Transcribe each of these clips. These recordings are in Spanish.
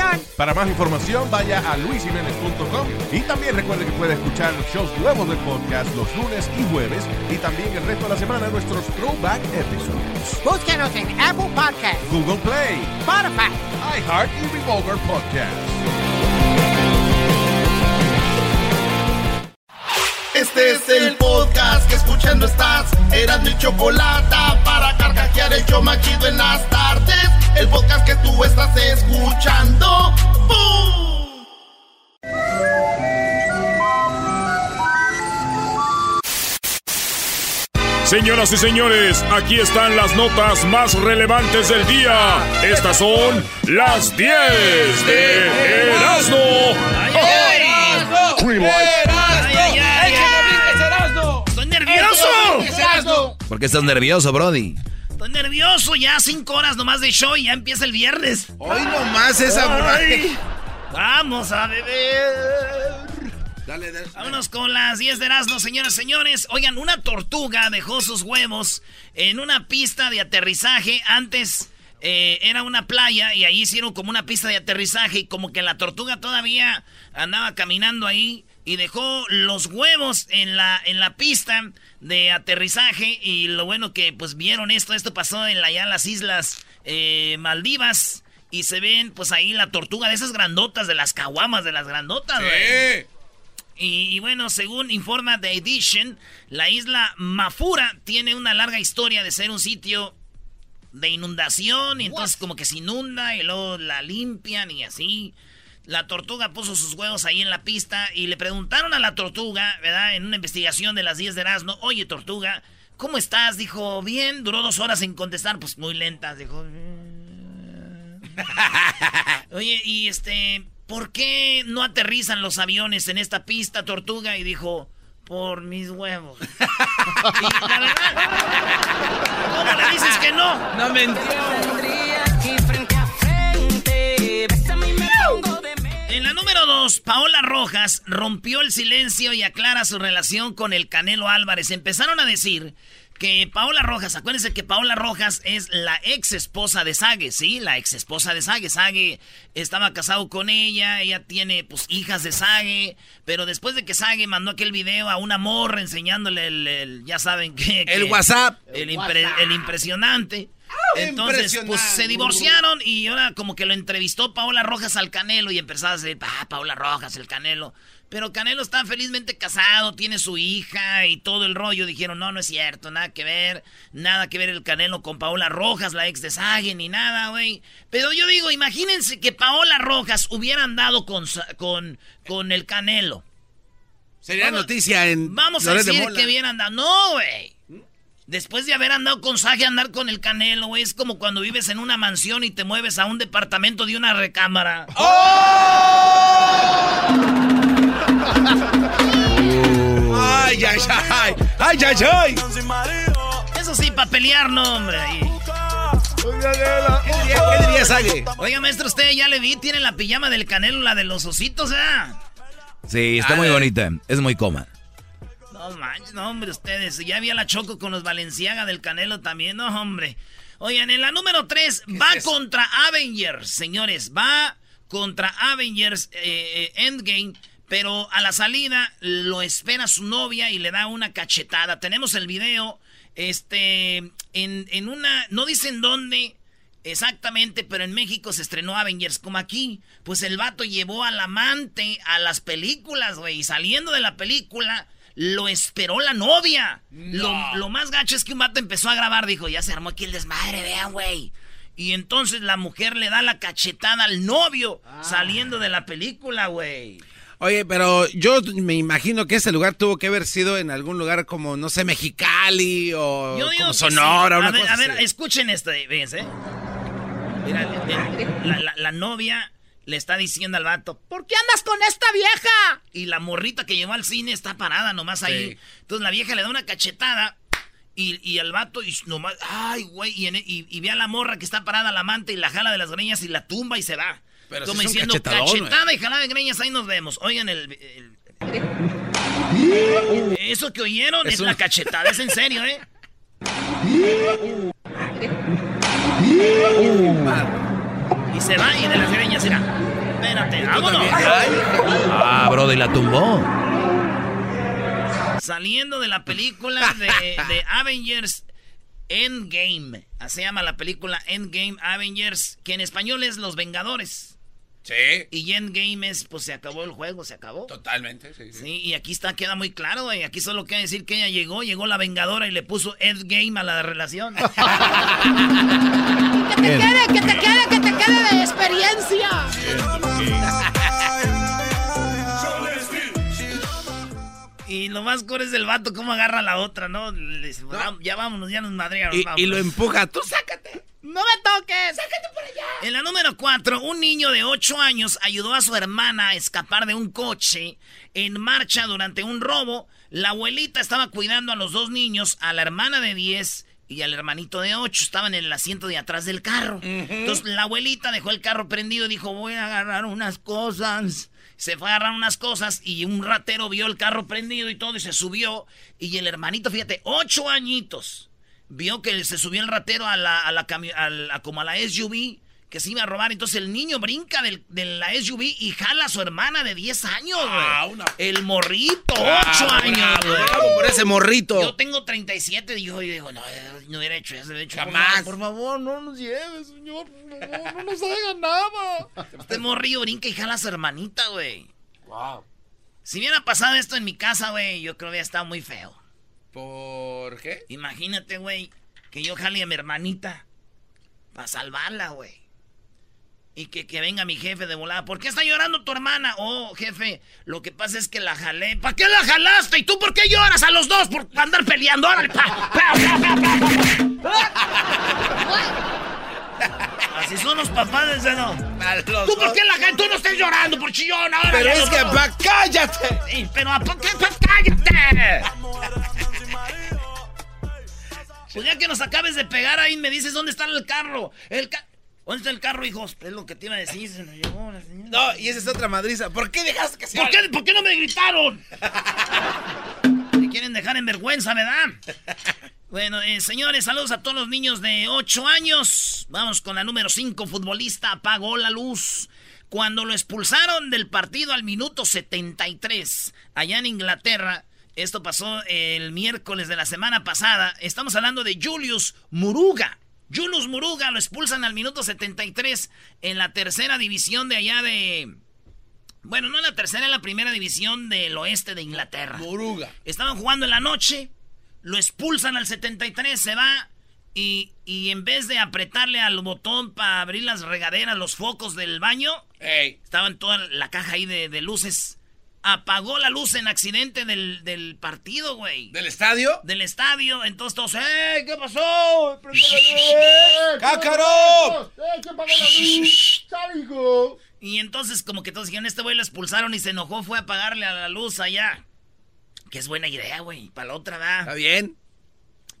Señor. Para más información, vaya a luisimenez.com y también recuerde que puede escuchar shows nuevos del podcast los lunes y jueves y también el resto de la semana nuestros throwback episodes. Búsquenos en Apple Podcasts, Google Play, Spotify. iHeart y Revolver Podcast. Este es el podcast que escuchando estás. Eran mi chocolate para carcajear el show machido en las tardes. El podcast que tú estás escuchando. ¡Bum! Señoras y señores, aquí están las notas más relevantes del día. Estas son las 10 de Erasmo. Estoy nervioso. ¿Por qué estás nervioso, Brody? Estoy nervioso. Ya cinco horas nomás de show y ya empieza el viernes. Hoy nomás esa Ay, Vamos a beber. Dale, dale. Vámonos con las 10 de Erasmo, señoras y señores. Oigan, una tortuga dejó sus huevos en una pista de aterrizaje. Antes eh, era una playa y ahí hicieron como una pista de aterrizaje y como que la tortuga todavía andaba caminando ahí y dejó los huevos en la, en la pista de aterrizaje y lo bueno que pues vieron esto, esto pasó en la, allá en las islas eh, Maldivas y se ven pues ahí la tortuga de esas grandotas, de las caguamas, de las grandotas, güey. Y, y bueno, según informa The Edition, la isla Mafura tiene una larga historia de ser un sitio de inundación y entonces como que se inunda y luego la limpian y así. La tortuga puso sus huevos ahí en la pista y le preguntaron a la tortuga, ¿verdad? En una investigación de las 10 de Erasmo, oye tortuga, ¿cómo estás? Dijo, bien, duró dos horas en contestar, pues muy lenta, dijo... Oye, y este, ¿por qué no aterrizan los aviones en esta pista, tortuga? Y dijo, por mis huevos. Y la verdad, ¿Cómo le dices que no? No me En la número dos, Paola Rojas rompió el silencio y aclara su relación con el Canelo Álvarez. Empezaron a decir que Paola Rojas, acuérdense que Paola Rojas es la ex esposa de Sage, ¿sí? La ex esposa de Sage. Sage estaba casado con ella, ella tiene pues hijas de Sage, pero después de que Sage mandó aquel video a una morra enseñándole el, el- ya saben que... El WhatsApp. El, impre- el impresionante. Entonces, pues se divorciaron y ahora como que lo entrevistó Paola Rojas al Canelo y empezaba a decir, ah, Paola Rojas, el Canelo. Pero Canelo está felizmente casado, tiene su hija y todo el rollo. Dijeron, no, no es cierto, nada que ver, nada que ver el Canelo con Paola Rojas, la ex de Sage, ni nada, güey. Pero yo digo, imagínense que Paola Rojas hubiera andado con, con, con el Canelo. Sería Vamos- noticia en Vamos a de decir que bien andado. No, güey. Después de haber andado con Sage, andar con el Canelo, güey. Es como cuando vives en una mansión y te mueves a un departamento de una recámara. Ay, ay, ay. Ay, ay, ay. Eso sí, para pelear, no, hombre. ¿Qué diría, qué diría Sage? Oiga, maestro, usted ya le vi, tiene la pijama del Canelo, la de los ositos, ¿eh? Sí, está muy bonita. Es muy cómoda. No manches, no, hombre, ustedes. Ya había la choco con los Valenciaga del Canelo también, no, hombre. Oigan, en la número 3 va contra Avengers, señores. Va contra Avengers eh, eh, Endgame. Pero a la salida lo espera su novia y le da una cachetada. Tenemos el video. Este. En, en una. No dicen dónde. Exactamente, pero en México se estrenó Avengers como aquí. Pues el vato llevó al amante a las películas, güey. Y saliendo de la película, lo esperó la novia. Lo, lo más gacho es que un vato empezó a grabar. Dijo, ya se armó aquí el desmadre, vean, güey. Y entonces la mujer le da la cachetada al novio saliendo de la película, güey. Oye, pero yo me imagino que ese lugar tuvo que haber sido en algún lugar como, no sé, Mexicali o como Sonora, sí. una a ver, cosa a ver, así. escuchen esto, fíjense. Mira, la, la- la novia le está diciendo al vato, ¿por qué andas con esta vieja? Y la morrita que llevó al cine está parada nomás ahí. Entonces la vieja le da una cachetada y, y el vato, y nomás, ay, güey, y, en- y- y ve a la morra que está parada, la amante, y la jala de las greñas y la tumba y se va. Pero Como un diciendo, cachetada y jalada de greñas, ahí nos vemos. Oigan, el... el- eso que oyeron es, la cachetada, es en serio, ¿eh? Y se va y de las greñas irá. Espérate, vámonos. Ah, Brody, la tumbó. Saliendo de la película de, de Avengers Endgame. Así se llama la película Endgame Avengers, que en español es Los Vengadores. Sí. Y Endgame es, pues se acabó el juego, se acabó. Totalmente, sí, sí. Sí, y aquí está, queda muy claro, güey. Aquí solo queda decir que ella llegó, llegó la Vengadora y le puso Endgame a la relación. Que te quede, que te quede, que te quede de experiencia. y lo más core es el vato, cómo agarra a la otra, ¿no? Le dice, "Vam- ya vámonos, ya nos madrearon. Y, y vámonos". lo empuja, tú sácate. No me toques. Sácate por allá. En la número 4, un niño de 8 años ayudó a su hermana a escapar de un coche en marcha durante un robo. La abuelita estaba cuidando a los dos niños, a la hermana de 10 y al hermanito de 8. Estaban en el asiento de atrás del carro. Entonces la abuelita dejó el carro prendido y dijo, voy a agarrar unas cosas. Se fue a agarrar unas cosas y un ratero vio el carro prendido y todo y se subió. Y el hermanito, fíjate, 8 añitos vio que se subió el ratero a la, a la a la- como a la SUV que se iba a robar. Entonces el niño brinca del- de la SUV y jala a su hermana de 10 años, güey. Ah, una- El morrito, 8 Bravo, años, güey. por ese morrito. Yo tengo 37 y yo digo, no, no hubiera hecho eso. hubiera hecho, por Jamás. favor, Por favor, no nos lleves, señor. Por favor, no nos haga nada. Este morrillo brinca y jala a su hermanita, güey. Wow. Si hubiera pasado esto en mi casa, güey, yo creo que hubiera estado muy feo. ¿Por qué? Imagínate, güey, que yo jale a mi hermanita para salvarla, güey. Y que, que venga mi jefe de volada. ¿Por qué está llorando tu hermana? Oh, jefe, lo que pasa es que la jalé. ¿Para qué la jalaste? ¿Y tú por qué lloras a los dos por andar peleando? ¡Órale! pa, pa, pa, pa, pa, pa! Así son los papás de ¿no? ¿Tú por qué la jalaste? Tú no estés llorando por chillón ahora. Pero es que, pa, cállate. Sí, pero ¿a por qué? Pues cállate. Pues ya que nos acabes de pegar ahí, me dices dónde está el carro. El ca- ¿Dónde está el carro, hijos? Es lo que te iba a decir, se nos llevó la señora. No, y esa es otra madriza. ¿Por qué dejaste que se ¿Por qué, ¿Por qué no me gritaron? Me quieren dejar en vergüenza, ¿verdad? Bueno, eh, señores, saludos a todos los niños de 8 años. Vamos con la número 5, futbolista apagó la luz. Cuando lo expulsaron del partido al minuto 73, allá en Inglaterra, esto pasó el miércoles de la semana pasada, estamos hablando de Julius Muruga. Julius Muruga lo expulsan al minuto 73 en la tercera división de allá de... Bueno, no en la tercera, en la primera división del oeste de Inglaterra. Moruga. Estaban jugando en la noche, lo expulsan al 73, se va y, y en vez de apretarle al botón para abrir las regaderas, los focos del baño, Ey. estaban toda la caja ahí de, de luces. Apagó la luz en accidente del, del partido, güey. ¿Del estadio? Del estadio. Entonces todos, ¡eh! ¿Qué pasó? ¡Cácaro! ¡Eh, que apagó la luz! ¡Sal, hijo! Y entonces como que todos dijeron, este güey lo expulsaron y se enojó, fue a apagarle a la luz allá. Que es buena idea, güey, para la otra, Está ¿verdad? bien.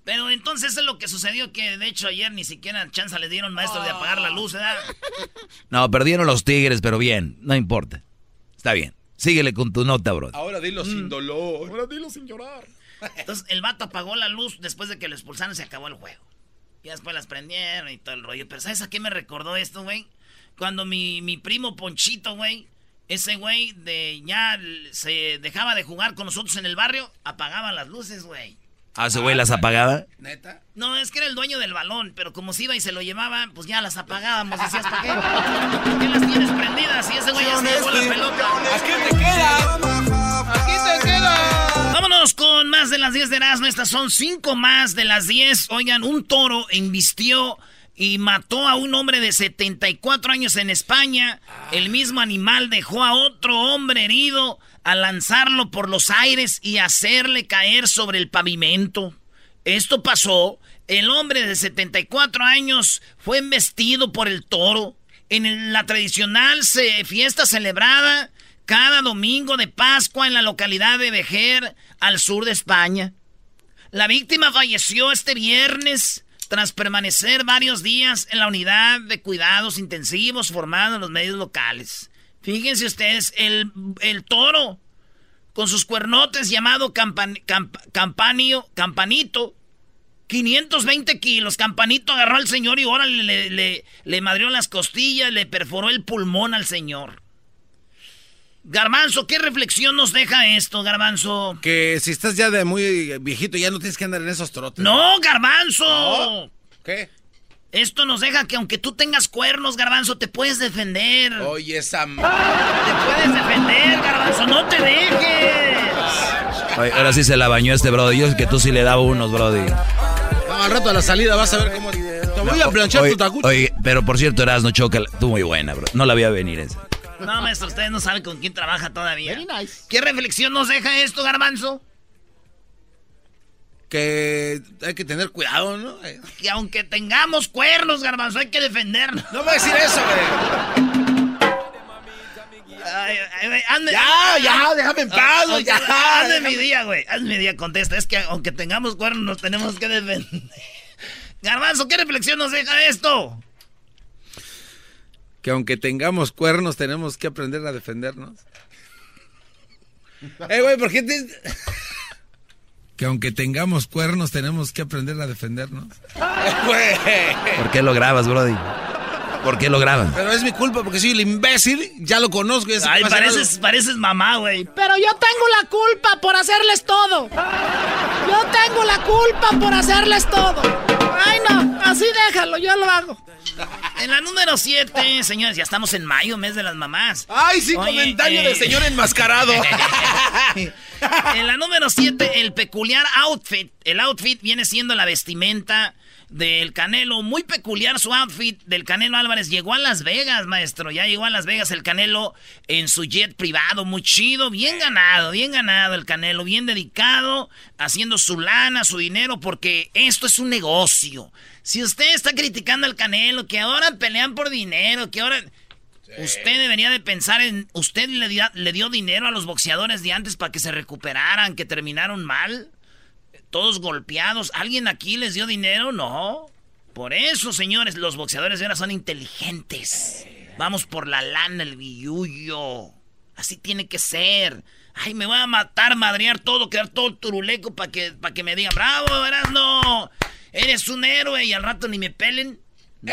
Pero entonces es lo que sucedió, que de hecho ayer ni siquiera chance le dieron maestro de apagar la luz, ¿verdad? No, perdieron los Tigres, pero bien, no importa. Está bien. Síguele con tu nota, bro. Ahora dilo sin dolor. Ahora dilo sin llorar. Entonces el vato apagó la luz después de que lo expulsaron se acabó el juego. Y después las prendieron y todo el rollo. Pero ¿sabes a qué me recordó esto, güey? Cuando mi, mi primo Ponchito, güey, ese güey de ya se dejaba de jugar con nosotros en el barrio, apagaba las luces, güey. Ah, ese güey las apagaba. ¿Neta? No, es que era el dueño del balón, pero como se iba y se lo llevaba, pues ya las apagábamos. Decías, ¿para qué? ¿Por qué las tienes prendidas? Y ese güey ya se llevó la pelota. ¿A qué te queda? Aquí te queda. Vámonos con más de las 10 de Erasmo. Estas son 5 más de las 10. Oigan, un toro embistió y mató a un hombre de 74 años en España. El mismo animal dejó a otro hombre herido al lanzarlo por los aires y hacerle caer sobre el pavimento. Esto pasó. El hombre de 74 años fue embestido por el toro en la tradicional fiesta celebrada cada domingo de Pascua en la localidad de Vejer, al sur de España. La víctima falleció este viernes tras permanecer varios días en la unidad de cuidados intensivos formada en los medios locales. Fíjense ustedes, el, el toro con sus cuernotes llamado campan- camp- campanio, campanito, 520 kilos. Campanito agarró al señor y ahora le, le, le, le madrió las costillas, le perforó el pulmón al señor. Garbanzo, ¿qué reflexión nos deja esto, Garbanzo? Que si estás ya de muy viejito, ya no tienes que andar en esos trotes. No, Garbanzo. No. ¿Qué? Esto nos deja que aunque tú tengas cuernos, Garbanzo, te puedes defender. Oye, esa... m- Te puedes defender, Garbanzo, no te dejes. Oye, ahora sí se la bañó este brody. Yo es que tú sí le daba unos, brody. No, al rato a la salida vas a ver cómo... Te voy a planchar Oye, tu tacucho. oye, pero por cierto, Erasno Choca, tú muy buena, bro. No la voy a venir esa. No, maestro, ustedes no saben con quién trabaja todavía. Very nice. ¿Qué reflexión nos deja esto, Garbanzo? Que hay que tener cuidado, ¿no? Que aunque tengamos cuernos, Garbanzo, hay que defendernos. No voy a decir eso, güey. Ay, ay, ay, hazme- Ya, ya, déjame en paz, Ah, güey, ya. Hazme mi día, güey. Hazme mi día, contesta. Es que aunque tengamos cuernos, nos tenemos que defender. Garbanzo, ¿qué reflexión nos deja esto? Que aunque tengamos cuernos, tenemos que aprender a defendernos. Eh, güey, ¿por qué te...? Que aunque tengamos cuernos, tenemos que aprender a defendernos. ¿Por qué lo grabas, brody? ¿Por qué lo graban? Pero es mi culpa porque soy el imbécil, ya lo conozco. Ya Ay, pareces mamá, güey. Pero yo tengo la culpa por hacerles todo. Yo tengo la culpa por hacerles todo. Ay, no, así déjalo, yo lo hago. En la número 7, señores, ya estamos en mayo, mes de las mamás. Ay, sí, Oye, comentario eh. de señor enmascarado. En la número 7, el peculiar outfit. El outfit viene siendo la vestimenta del Canelo. Muy peculiar su outfit del Canelo Álvarez. Llegó a Las Vegas, maestro. Ya llegó a Las Vegas el Canelo en su jet privado. Muy chido. Bien ganado, bien ganado el Canelo. Bien dedicado, haciendo su lana, su dinero, porque esto es un negocio. Si usted está criticando al Canelo, que ahora pelean por dinero, que ahora... Usted debería de pensar en... ¿Usted le, dio- le dio dinero a los boxeadores de antes para que se recuperaran, que terminaron mal? Todos golpeados. ¿Alguien aquí les dio dinero? No. Por eso, señores, los boxeadores de ahora son inteligentes. Vamos por la lana, el billullo. Así tiene que ser. Ay, me voy a matar, madrear todo, quedar todo turuleco para que, pa' que me digan, bravo, no Eres un héroe y al rato ni me pelen. No.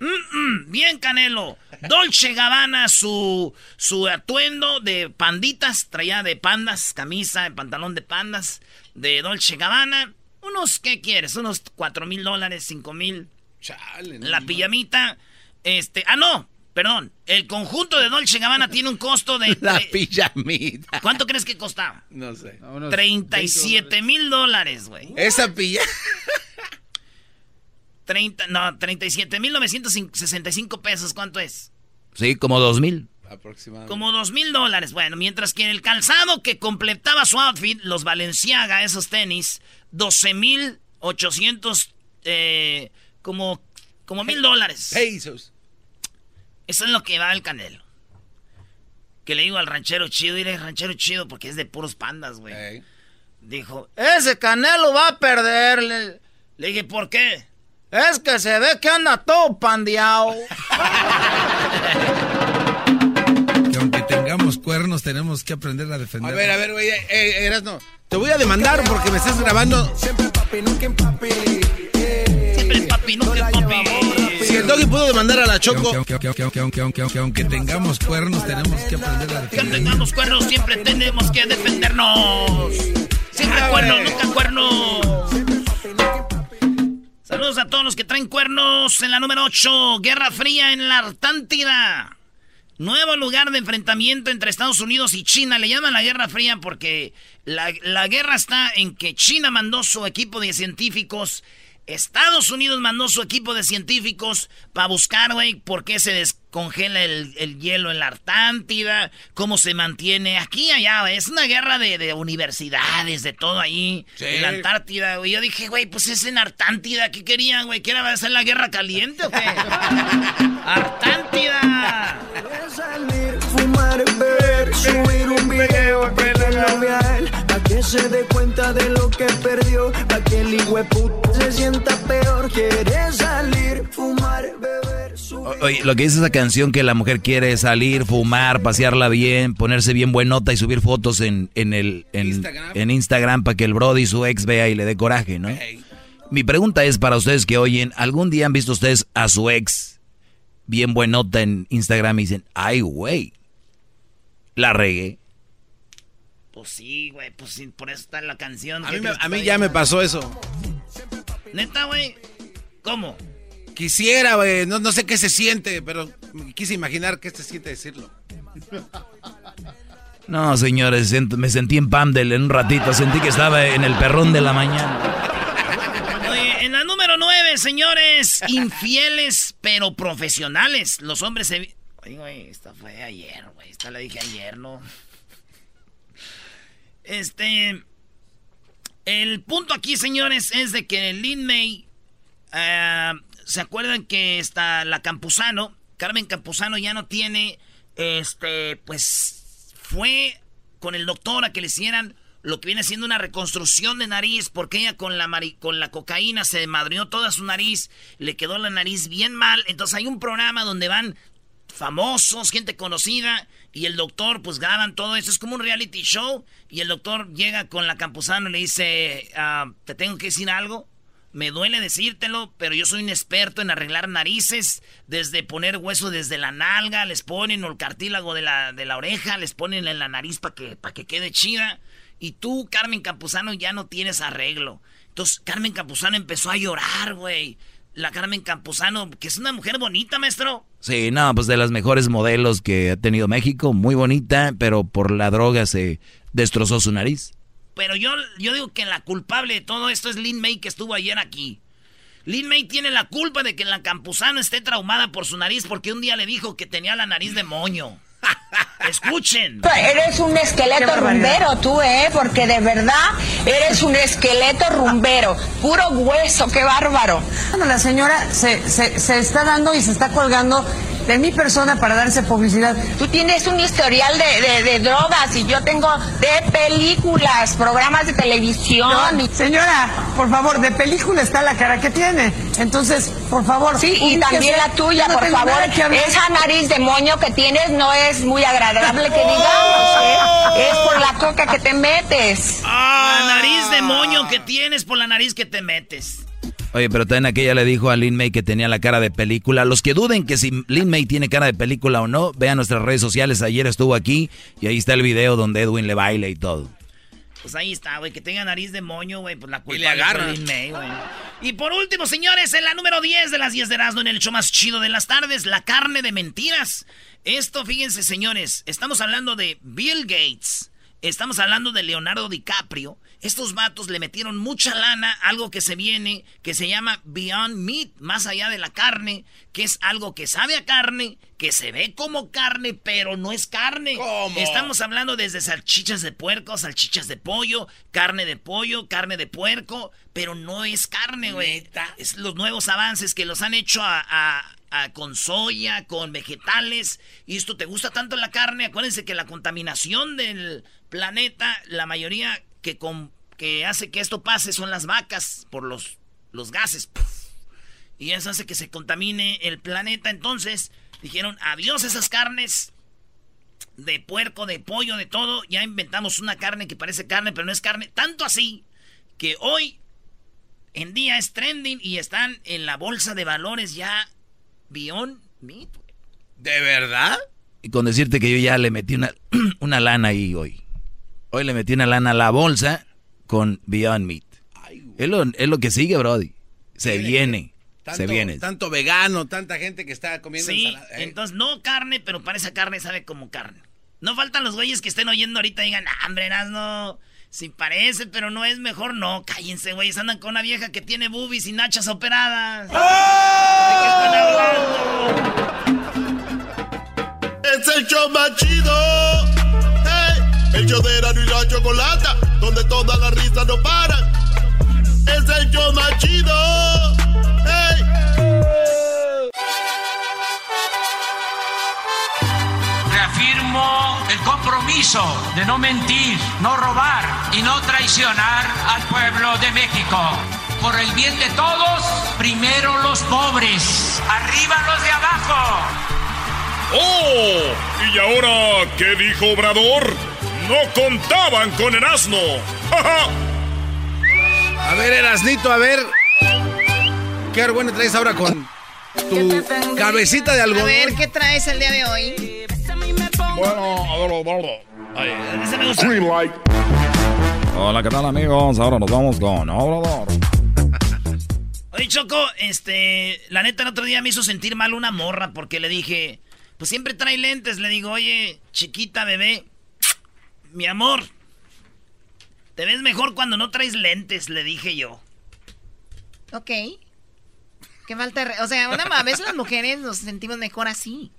Mm, mm, bien, Canelo. Dolce Gabbana, su, su atuendo de panditas, traía de pandas, camisa, pantalón de pandas, de Dolce Gabbana. Unos, ¿qué quieres? Unos cuatro mil dólares, cinco mil. Chale, no, La no. pijamita, este, ah, no, perdón. El conjunto de Dolce Gabbana tiene un costo de... La pijamita. ¿Cuánto crees que costaba? No sé. 37 mil dólares, güey. Esa pilla... 30, no, 37 mil 965 pesos, ¿cuánto es? Sí, como dos mil. Aproximadamente. Como dos mil dólares. Bueno, mientras que el calzado que completaba su outfit, los Valenciaga, esos tenis, 12 mil 800, eh, como, como mil dólares. Pesos. Eso es lo que va el Canelo. Que le digo al ranchero chido, dile ranchero chido porque es de puros pandas, güey. Ey. Dijo, ese Canelo va a perder. Le, le dije, ¿por qué? Es que se ve que anda todo pandeado. Que aunque tengamos cuernos, tenemos que aprender a defender. A ver, a ver, güey, eh, eh, Erasno. Te voy a demandar porque me estás grabando. Siempre papi, nunca papi. Si el doggy pudo demandar a la Choco. Que aunque, aunque, aunque, aunque, aunque, aunque, aunque tengamos cuernos, tenemos que aprender a Que defender. tengamos cuernos, siempre tenemos que defendernos. Siempre cuernos, nunca cuernos. Saludos a todos los que traen cuernos en la número 8. Guerra Fría en la Artántida. Nuevo lugar de enfrentamiento entre Estados Unidos y China. Le llaman la Guerra Fría porque la, la guerra está en que China mandó su equipo de científicos Estados Unidos mandó su equipo de científicos para buscar, güey, por qué se descongela el, hielo en la Artántida, cómo se mantiene aquí y allá. Es una guerra de, universidades, de todo ahí, en la Antártida, güey. Yo dije, güey, pues es en Artántida, ¿qué querían, güey? ¿Qué era hacer la guerra caliente o qué? ¡Artántida! Salir, fumar, beber, subir un video, que se dé cuenta de lo que perdió, pa' que el se sienta peor, quiere salir, fumar, beber, Oye, lo que dice esa canción que la mujer quiere salir, fumar, pasearla bien, ponerse bien buenota y subir fotos en, en el en Instagram, en Instagram para que el Brody su ex vea y le dé coraje, ¿no? Mi pregunta es para ustedes que oyen, ¿algún día han visto ustedes a su ex bien buenota en Instagram y dicen, ay, güey, la regué? Pues sí, güey, pues sí, por eso está la canción. A mí, ya me pasó eso. ¿Neta, güey? ¿Cómo? Quisiera, güey, no, no sé qué se siente, pero quise imaginar qué se siente decirlo. No, señores, me sentí en Pamdel en un ratito, sentí que estaba en el perrón de la mañana. Oye, en la número nueve, señores, infieles pero profesionales. Los hombres se... Oye, güey, esta fue ayer, güey, esta la dije ayer, ¿no? Este. El punto aquí, señores, es de que Lin May. Eh, ¿Se acuerdan que está la Campuzano? Carmen Campuzano ya no tiene. Este. Pues. Fue con el doctor a que le hicieran lo que viene siendo una reconstrucción de nariz, porque ella con la, con la cocaína se madrió toda su nariz, le quedó la nariz bien mal. Entonces hay un programa donde van famosos, gente conocida, y el doctor pues graban todo eso, es como un reality show, y el doctor llega con la campusano y le dice, ah, te tengo que decir algo, me duele decírtelo, pero yo soy un experto en arreglar narices, desde poner hueso desde la nalga, les ponen el cartílago de la, de la oreja, les ponen en la nariz para que, que quede chida, y tú, Carmen Campuzano, ya no tienes arreglo. Entonces, Carmen Campuzano empezó a llorar, güey la Carmen Campuzano, que es una mujer bonita, maestro. Sí, no, pues de las mejores modelos que ha tenido México, muy bonita, pero por la droga se destrozó su nariz. Pero yo, yo digo que la culpable de todo esto es Lin May que estuvo ayer aquí. Lin May tiene la culpa de que la Campuzano esté traumada por su nariz porque un día le dijo que tenía la nariz de moño. Escuchen. Eres un esqueleto rumbero tú, ¿eh? Porque de verdad eres un esqueleto rumbero. Puro hueso, qué bárbaro. Cuando la señora se, se, se está dando y se está colgando de mi persona para darse publicidad. Tú tienes un historial de, de, drogas y yo tengo de películas, programas de televisión. señora, por favor, de película está la cara que tiene. Entonces, por favor. Sí, y también la tuya, por favor. Esa nariz de moño que tienes no es muy agradable que digamos. ¿eh? Es por la coca que te metes. Ah, la nariz de moño que tienes por la nariz que te metes. Oye, pero también aquella le dijo a Lin May que tenía la cara de película. Los que duden que si Lin May tiene cara de película o no, vean nuestras redes sociales. Ayer estuvo aquí y ahí está el video donde Edwin le baila y todo. Pues ahí está, güey, que tenga nariz de moño, güey, pues la culpa y le agarra. Lin May, güey. Y por último, señores, en la número 10 de las 10 de Erasmo, en el show más chido de las tardes, la carne de mentiras. Esto, fíjense, señores, estamos hablando de Bill Gates, estamos hablando de Leonardo DiCaprio, estos vatos le metieron mucha lana, algo que se viene, que se llama Beyond Meat, más allá de la carne, que es algo que sabe a carne, que se ve como carne, pero no es carne. Estamos hablando desde salchichas de puerco, salchichas de pollo, carne de pollo, carne de puerco, pero no es carne, güey. Es los nuevos avances que los han hecho con soya, con vegetales. Y esto te gusta tanto la carne. Acuérdense que la contaminación del planeta, la mayoría que, con, que hace que esto pase son las vacas por los, los gases. Y eso hace que se contamine el planeta. Entonces dijeron, adiós esas carnes de puerco, de pollo, de todo. Ya inventamos una carne que parece carne, pero no es carne. Tanto así que hoy en día es trending y están en la bolsa de valores ya Beyond Meat. ¿De verdad? Y con decirte que yo ya le metí una, una lana ahí hoy. Hoy le metí una lana a la bolsa con Beyond Meat. es, lo, que sigue, Brody. Se viene. Se viene. Tanto vegano, tanta gente que está comiendo sí, ensalada. ¿eh? Entonces, no carne, pero parece carne sabe como carne. No faltan los güeyes que estén oyendo ahorita y digan, hambre, no. Si parece, pero no es mejor, no. Cállense, güey. Andan con una vieja que tiene boobies y nachas operadas. ¿De qué están hablando? Es el show más chido. Hey, el show de Erasmo y la Chocolata, donde todas las risas no paran. Es el show más chido. El compromiso de no mentir, no robar y no traicionar al pueblo de México. Por el bien de todos, primero los pobres, arriba los de abajo. ¡Oh! ¿Y ahora qué dijo Obrador? No contaban con el asno. a ver, Erasnito, a ver. ¿Qué argüente traes ahora con tu cabecita de algodón? A ver, ¿qué traes el día de hoy? Bueno, a ver, Ay, ese me gusta. Hola, ¿qué tal, amigos? Ahora nos vamos con Obrador. Oye, Choco, este, la neta el otro día me hizo sentir mal una morra porque le dije, pues siempre trae lentes. Le digo, oye, chiquita bebé, mi amor, te ves mejor cuando no traes lentes, le dije yo. Ok. Qué falta. O sea, una a veces las mujeres nos sentimos mejor así.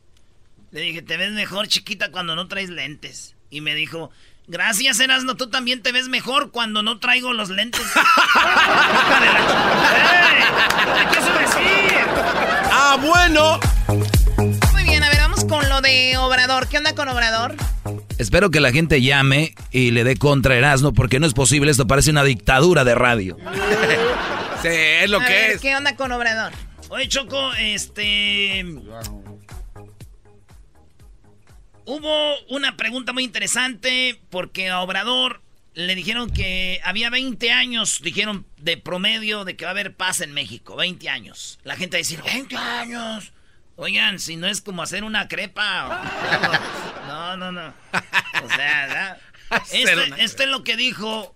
Le dije, te ves mejor, chiquita, cuando no traes lentes. Y me dijo, gracias, Erasno, tú también te ves mejor cuando no traigo los lentes. ¿Qué decir? Ah, bueno. Muy bien, a ver, vamos con lo de Obrador. ¿Qué onda con Obrador? Espero que la gente llame y le dé contra Erasmo porque no es posible, esto parece una dictadura de radio. sí, es lo que es. ¿Qué onda con Obrador? Oye, Choco, este... Hubo una pregunta muy interesante porque a Obrador le dijeron que había 20 años, dijeron de promedio de que va a haber paz en México, 20 años. La gente va a decir, 20 años. Oigan, si no es como hacer una crepa. No, no, no. O sea, este, este, es lo que dijo,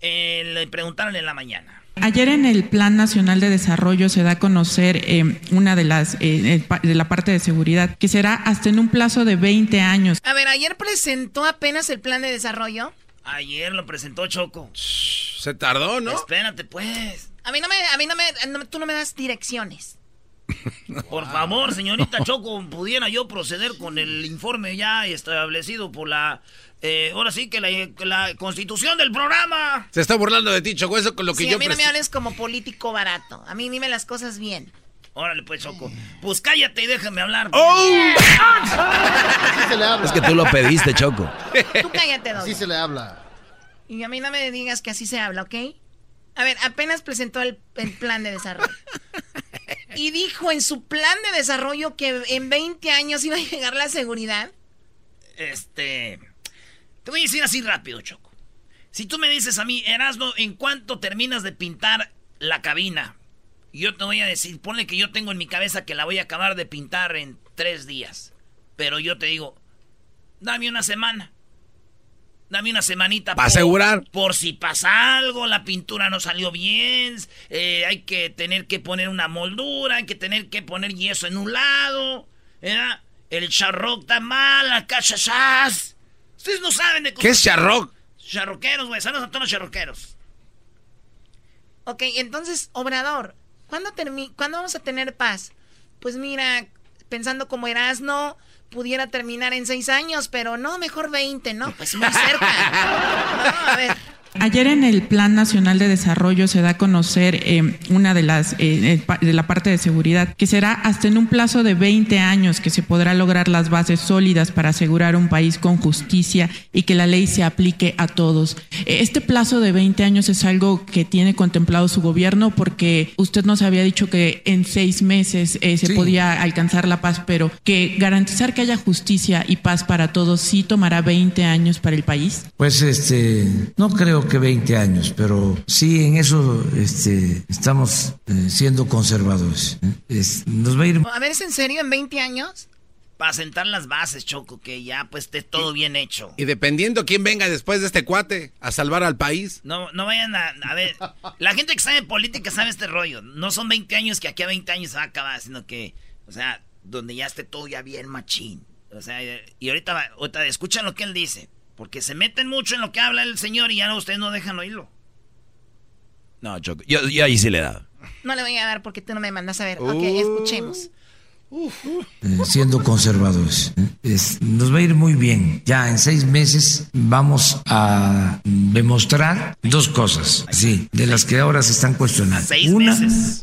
eh, le preguntaron en la mañana. Ayer en el Plan Nacional de Desarrollo se da a conocer eh, una de las eh, de la parte de seguridad que será hasta en un plazo de 20 años. A ver, ayer presentó apenas el plan de desarrollo. Ayer lo presentó Choco. Se tardó, ¿no? Espérate, pues. A mí no me, a mí no me, tú no me das direcciones. Por favor, señorita Choco, pudiera yo proceder con el informe ya establecido por la eh, ahora sí que la, constitución del programa. Se está burlando de ti, Choco, eso con lo que yo... a mí no me hables como político barato. A mí dime las cosas bien. Órale, pues, Choco. Pues cállate y déjame hablar. ¡Oh! Es que tú lo pediste, Choco. Tú cállate, Doc. Así se le habla. Y a mí no me digas que así se habla, ¿ok? A ver, apenas presentó el, el plan de desarrollo. Y dijo en su plan de desarrollo que en 20 años iba a llegar la seguridad. Este... Te voy a decir así rápido, Choco. Si tú me dices a mí, Erasmo, ¿en cuánto terminas de pintar la cabina? Yo te voy a decir, ponle que yo tengo en mi cabeza que la voy a acabar de pintar en tres días. Pero yo te digo, dame una semana. Dame una semanita. Para asegurar. Por si pasa algo, la pintura no salió bien, eh, hay que tener que poner una moldura, hay que tener que poner yeso en un lado, El charroc está mal, la cachachas. Ustedes no saben de cómo. ¿Qué es charroc? Charroqueros, güey. Saludos a todos los charroqueros. Ok, entonces, Obrador, ¿cuándo, ¿cuándo vamos a tener paz? Pues mira, pensando como Erasno, pudiera terminar en seis años, pero no, mejor 20, ¿no? Pues muy cerca. No, a ver. Ayer en el Plan Nacional de Desarrollo se da a conocer eh, una de las eh, de la parte de seguridad que será hasta en un plazo de 20 años que se podrá lograr las bases sólidas para asegurar un país con justicia y que la ley se aplique a todos. Este plazo de 20 años es algo que tiene contemplado su gobierno porque usted nos había dicho que en seis meses eh, se podía alcanzar la paz, pero que garantizar que haya justicia y paz para todos sí tomará 20 años para el país. Pues este, no creo que 20 años, pero sí en eso este, estamos eh, siendo conservadores. ¿eh? nos va a ir. A ver, ¿es en serio en 20 años? Para sentar las bases, Choco, que ya pues esté todo bien hecho. Y dependiendo quién venga después de este cuate a salvar al país. No, no vayan a, a ver, la gente que sabe política sabe este rollo. No son 20 años que aquí a 20 años se va a acabar, sino que, o sea, donde ya esté todo ya bien machín. O sea, y ahorita, ahorita escuchan lo que él dice. Porque se meten mucho en lo que habla el señor y ya no, ustedes no dejan oírlo. No, Choco, yo, ahí sí le he dado. No le voy a dar porque tú no me mandas a ver. Ok, escuchemos. Eh, siendo conservadores. nos va a ir muy bien. Ya en seis meses vamos a demostrar dos cosas, sí, de las que ahora se están cuestionando. Una,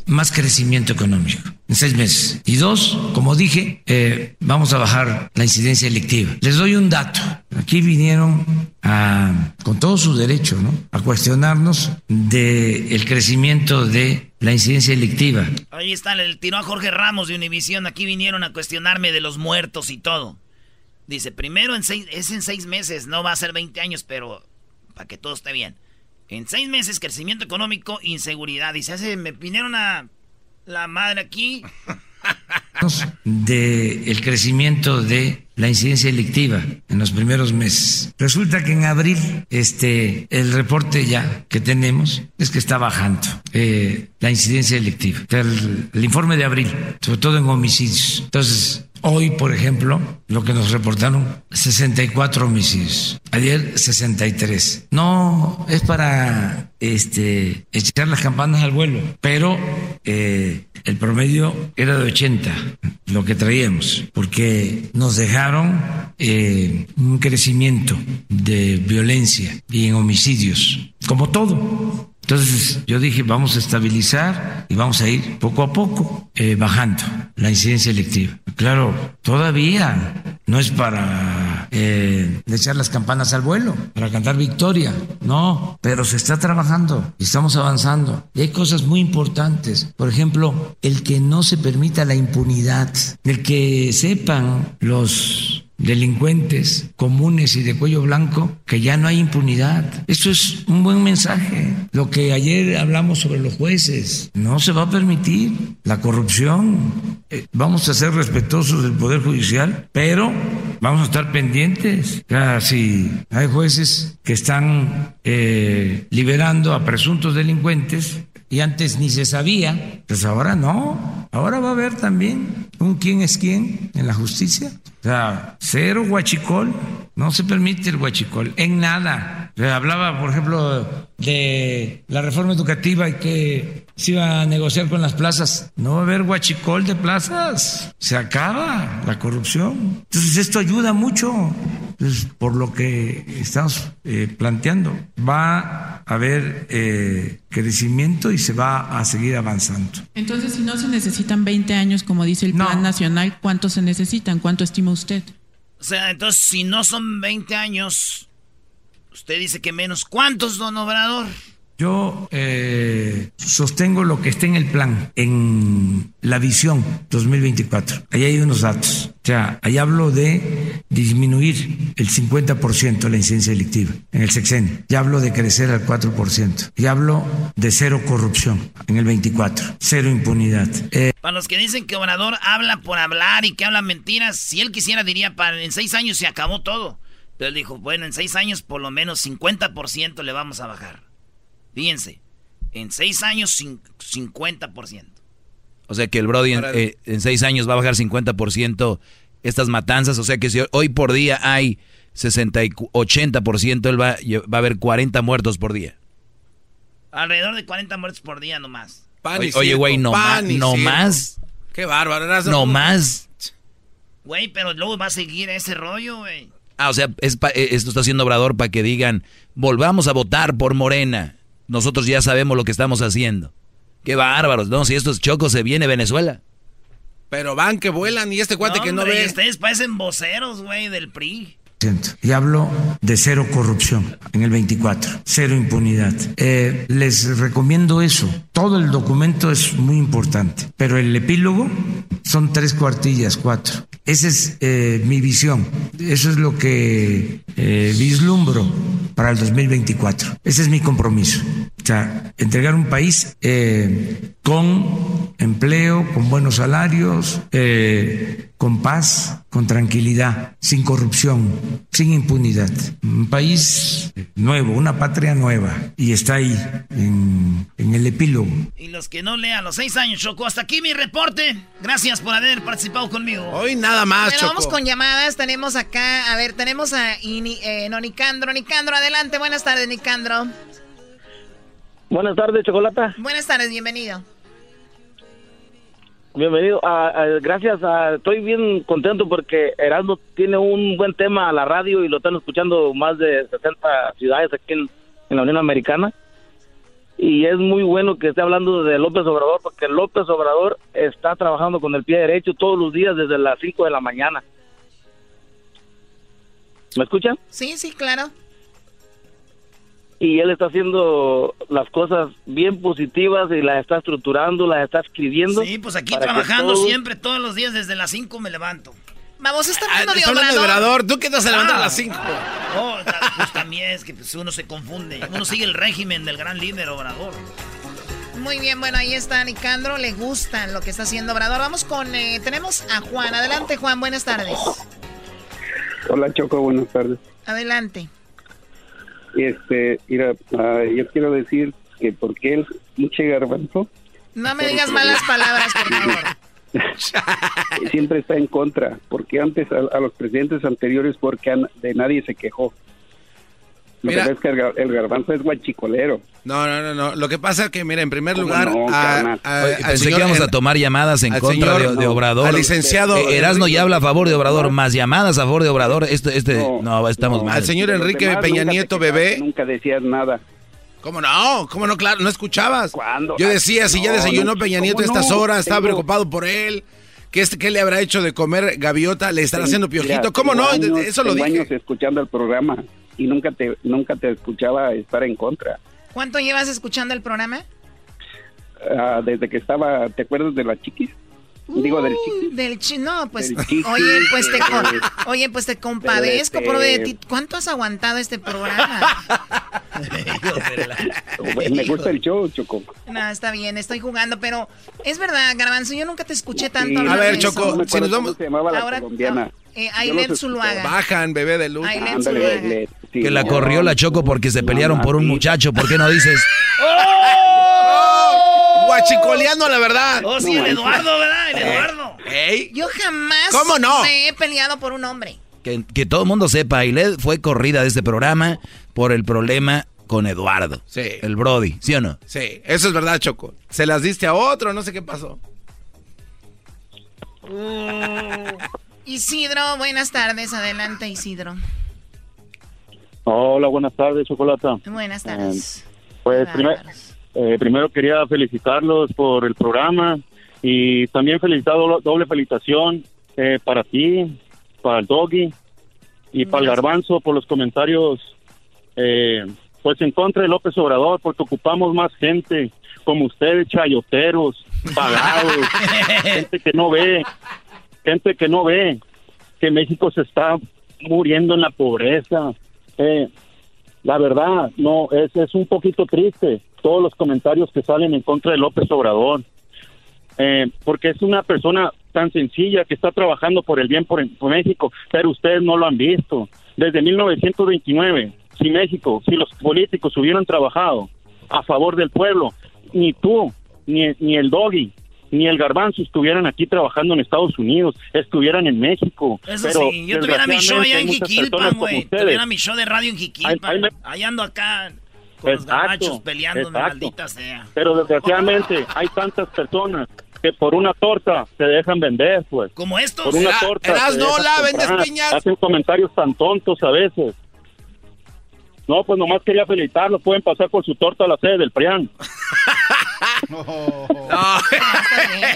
más crecimiento económico en seis meses. Y dos, como dije, eh, vamos a bajar la incidencia electiva. Les doy un dato. Aquí vinieron a, con todo su derecho, ¿no? A cuestionarnos del el crecimiento de la incidencia electiva. Ahí está, el tiró a Jorge Ramos de Univisión. Aquí vinieron a cuestionarme de los muertos y todo. Dice, primero en seis, es en seis meses, no va a ser 20 años, pero para que todo esté bien. En seis meses, crecimiento económico, inseguridad. Dice, me vinieron a la madre aquí. De el crecimiento de la incidencia electiva en los primeros meses. Resulta que en abril, este, el reporte ya que tenemos es que está bajando eh, la incidencia electiva. El, el informe de abril, sobre todo en homicidios. Entonces, Hoy, por ejemplo, lo que nos reportaron, 64 homicidios. Ayer, 63. No es para este, echar las campanas al vuelo, pero eh, el promedio era de 80, lo que traíamos, porque nos dejaron eh, un crecimiento de violencia y en homicidios, como todo. Entonces yo dije, vamos a estabilizar y vamos a ir poco a poco eh, bajando la incidencia electiva. Claro, todavía no es para eh, echar las campanas al vuelo, para cantar victoria, no, pero se está trabajando y estamos avanzando. Y hay cosas muy importantes, por ejemplo, el que no se permita la impunidad, el que sepan los delincuentes comunes y de cuello blanco que ya no hay impunidad. Eso es un buen mensaje. Lo que ayer hablamos sobre los jueces, no se va a permitir la corrupción. Eh, vamos a ser respetuosos del Poder Judicial, pero vamos a estar pendientes. si hay jueces que están eh, liberando a presuntos delincuentes, y antes ni se sabía, pues ahora no. Ahora va a haber también un quién es quién en la justicia. O sea, cero huachicol, no se permite el huachicol en nada. hablaba, por ejemplo, de la reforma educativa y que se iba a negociar con las plazas. No va a haber huachicol de plazas. Se acaba la corrupción. Entonces esto ayuda mucho. por lo que estamos eh, planteando, va a haber eh, crecimiento y se va a seguir avanzando. Entonces, si no se necesitan 20 años, como dice el Plan Nacional, ¿cuánto se necesitan? ¿Cuánto estima usted? O sea, entonces, si no son 20 años, usted dice que menos. ¿Cuántos, don Obrador? Yo eh, sostengo lo que está en el plan, en la visión 2024. Ahí hay unos datos. O sea, ahí hablo de disminuir el 50% la incidencia delictiva en el sexenio. Ya hablo de crecer al 4%. Y hablo de cero corrupción en el 24. Cero impunidad. Eh, para los que dicen que Obrador habla por hablar y que habla mentiras, si él quisiera diría, para, en seis años se acabó todo. Pero él dijo, bueno, en seis años por lo menos 50% le vamos a bajar. Fíjense, en seis años 50%. O sea que el Brody eh, en, seis años va a bajar 50% estas matanzas. O sea que si hoy por día hay 60 y 80%, él va, va a haber 40 muertos por día. Alrededor de 40 muertos por día nomás. oye, güey, no, más, no más. Qué bárbaro. No más. Güey, pero luego va a seguir ese rollo, güey. Ah, o sea, es eh, esto está haciendo Obrador para que digan, volvamos a votar por Morena nosotros ya sabemos lo que estamos haciendo. Qué bárbaros, no, si estos chocos se viene Venezuela. Pero van que vuelan y este cuate que no ve. Ustedes parecen voceros, güey, del PRI. Y hablo de cero corrupción en el 24, cero impunidad. Eh, les recomiendo eso. Todo el documento es muy importante, pero el epílogo son tres cuartillas, cuatro. Esa es eh, mi visión. Eso es lo que eh, vislumbro para el 2024. Ese es mi compromiso. O sea, entregar un país con empleo, con buenos salarios, con paz, con tranquilidad, sin corrupción, sin impunidad. Un país nuevo, una patria nueva, y está ahí en el epílogo. Y los que no lean los seis años, Choco. Hasta aquí mi reporte. Gracias por haber participado conmigo. Hoy nada más, Bueno, Choco. vamos con llamadas. Tenemos acá, a ver, tenemos a Ini- eh, no, Nicandro. Nicandro, adelante. Buenas tardes, Nicandro. Buenas tardes, Chocolata. Buenas tardes, bienvenido. Bienvenido. Ah, ah, gracias. ah, estoy bien contento porque Erasmo tiene un buen tema a la radio y lo están escuchando más de 60 ciudades aquí en, en la Unión Americana. Y es muy bueno que esté hablando de López Obrador porque López Obrador está trabajando con el pie derecho todos los días desde las 5 de la mañana. ¿Me escuchan? Sí, sí, claro. y él está haciendo las cosas bien positivas y las está estructurando, las está escribiendo. Sí, pues aquí trabajando todos- siempre, todos los días, desde las 5 me levanto. Vamos, está hablando de Está hablando de Obrador. ¿Tú qué te vas a levantar a las 5? Oh, pues también es que pues, uno se confunde. Uno sigue el régimen del gran líder Obrador. Muy bien, bueno, ahí está Nicandro. Le gusta lo que está haciendo Obrador. Vamos con, eh, tenemos a Juan. Adelante, Juan, buenas tardes. Hola Choco, buenas tardes. Adelante. Este, mira, ah, yo quiero decir que porque el pinche garbanzo No me digas malas palabras, por favor. siempre está en contra, porque antes a, a los presidentes anteriores porque an- de nadie se quejó. Lo Mira. que pasa es que el, gar- el garbanzo es guachicolero. No, no, no, no. Lo que pasa es que, mira, en primer ¿Cómo lugar, no, a- Oye, pensé señor que íbamos a tomar llamadas en contra señor- de, Obrador. al licenciado Eh, Erasmo Enrique- ya habla a favor de Obrador, más llamadas a favor de Obrador. Este, este, no, estamos mal. Al señor Enrique Peña Nieto, bebé. Nunca decías nada. ¿Cómo no? ¿Cómo no? Claro, no escuchabas. Yo decía, si ya desayunó no, Peña ¿cómo Nieto a estas no? horas, estaba Tengo- preocupado por él. ¿Qué, es, ¿Qué le habrá hecho de comer gaviota? ¿Le estará haciendo Mira, piojito? ¿Cómo no? años- Eso lo dije. años escuchando el programa y nunca te nunca te escuchaba estar en contra. ¿Cuánto llevas escuchando el programa? Ah, desde que estaba, ¿te acuerdas de la chiquis? Digo del chiquis. Uy, Del chi, no, pues, Del chiquis, oye, pues te, eh, oye, pues te compadezco, este- pobre de ti. ¿Cuánto has aguantado este programa? Me gusta el show, Choco. No, está bien, estoy jugando, pero es verdad, Garbanzo, yo nunca te escuché tanto Sí, A ver, de. Choco, si nos vamos... se llamaba la Ahora- colombiana. Eh, Ailet Zuluaga. Bajan, bebé de luz. Ailet Ándale, Zuluaga. sí, Que la no, corrió la Choco porque se pelearon por un muchacho. ¿Por qué no dices? ¡Oh! Guachicoleando la verdad. Oh, sí, el Eduardo, ¿verdad? El Eduardo. Ey. Yo jamás ¿Cómo no? me he peleado por un hombre. Que, que todo el mundo sepa, Ailet fue corrida de este programa por el problema con Eduardo. Sí. El Brody, ¿sí o no? Sí, eso es verdad, Choco. Se las diste a otro, no sé qué pasó. Isidro, buenas tardes. Adelante, Isidro. Hola, buenas tardes, Chocolata. Buenas tardes. Pues primer- eh, primero quería felicitarlos por el programa y también felicitar do- doble felicitación eh, para ti, para el Doggy y para el Garbanzo por los comentarios eh, pues en contra de López Obrador porque ocupamos más gente como ustedes, chayoteros, pagados, gente que no ve, gente que no ve que México se está muriendo en la pobreza. Eh, la verdad, no, es, es un poquito triste todos los comentarios que salen en contra de López Obrador, Eh, porque es una persona tan sencilla que está trabajando por el bien por, por México, pero ustedes no lo han visto. Desde 1929, si México, si los políticos hubieran trabajado a favor del pueblo, ni tú, ni, ni el Doggy, ni el Garbanzo estuvieran aquí trabajando en Estados Unidos, estuvieran en México. Eso pero sí, yo tuviera mi show allá en Jiquilpan, güey. Tuviera mi show de radio en Jiquilpan. Ahí- ahí me- Allá ando acá con los Exacto, gabachos maldita sea. Pero desgraciadamente hay tantas personas que por una torta se dejan vender, pues. Como estos. Por una Era- torta. Eras no la vendes. Hacen comentarios tan tontos a veces. No, pues nomás quería felicitarlos. Pueden pasar por su torta a la sede del PRIAN.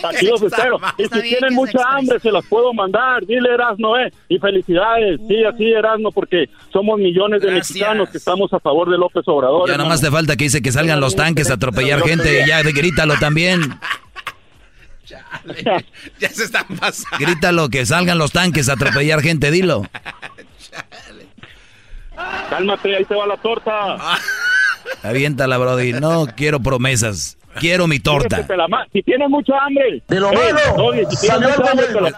Aquí los espero. Y si tienen mucha hambre, se las puedo mandar. Dile Erasno, eh. Y felicidades. Sí, así Erasno, porque somos millones de mexicanos que estamos a favor de López Obrador. Ya hermano. nomás te falta que dice que salgan los tanques a atropellar gente. Ya grítalo también. Ya se están pasando. Grítalo que salgan los tanques a atropellar gente. Dilo. Cálmate, ahí te va la torta. Aviéntala, Brody. No quiero promesas. Quiero mi torta. Si tienes mucha hambre. De lo malo.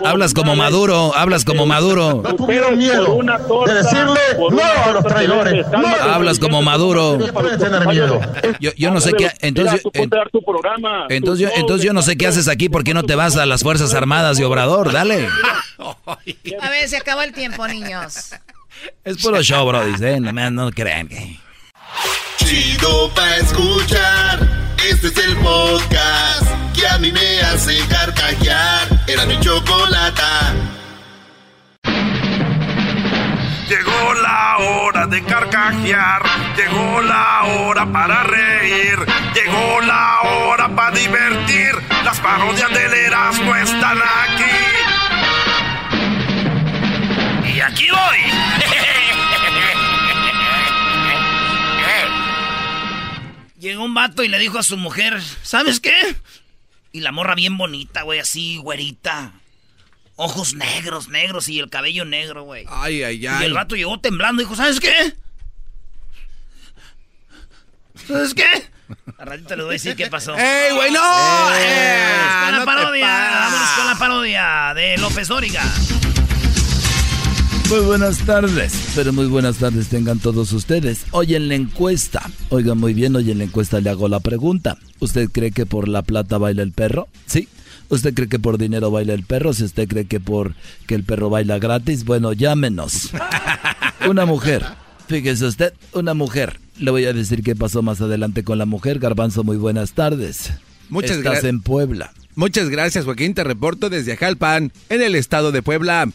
Hablas como Maduro, hablas como Maduro. No tuvieron miedo de decirle no a los traidores. Hablas como Maduro. Yo, yo no sé qué. Entonces, entonces, yo, entonces yo no sé qué haces aquí. ¿Por qué no te vas a las Fuerzas Armadas de Obrador? Dale. A ver, se acabó el tiempo, niños. Es puro show, bro. Dice, no, no crean que. Chido pa' escuchar. Este es el podcast que a mí me hace carcajear. Era mi chocolata. Llegó la hora de carcajear, llegó la hora para reír, llegó la hora para divertir. Las parodias del Erasmo están aquí. Y aquí voy. Llegó un vato y le dijo a su mujer, ¿sabes qué? Y la morra bien bonita, güey, así, güerita. Ojos negros, negros y el cabello negro, güey. Ay, ay, ay. Y el vato llegó temblando y dijo, ¿sabes qué? ¿Sabes qué? A ratito le voy a decir qué pasó. ¡Ey, güey, no! Eh, Eh, con la no te parodia, vámonos con la parodia de López Dóriga. Muy buenas tardes, pero muy buenas tardes tengan todos ustedes. Hoy en la encuesta, oigan muy bien, hoy en la encuesta le hago la pregunta. ¿Usted cree que por la plata baila el perro? Sí. ¿Usted cree que por dinero baila el perro? Si usted cree que por que el perro baila gratis, bueno, llámenos. Una mujer, fíjese usted, una mujer. Le voy a decir qué pasó más adelante con la mujer. Garbanzo, muy buenas tardes. Muchas Estás gracias. en Puebla. Muchas gracias, Joaquín. Te reporto desde Ajalpan, en el estado de Puebla.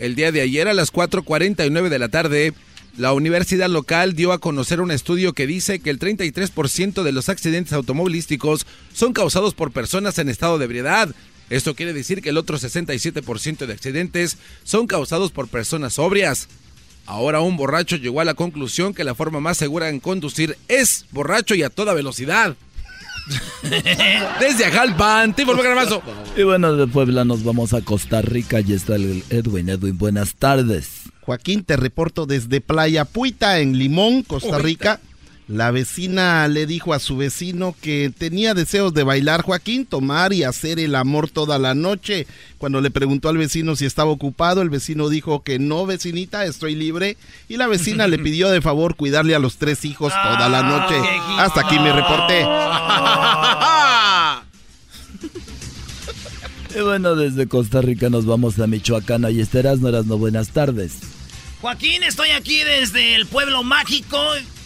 El día de ayer a las 4.49 de la tarde, la universidad local dio a conocer un estudio que dice que el 33% de los accidentes automovilísticos son causados por personas en estado de ebriedad. Esto quiere decir que el otro 67% de accidentes son causados por personas sobrias. Ahora un borracho llegó a la conclusión que la forma más segura en conducir es borracho y a toda velocidad. Desde Ajalpan, Timo Garbanzo. Y bueno, de Puebla nos vamos a Costa Rica y está el Edwin. Edwin, buenas tardes. Joaquín, te reporto desde Playa Puita, en Limón, Costa Rica. La vecina le dijo a su vecino que tenía deseos de bailar, Joaquín, tomar y hacer el amor toda la noche. Cuando le preguntó al vecino si estaba ocupado, el vecino dijo que no, vecinita, estoy libre. Y la vecina le pidió de favor cuidarle a los tres hijos toda la noche. Hasta aquí me reporté. Y bueno, desde Costa Rica nos vamos a Michoacán. Ahí estarás, no eras no buenas tardes. Joaquín, estoy aquí desde el pueblo mágico,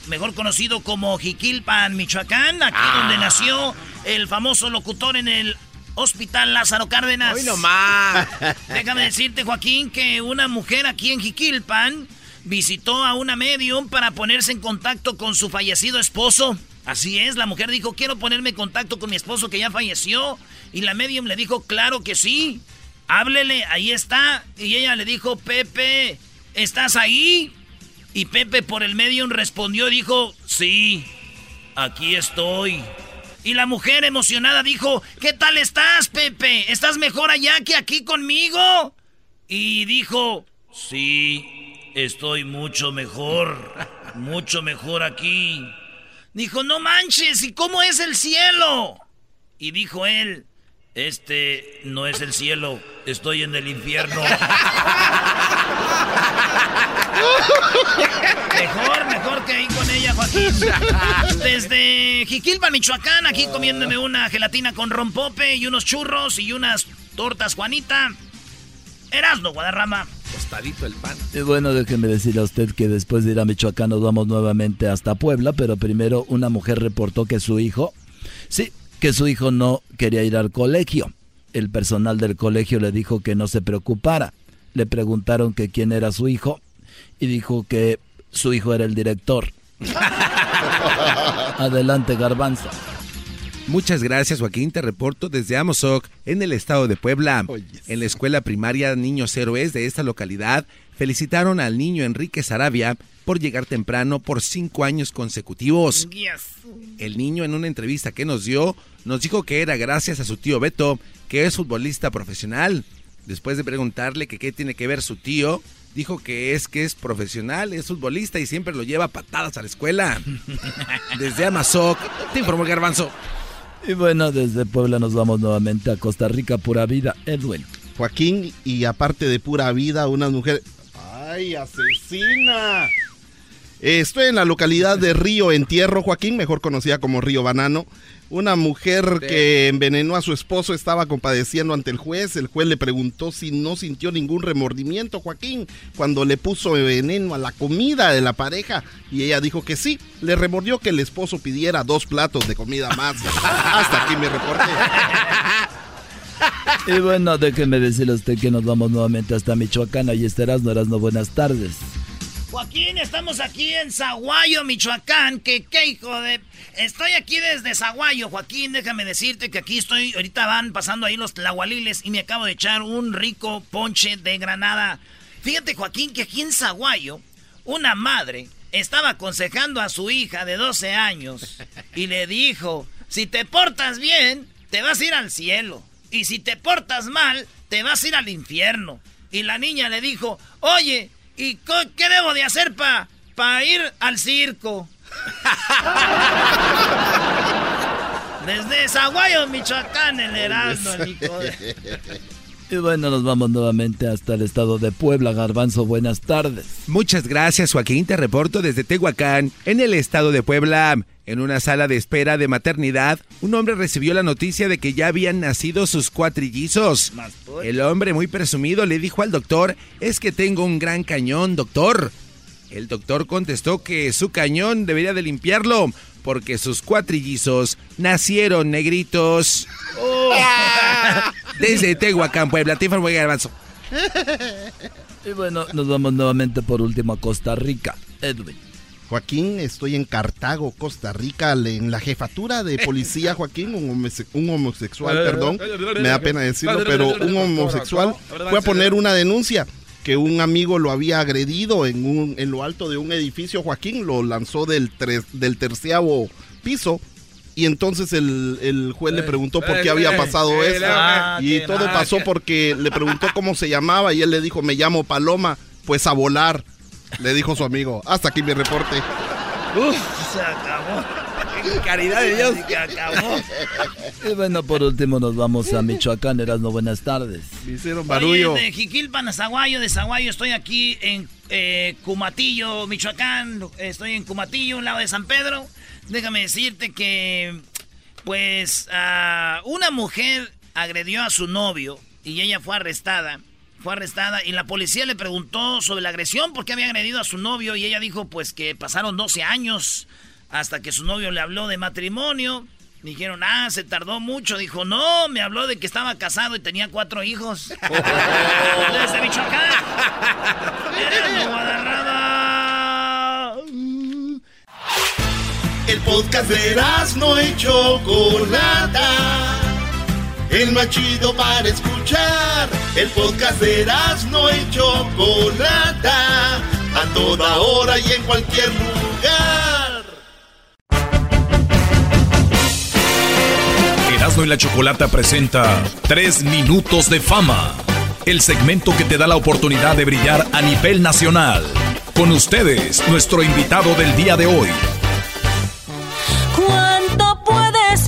mejor conocido como Jiquilpan, Michoacán, aquí donde nació el famoso locutor en el Hospital Lázaro Cárdenas. Hoy nomás. Déjame decirte, Joaquín, que una mujer aquí en Jiquilpan visitó a una medium para ponerse en contacto con su fallecido esposo. Así es, la mujer dijo, quiero ponerme en contacto con mi esposo que ya falleció. Y la medium le dijo, claro que sí. Háblele, ahí está. Y ella le dijo, Pepe, ¿estás ahí? Y Pepe por el medium respondió, dijo, sí, aquí estoy. Y la mujer emocionada dijo, ¿qué tal estás, Pepe? ¿Estás mejor allá que aquí conmigo? Y dijo, sí, estoy mucho mejor, mucho mejor aquí. Dijo, no manches, ¿y cómo es el cielo? Y dijo él, este no es el cielo, estoy en el infierno. Mejor, mejor que ahí con ella, Joaquín. Desde Jiquilpan, Michoacán, aquí comiéndome una gelatina con rompope y unos churros y unas tortas, Juanita. Erasno, Guadarrama. Tostadito el pan. Y bueno, déjeme decirle a usted que después de ir a Michoacán nos vamos nuevamente hasta Puebla, pero primero una mujer reportó que su hijo, sí, que su hijo no quería ir al colegio. El personal del colegio le dijo que no se preocupara. Le preguntaron que quién era su hijo y dijo que su hijo era el director. Adelante, Garbanzo. Muchas gracias, Joaquín. Te reporto desde Amozoc, en el estado de Puebla. En la escuela primaria Niños Héroes de esta localidad, felicitaron al niño Enrique Sarabia por llegar temprano por cinco años consecutivos. El niño, en una entrevista que nos dio, nos dijo que era gracias a su tío Beto, que es futbolista profesional. Después de preguntarle que qué tiene que ver su tío, dijo que es que es profesional, es futbolista y siempre lo lleva patadas a la escuela. Desde Amazoc, te informó el garbanzo. Y bueno, desde Puebla nos vamos nuevamente a Costa Rica, pura vida, Edwin. Joaquín, y aparte de pura vida, una mujer... ¡Ay, asesina! Estoy en la localidad de Río Entierro, Joaquín, mejor conocida como Río Banano. Una mujer que envenenó a su esposo estaba compadeciendo ante el juez. El juez le preguntó si no sintió ningún remordimiento, Joaquín, cuando le puso veneno a la comida de la pareja. Y ella dijo que sí. Le remordió que el esposo pidiera dos platos de comida más. Hasta aquí mi reporte. Y bueno, déjeme decirle a usted que nos vamos nuevamente hasta Michoacán. Ahí estarás, no eras no buenas tardes. Joaquín, estamos aquí en Zaguayo, Michoacán. Que qué hijo de. Estoy aquí desde Zaguayo, Joaquín. Déjame decirte que aquí estoy. Ahorita van pasando ahí los tlahualiles y me acabo de echar un rico ponche de granada. Fíjate, Joaquín, que aquí en Zaguayo, una madre estaba aconsejando a su hija de 12 años y le dijo: Si te portas bien, te vas a ir al cielo. Y si te portas mal, te vas a ir al infierno. Y la niña le dijo: Oye, ¿Y qué debo de hacer para pa ir al circo? Desde Zaguayo, Michoacán, el Erasmo, Y bueno, nos vamos nuevamente hasta el estado de Puebla. Garbanzo, buenas tardes. Muchas gracias, Joaquín. Te reporto desde Tehuacán, en el estado de Puebla. En una sala de espera de maternidad, un hombre recibió la noticia de que ya habían nacido sus cuatrillizos. El hombre, muy presumido, le dijo al doctor, es que tengo un gran cañón, doctor. El doctor contestó que su cañón debería de limpiarlo, porque sus cuatrillizos nacieron negritos. Oh. Desde Tehuacán, Puebla, te informo Garbanzo. Y bueno, nos vamos nuevamente por último a Costa Rica. Edwin. Joaquín, estoy en Cartago, Costa Rica, en la jefatura de policía, Joaquín, un, homosexual, perdón, me da pena decirlo, pero un homosexual fue a poner una denuncia que un amigo lo había agredido en, un, en lo alto de un edificio, Joaquín, lo lanzó del, del terciavo piso. Y entonces el, juez le preguntó por qué había pasado eso. y todo pasó porque le preguntó cómo se llamaba y él le dijo, me llamo Paloma, pues a volar. Le dijo su amigo. Hasta aquí mi reporte. Uf, se acabó. Caridad de Dios. Se acabó. Y bueno, por último nos vamos a Michoacán. Eras no buenas tardes. Me hicieron barullo. de Jiquilpan a Zaguayo, de Zaguayo estoy aquí en eh, Cumatillo, Michoacán. Estoy en Cumatillo, un lado de San Pedro. Déjame decirte que, pues, una mujer agredió a su novio y ella fue arrestada fue arrestada y la policía le preguntó sobre la agresión, por qué había agredido a su novio y ella dijo pues que pasaron 12 años hasta que su novio le habló de matrimonio. Dijeron, ah, se tardó mucho. Dijo, no, me habló de que estaba casado y tenía cuatro hijos. Desde Michoacán. El podcast de no hecho Chocolata el más chido para escuchar. El podcast de no y Chocolata, a toda hora y en cualquier lugar. Erasmo y la Chocolata presenta 3 minutos de fama, el segmento que te da la oportunidad de brillar a nivel nacional. Con ustedes, nuestro invitado del día de hoy.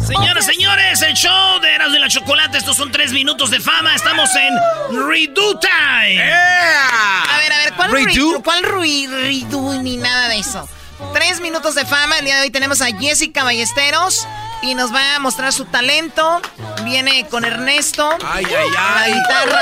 Señoras, señores, el show de Eras de la Chocolate. Estos son tres minutos de fama. Estamos en Redo Time. A ver, a ver, ¿cuál Redo? ¿Cuál Redo ni nada de eso? Tres minutos de fama. El día de hoy tenemos a Jessica Ballesteros y nos va a mostrar su talento. Viene con Ernesto. Ay, ay, ay. La guitarra.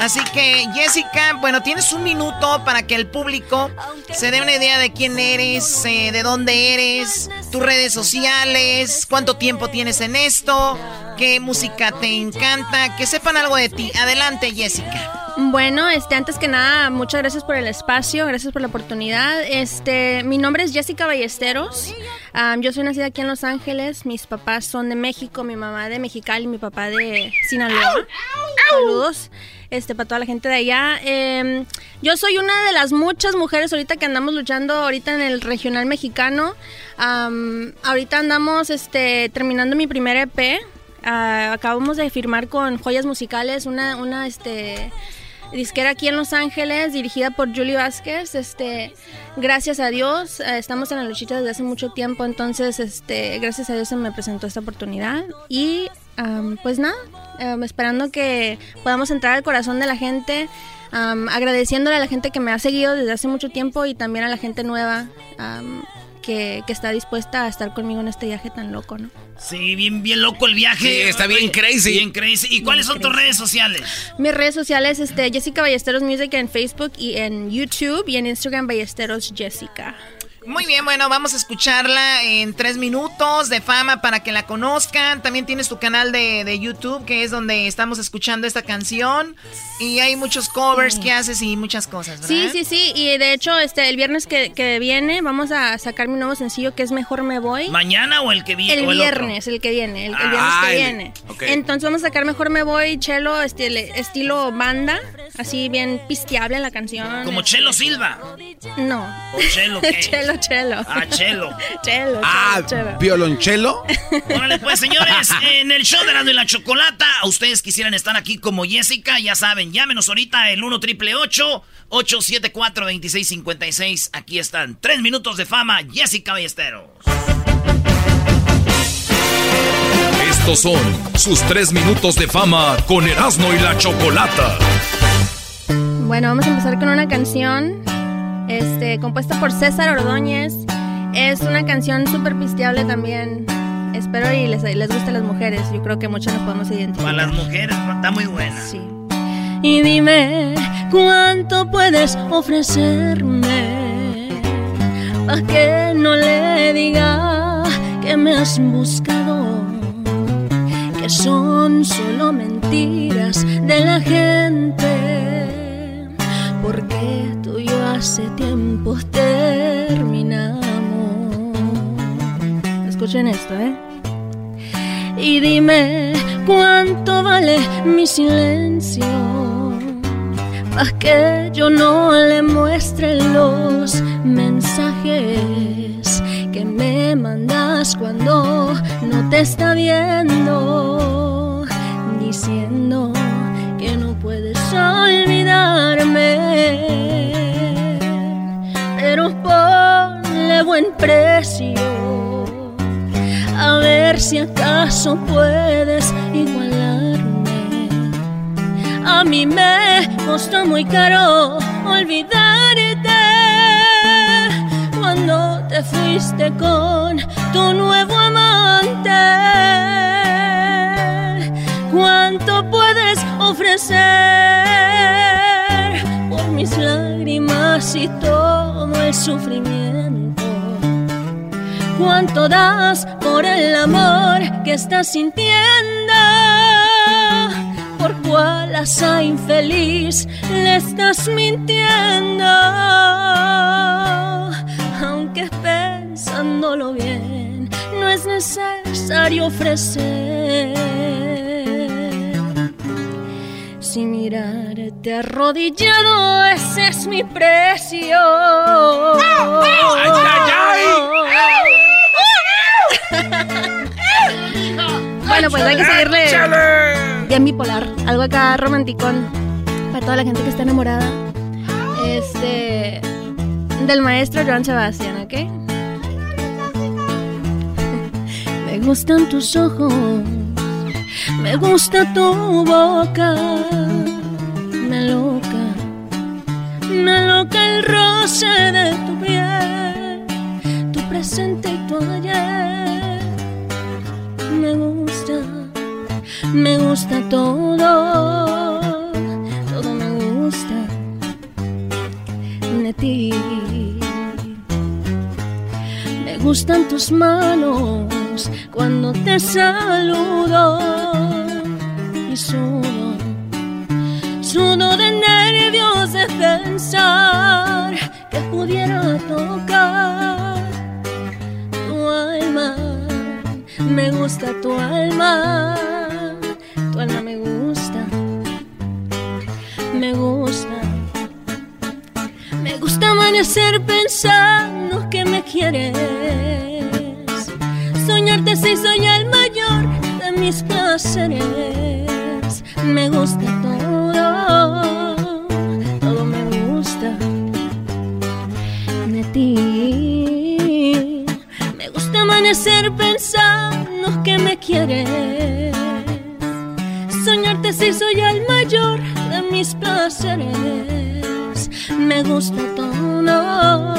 Así que, Jessica, bueno, tienes un minuto para que el público se dé una idea de quién eres, eh, de dónde eres, tus redes sociales, cuánto tiempo tienes en esto, qué música te encanta, que sepan algo de ti. Adelante, Jessica. Bueno, este, antes que nada, muchas gracias por el espacio, gracias por la oportunidad. Este, mi nombre es Jessica Ballesteros. yo soy nacida aquí en Los Ángeles. Mis papás son de México, mi mamá de Mexicali y mi papá de Sinaloa. Saludos. Este, para toda la gente de allá. Em, yo soy una de las muchas mujeres ahorita que andamos luchando ahorita en el regional mexicano. ahorita andamos este, terminando mi primer EP. Ah, acabamos de firmar con Joyas Musicales una, una este, disquera aquí en Los Ángeles, dirigida por Julie Vázquez. Este, gracias a Dios, eh, estamos en la luchita desde hace mucho tiempo, entonces, este, gracias a Dios se me presentó esta oportunidad y am, pues nada, em, esperando que podamos entrar al corazón de la gente, am, agradeciéndole a la gente que me ha seguido desde hace mucho tiempo y también a la gente nueva que, que está dispuesta a estar conmigo en este viaje tan loco, ¿no? Sí, bien, bien loco el viaje. Sí, está bien Oye, crazy. Bien crazy. ¿Y cuáles son tus redes sociales? Mis redes sociales, este, Jessica Ballesteros Music en Facebook y en YouTube y en Instagram Ballesteros Jessica. Muy bien, bueno, vamos a escucharla en tres minutos de fama para que la conozcan. También tienes tu canal de, de YouTube, que es donde estamos escuchando esta canción. Y hay muchos covers que haces y muchas cosas, ¿verdad? Sí, sí, sí. Y de hecho, este, el viernes que, que viene vamos a sacar mi nuevo sencillo que es Mejor Me Voy. ¿Mañana o el que viene? El o el otro? viernes, el que viene, el, el Ah, viernes que el- viene. ok. Entonces vamos a sacar Mejor Me Voy, chelo, estilo, estilo banda, así bien pisteable la canción. Como Chelo Silva. No. ¿O Chelo qué? chelo, chelo. Ah, Chelo. chelo, Ah, chelo, chelo. violonchelo. Órale, pues señores, en el show de la y la chocolata, a ustedes quisieran estar aquí como Jessica, ya saben, llámenos ahorita el 1 triple 874 2656 Aquí están, tres minutos de fama, Jessica Ballesteros. Estos son sus tres minutos de fama con Erasmo y la Chocolata. Bueno, vamos a empezar con una canción este, compuesta por César Ordóñez. Es una canción súper pisteable también. Espero y les, les guste a las mujeres. Yo creo que muchos nos podemos identificar. Para las mujeres, está muy buena. Sí. Y dime cuánto puedes ofrecerme para que no le diga que me has buscado, que son solo mentiras de la gente, porque hace tiempo terminamos. Escuchen esto, ¿eh? Y dime cuánto vale mi silencio. Para que yo no le muestre los mensajes que me mandas cuando no te está viendo. Diciendo que no puedes olvidarme. Buen precio a ver si acaso puedes igualarme. A mí me costó muy caro olvidarte cuando te fuiste con tu nuevo amante. ¿Cuánto puedes ofrecer por mis lágrimas y todo el sufrimiento? ¿Cuánto das por el amor que estás sintiendo? ¿Por cuál asa infeliz le estás mintiendo? Aunque pensándolo bien, no es necesario ofrecer. Si mirarte arrodillado, ese es mi precio. Bueno, pues hay que seguirle bien bipolar, algo acá romanticón para toda la gente que está enamorada. Este del maestro Joan Sebastián, ¿ok? Me gustan tus ojos, me gusta tu boca, me loca, me loca el roce de tu piel, tu presente y tu ayer. Me gusta, me gusta todo, todo me gusta de ti. Me gustan tus manos cuando te saludo y sudo, sudo de nervios de pensar que pudiera tocar tu alma. Me gusta tu alma, me gusta, me gusta. Me gusta amanecer pensando que me quieres. Soñarte si soy el mayor de mis placeres. Me gusta todo, todo me gusta de ti. Me gusta amanecer pensando que me quieres Me gusta todo,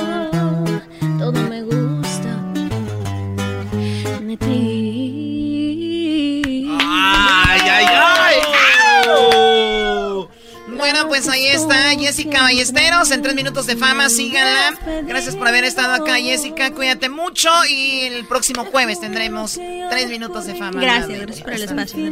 todo me gusta de ti. ¡Ay, ay, ay! Bueno, pues ahí está Jessica Ballesteros en tres minutos de fama. Síganla. Gracias por haber estado acá, Jessica. Cuídate mucho y el próximo jueves tendremos tres minutos de fama. Gracias, gracias por el espacio.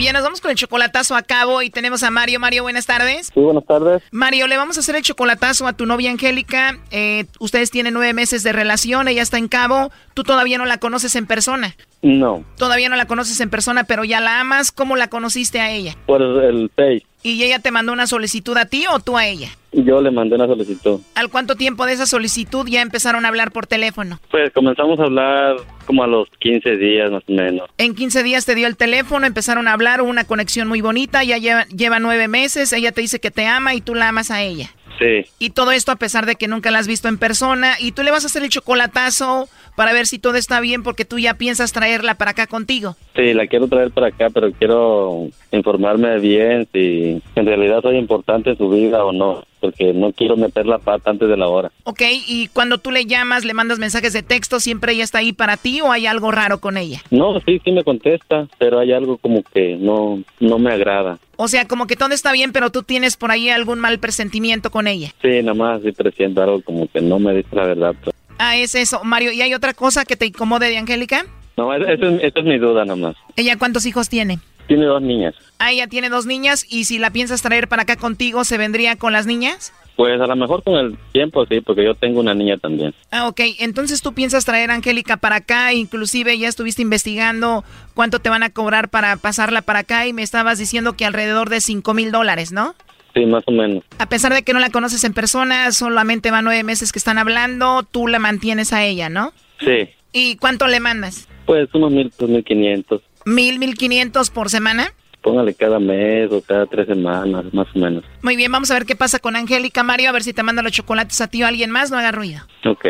Bien, nos vamos con el chocolatazo a cabo y tenemos a Mario. Mario, buenas tardes. Sí, buenas tardes. Mario, le vamos a hacer el chocolatazo a tu novia Angélica. Eh, ustedes tienen nueve meses de relación, ella está en cabo. Tú todavía no la conoces en persona. No, Todavía no la conoces en persona, pero ya la amas. ¿Cómo la conociste a ella? por el Face. ¿Y ella te mandó una solicitud a ti o tú a ella? Yo le mandé una solicitud. ¿Al cuánto tiempo de esa solicitud ya empezaron a hablar por teléfono? Pues comenzamos a hablar como a los 15 días más o menos. En 15 días te dio el teléfono, empezaron a hablar, hubo una conexión muy bonita, ya lleva, lleva nueve meses, ella te dice que te ama y tú la amas a ella. Sí, Y todo esto a pesar de que nunca la has visto en persona. Y tú le vas a hacer el chocolatazo para ver si todo está bien porque tú ya piensas traerla para acá contigo. sí, la quiero traer para acá, pero quiero informarme bien si en realidad soy importante en su vida o no, porque no quiero meter la pata antes de la hora. ¿Ok? Y cuando tú le llamas, le mandas mensajes de texto, ¿siempre ella está ahí para ti o hay algo raro con ella? No, sí, sí me contesta, pero hay algo como que no, no me agrada. O sea, como que todo está bien, pero tú tienes por ahí algún mal presentimiento con ella. Sí, nada más sí presiento algo como que no me dice la verdad. pues. Ah, es eso. Mario, ¿y hay otra cosa que te incomode de Angélica? No, esa es, esa es mi duda nada más. ¿Ella cuántos hijos tiene? Tiene dos niñas. Ah, ella tiene dos niñas y si la piensas traer para acá contigo, ¿se vendría con las niñas? Pues a lo mejor con el tiempo sí, porque yo tengo una niña también. Ah, ok. Entonces tú piensas traer a Angélica para acá, inclusive ya estuviste investigando cuánto te van a cobrar para pasarla para acá y me estabas diciendo que alrededor de 5 mil dólares, ¿no? Sí, más o menos. A pesar de que no la conoces en persona, solamente van nueve meses que están hablando, tú la mantienes a ella, ¿no? Sí, ¿Y cuánto le mandas? pues unos mil, pues mil quinientos. ¿Mil, mil quinientos por semana? Póngale cada mes o cada tres semanas, más o menos. Muy bien, vamos a ver qué pasa con Angélica, Mario, a ver si te manda los chocolates a ti o a alguien más, no haga ruido. Ok.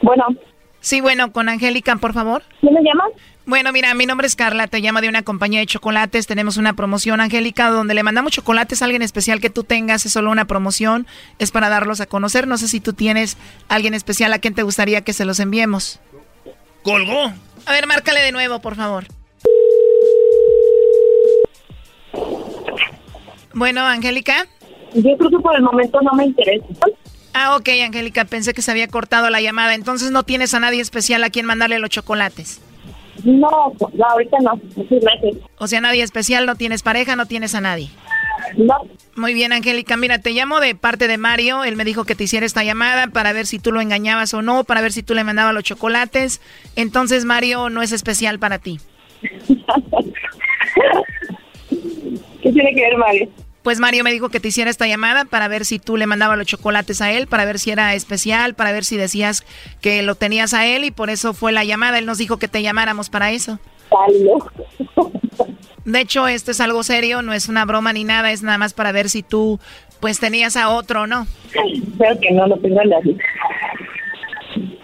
Bueno. Sí, bueno, con Angélica, por favor. ¿Quién me llamas? Bueno, mira, mi nombre es Carla, te llamo de una compañía de chocolates, tenemos una promoción, Angélica, donde le mandamos chocolates a alguien especial que tú tengas, es solo una promoción, es para darlos a conocer, no sé si tú tienes alguien especial a quien te gustaría que se los enviemos. Colgó. A ver, márcale de nuevo, por favor. Bueno, Angélica. Yo creo que por el momento no me interesa. Ah, ok, Angélica, pensé que se había cortado la llamada. Entonces no tienes a nadie especial a quien mandarle los chocolates. No, no, ahorita no. Muchas gracias. O sea, nadie especial, no tienes pareja, no tienes a nadie. No. Muy bien, Angélica. Mira, te llamo de parte de Mario. Él me dijo que te hiciera esta llamada para ver si tú lo engañabas o no, para ver si tú le mandabas los chocolates. Entonces, Mario no es especial para ti. ¿Qué tiene que ver, Mario? Pues Mario me dijo que te hiciera esta llamada para ver si tú le mandabas los chocolates a él, para ver si era especial, para ver si decías que lo tenías a él y por eso fue la llamada. Él nos dijo que te llamáramos para eso. De hecho, esto es algo serio, no es una broma ni nada, es nada más para ver si tú pues tenías a otro o no. Espero que no lo tenga nadie.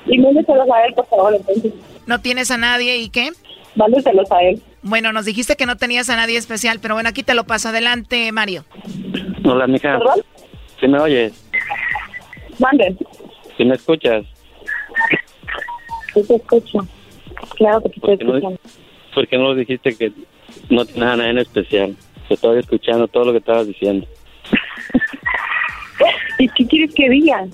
Y mándeselos a él, por favor, entonces. ¿No tienes a nadie y qué? Mándeselos a él. Bueno, nos dijiste que no tenías a nadie especial, pero bueno, aquí te lo paso. Adelante, Mario. Hola, mija. ¿Perdón? ¿Sí me oyes? Mande. ¿Sí me escuchas? Sí te escucho. Claro que te estoy ¿Por qué no, escuchando. por qué no dijiste que no tienes a nadie en especial? Te estoy escuchando todo lo que estabas diciendo. ¿Y qué quieres que diga?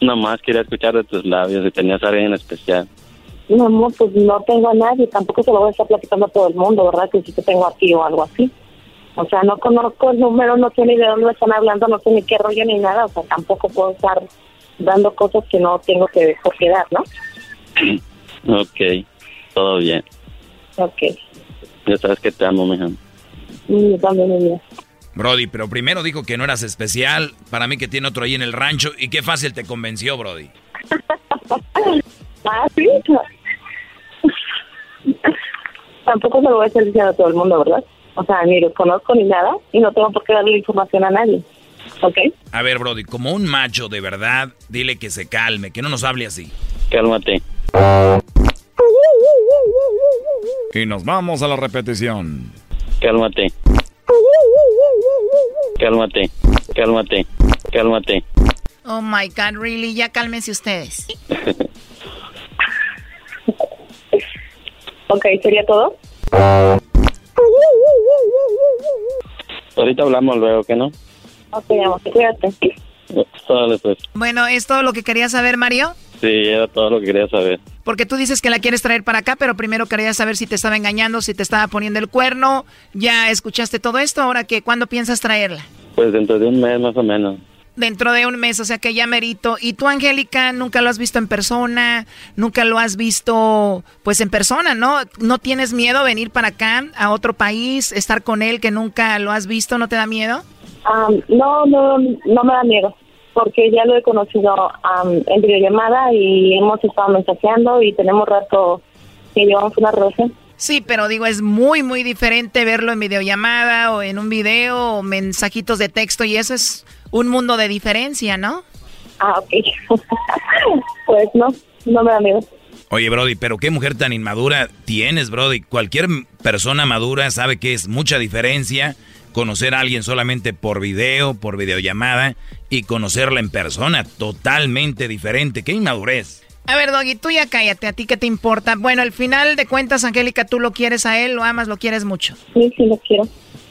Nomás quería escuchar de tus labios si tenías a alguien en especial. No, amor, pues no tengo a nadie, tampoco se lo voy a estar platicando a todo el mundo, ¿verdad? Que sí que tengo aquí o algo así. O sea, no conozco el número, no sé ni de dónde están hablando, no sé ni qué rollo ni nada, o sea, tampoco puedo estar dando cosas que no tengo que por qué dar, ¿no? Ok, todo bien. Ok. Ya sabes que te amo, mija. Y yo también. Brody, pero primero dijo que no eras especial. Para mí que tiene otro ahí en el rancho. Y qué fácil te convenció, Brody. Ah, sí. Tampoco se lo voy a estar diciendo a todo el mundo, ¿verdad? O sea, ni los conozco ni nada y no tengo por qué darle información a nadie. ¿Ok? A ver, Brody, como un macho de verdad, dile que se calme, que no nos hable así. Cálmate. Y nos vamos a la repetición. Cálmate. Cálmate. Cálmate. Cálmate. Oh my God, really, ya cálmense ustedes. Ok, ¿sería todo? Ahorita hablamos luego, ¿qué no? Ok, amor, cuídate. Pues. Bueno, ¿es todo lo que querías saber, Mario? Sí, era todo lo que quería saber. Porque tú dices que la quieres traer para acá, pero primero quería saber si te estaba engañando, si te estaba poniendo el cuerno. Ya escuchaste todo esto, ahora que ¿cuándo piensas traerla? Pues dentro de un mes más o menos. Dentro de un mes, o sea que ya merito. ¿Y tú, Angélica, nunca lo has visto en persona? ¿Nunca lo has visto, pues, en persona, no? ¿No tienes miedo venir para acá, a otro país, estar con él que nunca lo has visto? ¿No te da miedo? Am, no, no, no me da miedo, porque ya lo he conocido en videollamada y hemos estado mensajeando y tenemos rato que llevamos una relación. Sí, pero digo, es muy, muy diferente verlo en videollamada o en un video o mensajitos de texto y eso es un mundo de diferencia, ¿no? Ah, ok. pues no, no me da miedo. Oye, Brody, pero qué mujer tan inmadura tienes, Brody. Cualquier persona madura sabe que es mucha diferencia conocer a alguien solamente por video, por videollamada y conocerla en persona. Totalmente diferente. Qué inmadurez. A ver, Doggy, tú ya cállate, ¿a ti qué te importa? Bueno, al final de cuentas, Angélica, tú lo quieres a él, lo amas, lo quieres mucho. Sí, sí, lo quiero.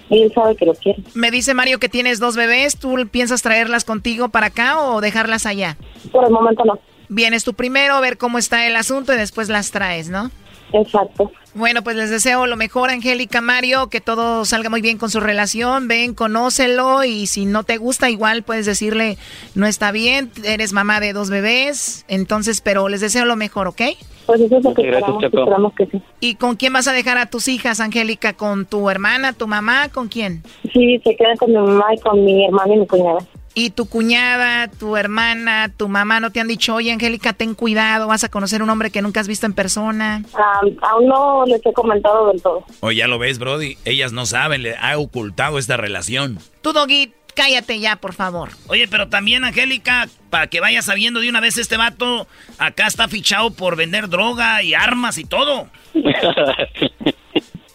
Él sabe que lo quiero. Me dice Mario que tienes dos bebés, ¿tú piensas traerlas contigo para acá o dejarlas allá? Por el momento no. Vienes tú primero a ver cómo está el asunto y después las traes, ¿no? Exacto. Bueno, pues les deseo lo mejor, Angélica, Mario, que todo salga muy bien con su relación. Ven, conócelo y si no te gusta, igual puedes decirle, no está bien, eres mamá de dos bebés. Entonces, pero les deseo lo mejor, ¿ok? Pues eso es lo que Muchas gracias, esperamos, Choco. esperamos que sí. ¿Y con quién vas a dejar a tus hijas, Angélica? ¿Con tu hermana, tu mamá? ¿Con quién? Sí, se quedan con mi mamá y con mi hermana y mi cuñada. ¿Y tu cuñada, tu hermana, tu mamá no te han dicho, oye, Angélica, ten cuidado, vas a conocer un hombre que nunca has visto en persona? Am, aún no les he comentado del todo. Oye, ya lo ves, Brody. Ellas no saben, le ha ocultado esta relación. Tú, Doggy, cállate ya, por favor. Oye, pero también, Angélica, para que vayas sabiendo de una vez este vato, acá está fichado por vender droga y armas y todo.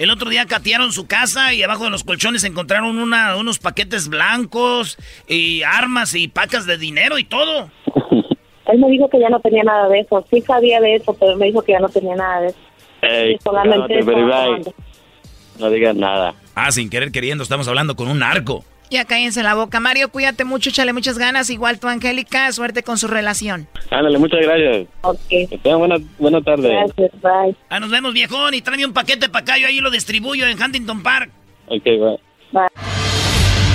El otro día catearon su casa y abajo de los colchones encontraron una, unos paquetes blancos y armas y pacas de dinero y todo. Él me dijo que ya no tenía nada de eso. Sí sabía de eso, pero me dijo que ya no tenía nada de eso. Solamente. No digas nada. Ah, sin querer queriendo, estamos hablando con un narco. Ya cállense la boca. Mario, cuídate mucho, échale muchas ganas. Igual tú, Angélica, suerte con su relación. Ándale, muchas gracias. Ok. Que tengan buena, buena tarde. Gracias, bye. Ah, nos vemos, viejón, y tráeme un paquete para acá, yo ahí lo distribuyo en Huntington Park. Ok, bye.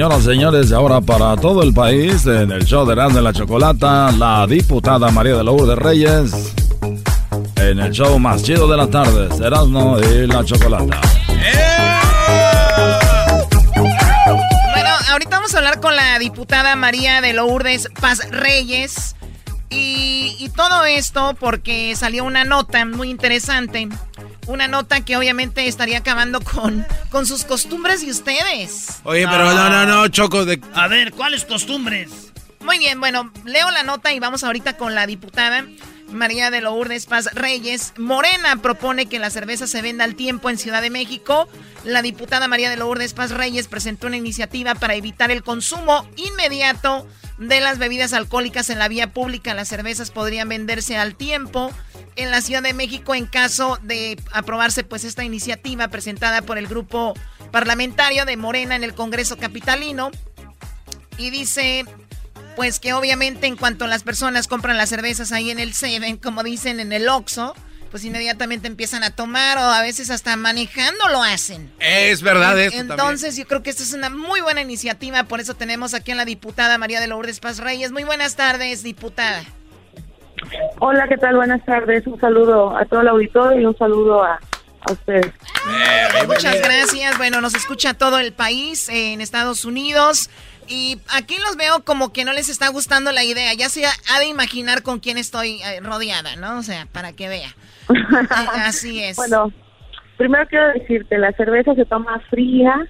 Señoras y señores, ahora para todo el país, en el show de Erasmo de la Chocolata, la diputada María de Lourdes Reyes, en el show más chido de las tardes, Erasmo y la Chocolata. Bueno, ahorita vamos a hablar con la diputada María de Lourdes Paz Reyes. Y, y todo esto porque salió una nota muy interesante. una nota que obviamente estaría acabando con, con sus costumbres y ustedes. Oye, pero no, no, no, Choco. De... A ver, ¿cuáles costumbres? Muy bien, bueno, leo la nota y vamos ahorita con la diputada. María de Lourdes Paz Reyes. Morena propone que la cerveza se venda al tiempo en Ciudad de México. La diputada María de Lourdes Paz Reyes presentó una iniciativa para evitar el consumo inmediato de las bebidas alcohólicas en la vía pública. Las cervezas podrían venderse al tiempo en la Ciudad de México en caso de aprobarse pues esta iniciativa presentada por el grupo parlamentario de Morena en el Congreso Capitalino. Y dice, pues que obviamente en cuanto las personas compran las cervezas ahí en el Seven, como dicen en el Oxxo, pues inmediatamente empiezan a tomar o a veces hasta manejando lo hacen. Es verdad eso Entonces yo creo que esta es una muy buena iniciativa, por eso tenemos aquí a la diputada María de Lourdes Paz Reyes. Muy buenas tardes, diputada. Hola, ¿qué tal? Buenas tardes. Un saludo a todo el auditorio y un saludo a, a ustedes. Eh, muchas gracias. Bueno, nos escucha todo el país en Estados Unidos. Y aquí los veo como que no les está gustando la idea. Ya se ha de imaginar con quién estoy eh, rodeada, ¿no? O sea, para que vea. Eh, así es. Bueno, primero quiero decirte, la cerveza se toma fría,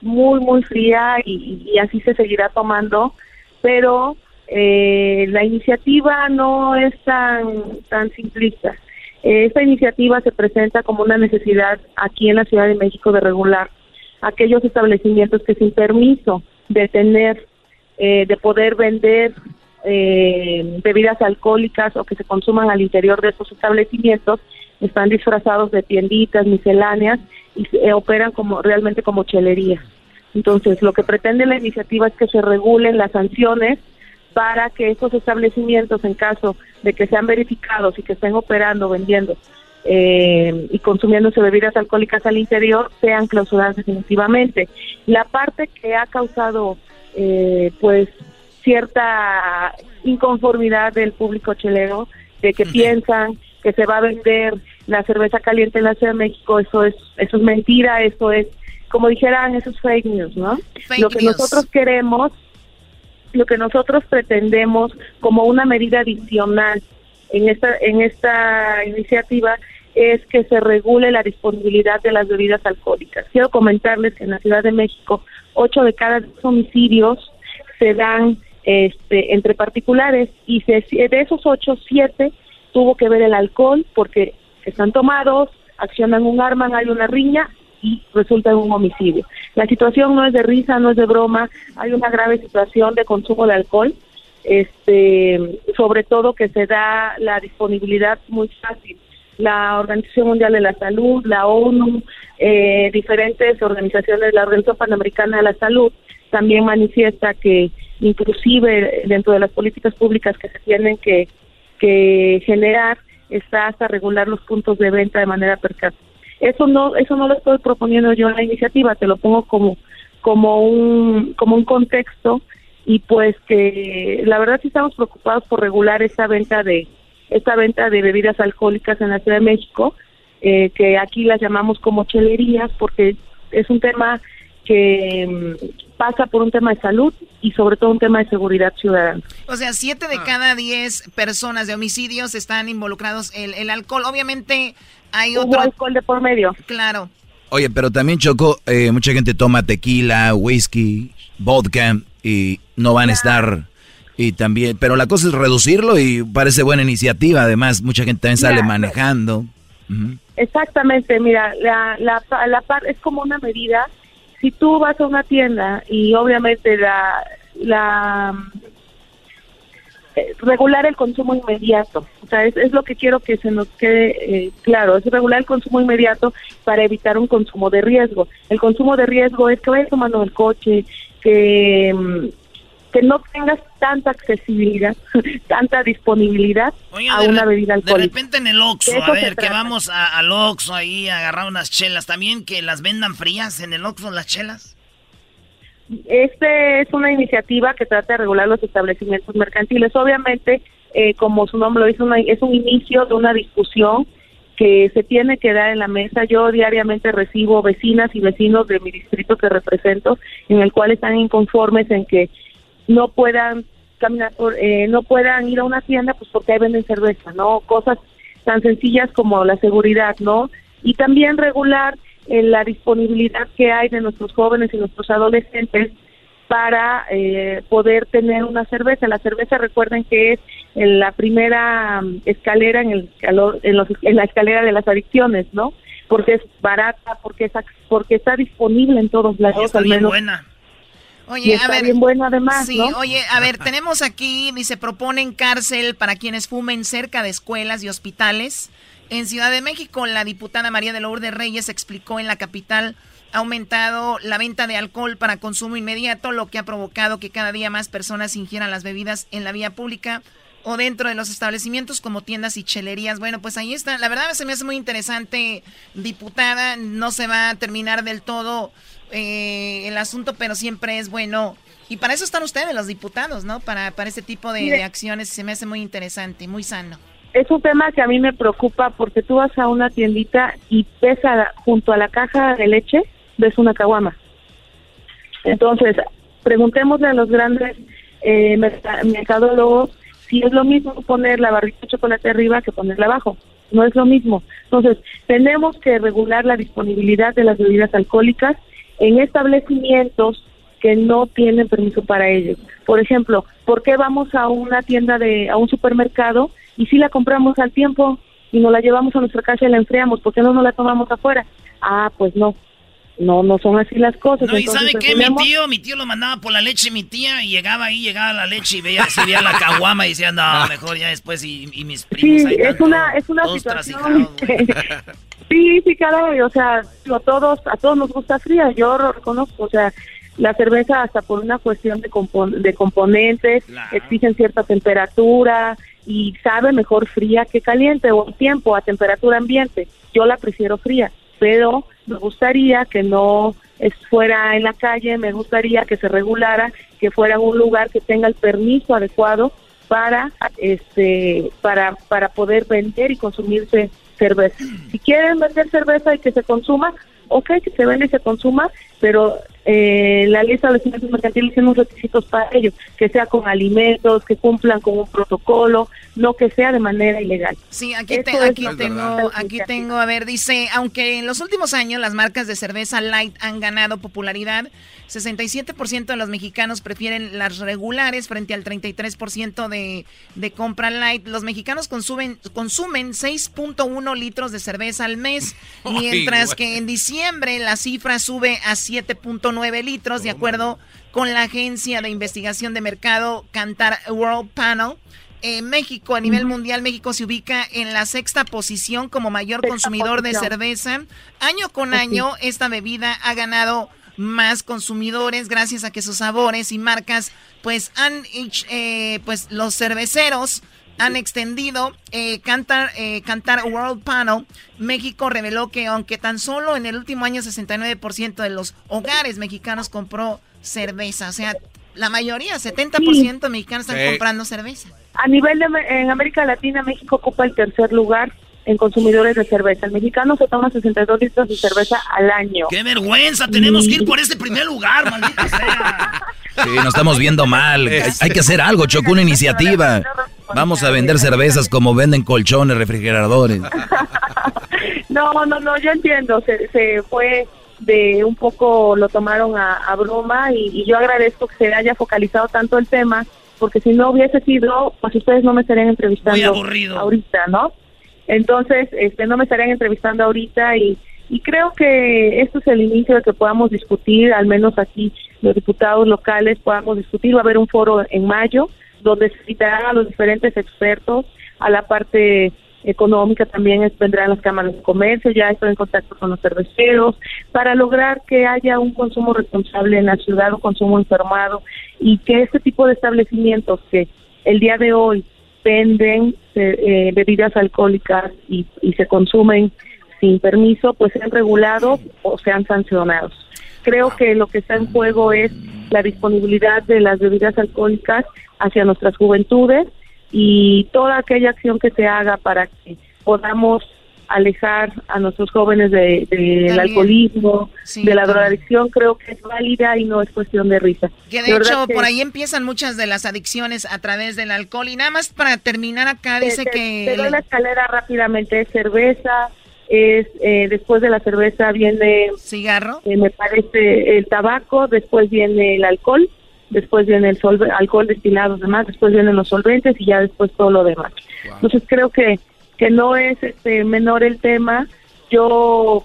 muy, muy fría y, así se seguirá tomando, pero eh, la iniciativa no es tan, tan simplista. Esta iniciativa se presenta como una necesidad aquí en la Ciudad de México de regular aquellos establecimientos que sin permiso de tener, eh, de poder vender eh, bebidas alcohólicas o que se consuman al interior de esos establecimientos, están disfrazados de tienditas misceláneas y eh, operan como realmente como chelería. Entonces, lo que pretende la iniciativa es que se regulen las sanciones para que estos establecimientos, en caso de que sean verificados y que estén operando, vendiendo eh, y consumiéndose bebidas alcohólicas al interior sean clausuradas definitivamente. La parte que ha causado eh, pues cierta inconformidad del público chelero de que piensan que se va a vender la cerveza caliente en la Ciudad de México, eso es eso es mentira, eso es como dijeran, eso es fake news, ¿no? lo que nosotros queremos, lo que nosotros pretendemos como una medida adicional en esta en esta iniciativa es que se regule la disponibilidad de las bebidas alcohólicas. Quiero comentarles que en la Ciudad de México, ocho de cada diez homicidios se dan este, entre particulares y de esos ocho, siete tuvo que ver el alcohol porque están tomados, accionan un arma, hay una riña y resulta en un homicidio. La situación no es de risa, no es de broma, hay una grave situación de consumo de alcohol, este, sobre todo que se da la disponibilidad muy fácil la Organización Mundial de la Salud, la ONU, eh, diferentes organizaciones, la Organización Panamericana de la Salud, también manifiesta que inclusive dentro de las políticas públicas que se tienen que, que generar está hasta regular los puntos de venta de manera percata. Eso no eso no lo estoy proponiendo yo en la iniciativa, te lo pongo como como un como un contexto y pues que la verdad sí estamos preocupados por regular esa venta de esta venta de bebidas alcohólicas en la Ciudad de México, eh, que aquí las llamamos como chelerías porque es un tema que mm, pasa por un tema de salud y sobre todo un tema de seguridad ciudadana. O sea, siete de ah. cada diez personas de homicidios están involucrados en el alcohol. Obviamente hay otro... alcohol de por medio. Claro. Oye, pero también chocó, eh, mucha gente toma tequila, whisky, vodka y no van a estar y también, pero la cosa es reducirlo y parece buena iniciativa. Además, mucha gente también sale manejando. Exactamente, mira, la, la, la par es como una medida. Si tú vas a una tienda y obviamente la, la eh, regular el consumo inmediato, o sea, es, es, lo que quiero que se nos quede eh, claro, es regular el consumo inmediato para evitar un consumo de riesgo. El consumo de riesgo es que vayas tomando el coche, que mm, que no tengas tanta accesibilidad, tanta disponibilidad a una bebida alcohólica. De repente en el Oxxo, a ver, que vamos al Oxxo ahí a agarrar unas chelas, ¿también que las vendan frías en el Oxxo las chelas? Este es una iniciativa que trata de regular los establecimientos mercantiles. Obviamente, eh, como su nombre lo dice, es un inicio de una discusión que se tiene que dar en la mesa. Yo diariamente recibo vecinas y vecinos de mi distrito que represento, en el cual están inconformes en que no puedan caminar por, eh, no puedan ir a una tienda pues porque ahí venden cerveza, ¿no? Cosas tan sencillas como la seguridad, ¿no? y también regular eh, la disponibilidad que hay de nuestros jóvenes y nuestros adolescentes para eh, poder tener una cerveza. La cerveza, recuerden que es en la primera mm, escalera en, el, en, los, en la escalera de las adicciones, ¿no? Porque es barata, porque es porque está disponible en todos lados. Está bien buena. Oye, a ver, bien buena además, sí, oye, a ver, tenemos aquí, dice, proponen cárcel para quienes fumen cerca de escuelas y hospitales. En Ciudad de México, la diputada María de Lourdes Reyes explicó en la capital ha aumentado la venta de alcohol para consumo inmediato, lo que ha provocado que cada día más personas ingieran las bebidas en la vía pública o dentro de los establecimientos como tiendas y chelerías. Bueno, pues ahí está. La verdad se me hace muy interesante, diputada. No se va a terminar del todo eh, el asunto, pero siempre es bueno. Y para eso están ustedes, los diputados, ¿no? Para, para este tipo de, de acciones se me hace muy interesante, muy sano es un tema que a mí me preocupa porque tú vas a una tiendita y pesa junto a la caja de leche ves una caguama. Entonces, preguntémosle a los grandes eh, mercadólogos si es lo mismo poner la barrita de chocolate arriba que ponerla abajo. No es lo mismo. Entonces, tenemos que regular la disponibilidad de las bebidas alcohólicas en establecimientos que no tienen permiso para ello. Por ejemplo, ¿por qué vamos a una tienda de, a un supermercado y si la compramos al tiempo y nos la llevamos a nuestra casa y la enfriamos? ¿Por qué no nos la tomamos afuera? Ah, pues no, no, no son así las cosas. No, y ¿sabe qué? Mi tío, mi tío lo mandaba por la leche, mi tía, y llegaba ahí, llegaba la leche y veía, se veía la caguama y decía, no, mejor ya después, y, mis primos Sí, es una, es una situación... sí, sí, caray, o sea, a todos, a todos nos gusta fría, yo lo reconozco, o sea, la cerveza hasta por una cuestión de, de componentes, exigen cierta temperatura y sabe mejor fría que caliente o tiempo, a temperatura ambiente. Yo la prefiero fría, pero me gustaría que no fuera en la calle, me gustaría que se regulara, que fuera un lugar que tenga el permiso adecuado para este para para poder vender y consumirse cerveza. Si quieren vender cerveza y que se consuma, ok, que se vende y se consuma, pero eh, la lista de establecimientos mercantiles tiene unos requisitos para ello, que sea con alimentos, que cumplan con un protocolo, no que sea de manera ilegal. Sí, aquí, aquí tengo, aquí tengo, a ver, dice, aunque en los últimos años las marcas de cerveza light han ganado popularidad, 67% de los mexicanos prefieren las regulares frente al 33% de, de compra light. Los mexicanos consumen, consumen 6.1 litros de cerveza al mes, mientras que en diciembre la cifra sube a 7.9 litros, de acuerdo con la agencia de investigación de mercado Cantar World Panel. En México, a nivel mundial, México se ubica en la sexta posición como mayor consumidor de cerveza. Año con año, esta bebida ha ganado más consumidores gracias a que sus sabores y marcas, pues han, eh, pues los cerveceros han extendido eh, Cantar, eh, Cantar World Panel. México reveló que aunque tan solo en el último año 69% de los hogares mexicanos compró cerveza, o sea, la mayoría, 70% de mexicanos están comprando cerveza. A nivel de en América Latina, México ocupa el tercer lugar en consumidores de cerveza. El mexicano se toma 62 litros de cerveza al año. ¡Qué vergüenza! Tenemos que ir por este primer lugar, maldita sea. Sí, nos estamos viendo mal. Hay, que hacer algo, Choco, una iniciativa. Vamos a vender cervezas como venden colchones, refrigeradores. No, no, no, yo entiendo. Se, se fue de un poco, lo tomaron a, broma y, y yo agradezco que se haya focalizado tanto el tema porque si no hubiese sido, pues ustedes no me estarían entrevistando ahorita, ¿no? Entonces, este, no me estarían entrevistando ahorita y, y creo que esto es el inicio de que podamos discutir, al menos aquí los diputados locales podamos discutir. Va a haber un foro en mayo donde se citarán a los diferentes expertos, a la parte económica también vendrán las cámaras de comercio, ya estoy en contacto con los cerveceros, para lograr que haya un consumo responsable en la ciudad, un consumo informado y que este tipo de establecimientos que el día de hoy venden eh, bebidas alcohólicas y, se consumen sin permiso, pues sean regulados o sean sancionados. Creo que lo que está en juego es la disponibilidad de las bebidas alcohólicas hacia nuestras juventudes y toda aquella acción que se haga para que podamos alejar a nuestros jóvenes del de, alcoholismo, de la drogadicción, creo que es válida y no es cuestión de risa. Que de, hecho, por ahí empiezan muchas de las adicciones a través del alcohol. Y nada más para terminar acá, dice que... Te doy la escalera rápidamente, cerveza, es eh, después de la cerveza viene cigarro, eh, me parece el tabaco, después viene el alcohol, después viene el solve alcohol destilado, demás, después vienen los solventes y ya después todo lo demás. Entonces creo que que no es este menor el tema. Yo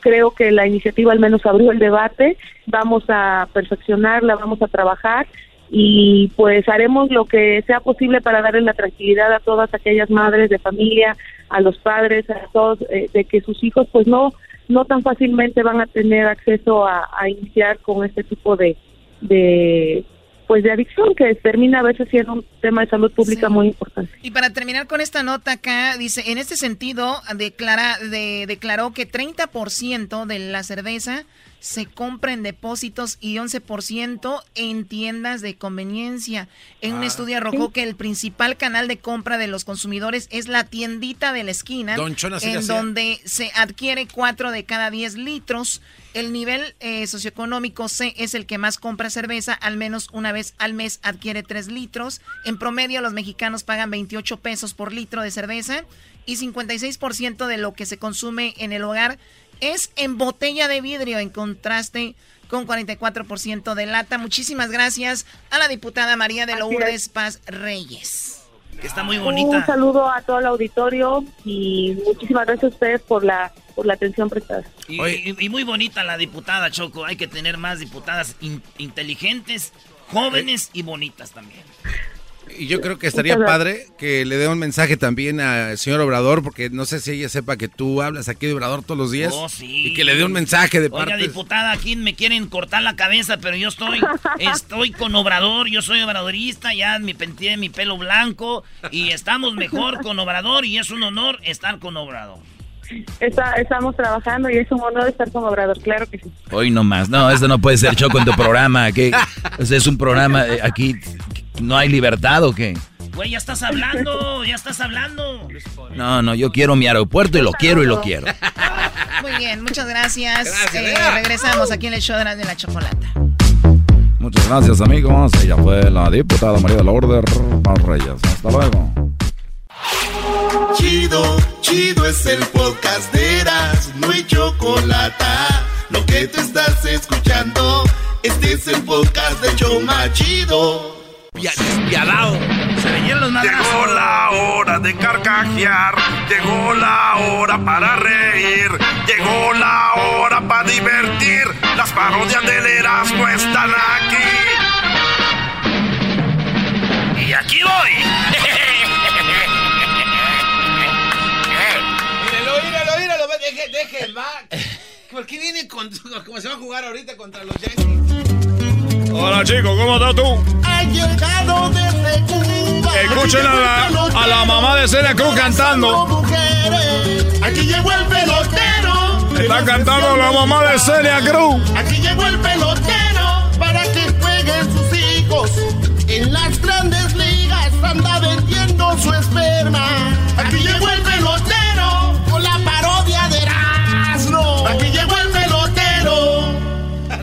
creo que la iniciativa al menos abrió el debate, vamos a perfeccionarla, vamos a trabajar y pues haremos lo que sea posible para darle la tranquilidad a todas aquellas madres de familia, a los padres, a todos, eh, de que sus hijos pues no no tan fácilmente van a tener acceso a, a iniciar con este tipo de, de pues de adicción que termina a veces siendo un tema de salud pública muy importante. Y para terminar con esta nota acá, dice, en este sentido, declara, de, declaró que 30% de la cerveza se compra en depósitos y 11% en tiendas de conveniencia. En un ah. estudio arrojó que el principal canal de compra de los consumidores es la tiendita de la esquina, en donde se adquiere 4 de cada 10 litros. El nivel eh, socioeconómico C es el que más compra cerveza, al menos una vez al mes adquiere 3 litros. En promedio los mexicanos pagan 28 pesos por litro de cerveza y 56% de lo que se consume en el hogar es en botella de vidrio, en contraste con 44% de lata. Muchísimas gracias a la diputada María de Lourdes Paz Reyes. Que está muy bonita. Un saludo a todo el auditorio y muchísimas gracias a ustedes por la por la atención prestada. Y, muy bonita la diputada Choco. Hay que tener más diputadas inteligentes, jóvenes y bonitas también. Y yo creo que estaría padre que le dé un mensaje también al señor Obrador, porque no sé si ella sepa que tú hablas aquí de Obrador todos los días. Oh, sí. Y que le dé un mensaje de parte. Oiga, diputada, aquí me quieren cortar la cabeza, pero yo estoy, estoy con Obrador, yo soy obradorista, ya me penteé mi pelo blanco y estamos mejor con Obrador y es un honor estar con Obrador. estamos trabajando y es un honor estar con Obrador, claro que sí. Hoy no más, no, esto no puede ser Choco en tu programa, que es un programa eh, aquí ¿No hay libertad o qué? Güey, ya estás hablando, ya estás hablando. No, no, yo quiero mi aeropuerto y lo quiero y lo quiero. Muy bien, muchas gracias. Eh, regresamos aquí en el show de la, de la chocolata. Muchas gracias, amigos. Ella fue la diputada María de la Order Paz Reyes. Hasta luego. Chido, chido es el podcast de Eras, no hay chocolate. Lo que te estás escuchando, este es el podcast de Choma Chido despiadado. Se venían los Llegó la hora de carcajear, llegó la hora para reír, llegó la hora para divertir. Las parodias del Erasmo están aquí. Y aquí voy. míralo, míralo, míralo, deje, deje, va. ¿Por qué viene con, como se va a jugar ahorita contra los Yankees? Hola chicos, ¿cómo estás tú? Ha llegado desde Cuba. Escuchen a la, a la mamá de Celia Cruz cantando. Aquí llegó el pelotero. Está cantando la mamá de Celia Cruz. Aquí llegó el pelotero para que jueguen sus hijos. En las grandes ligas anda vendiendo su esperma. Aquí llegó el pelotero con la parodia de Erasmo. Aquí llegó el pelotero.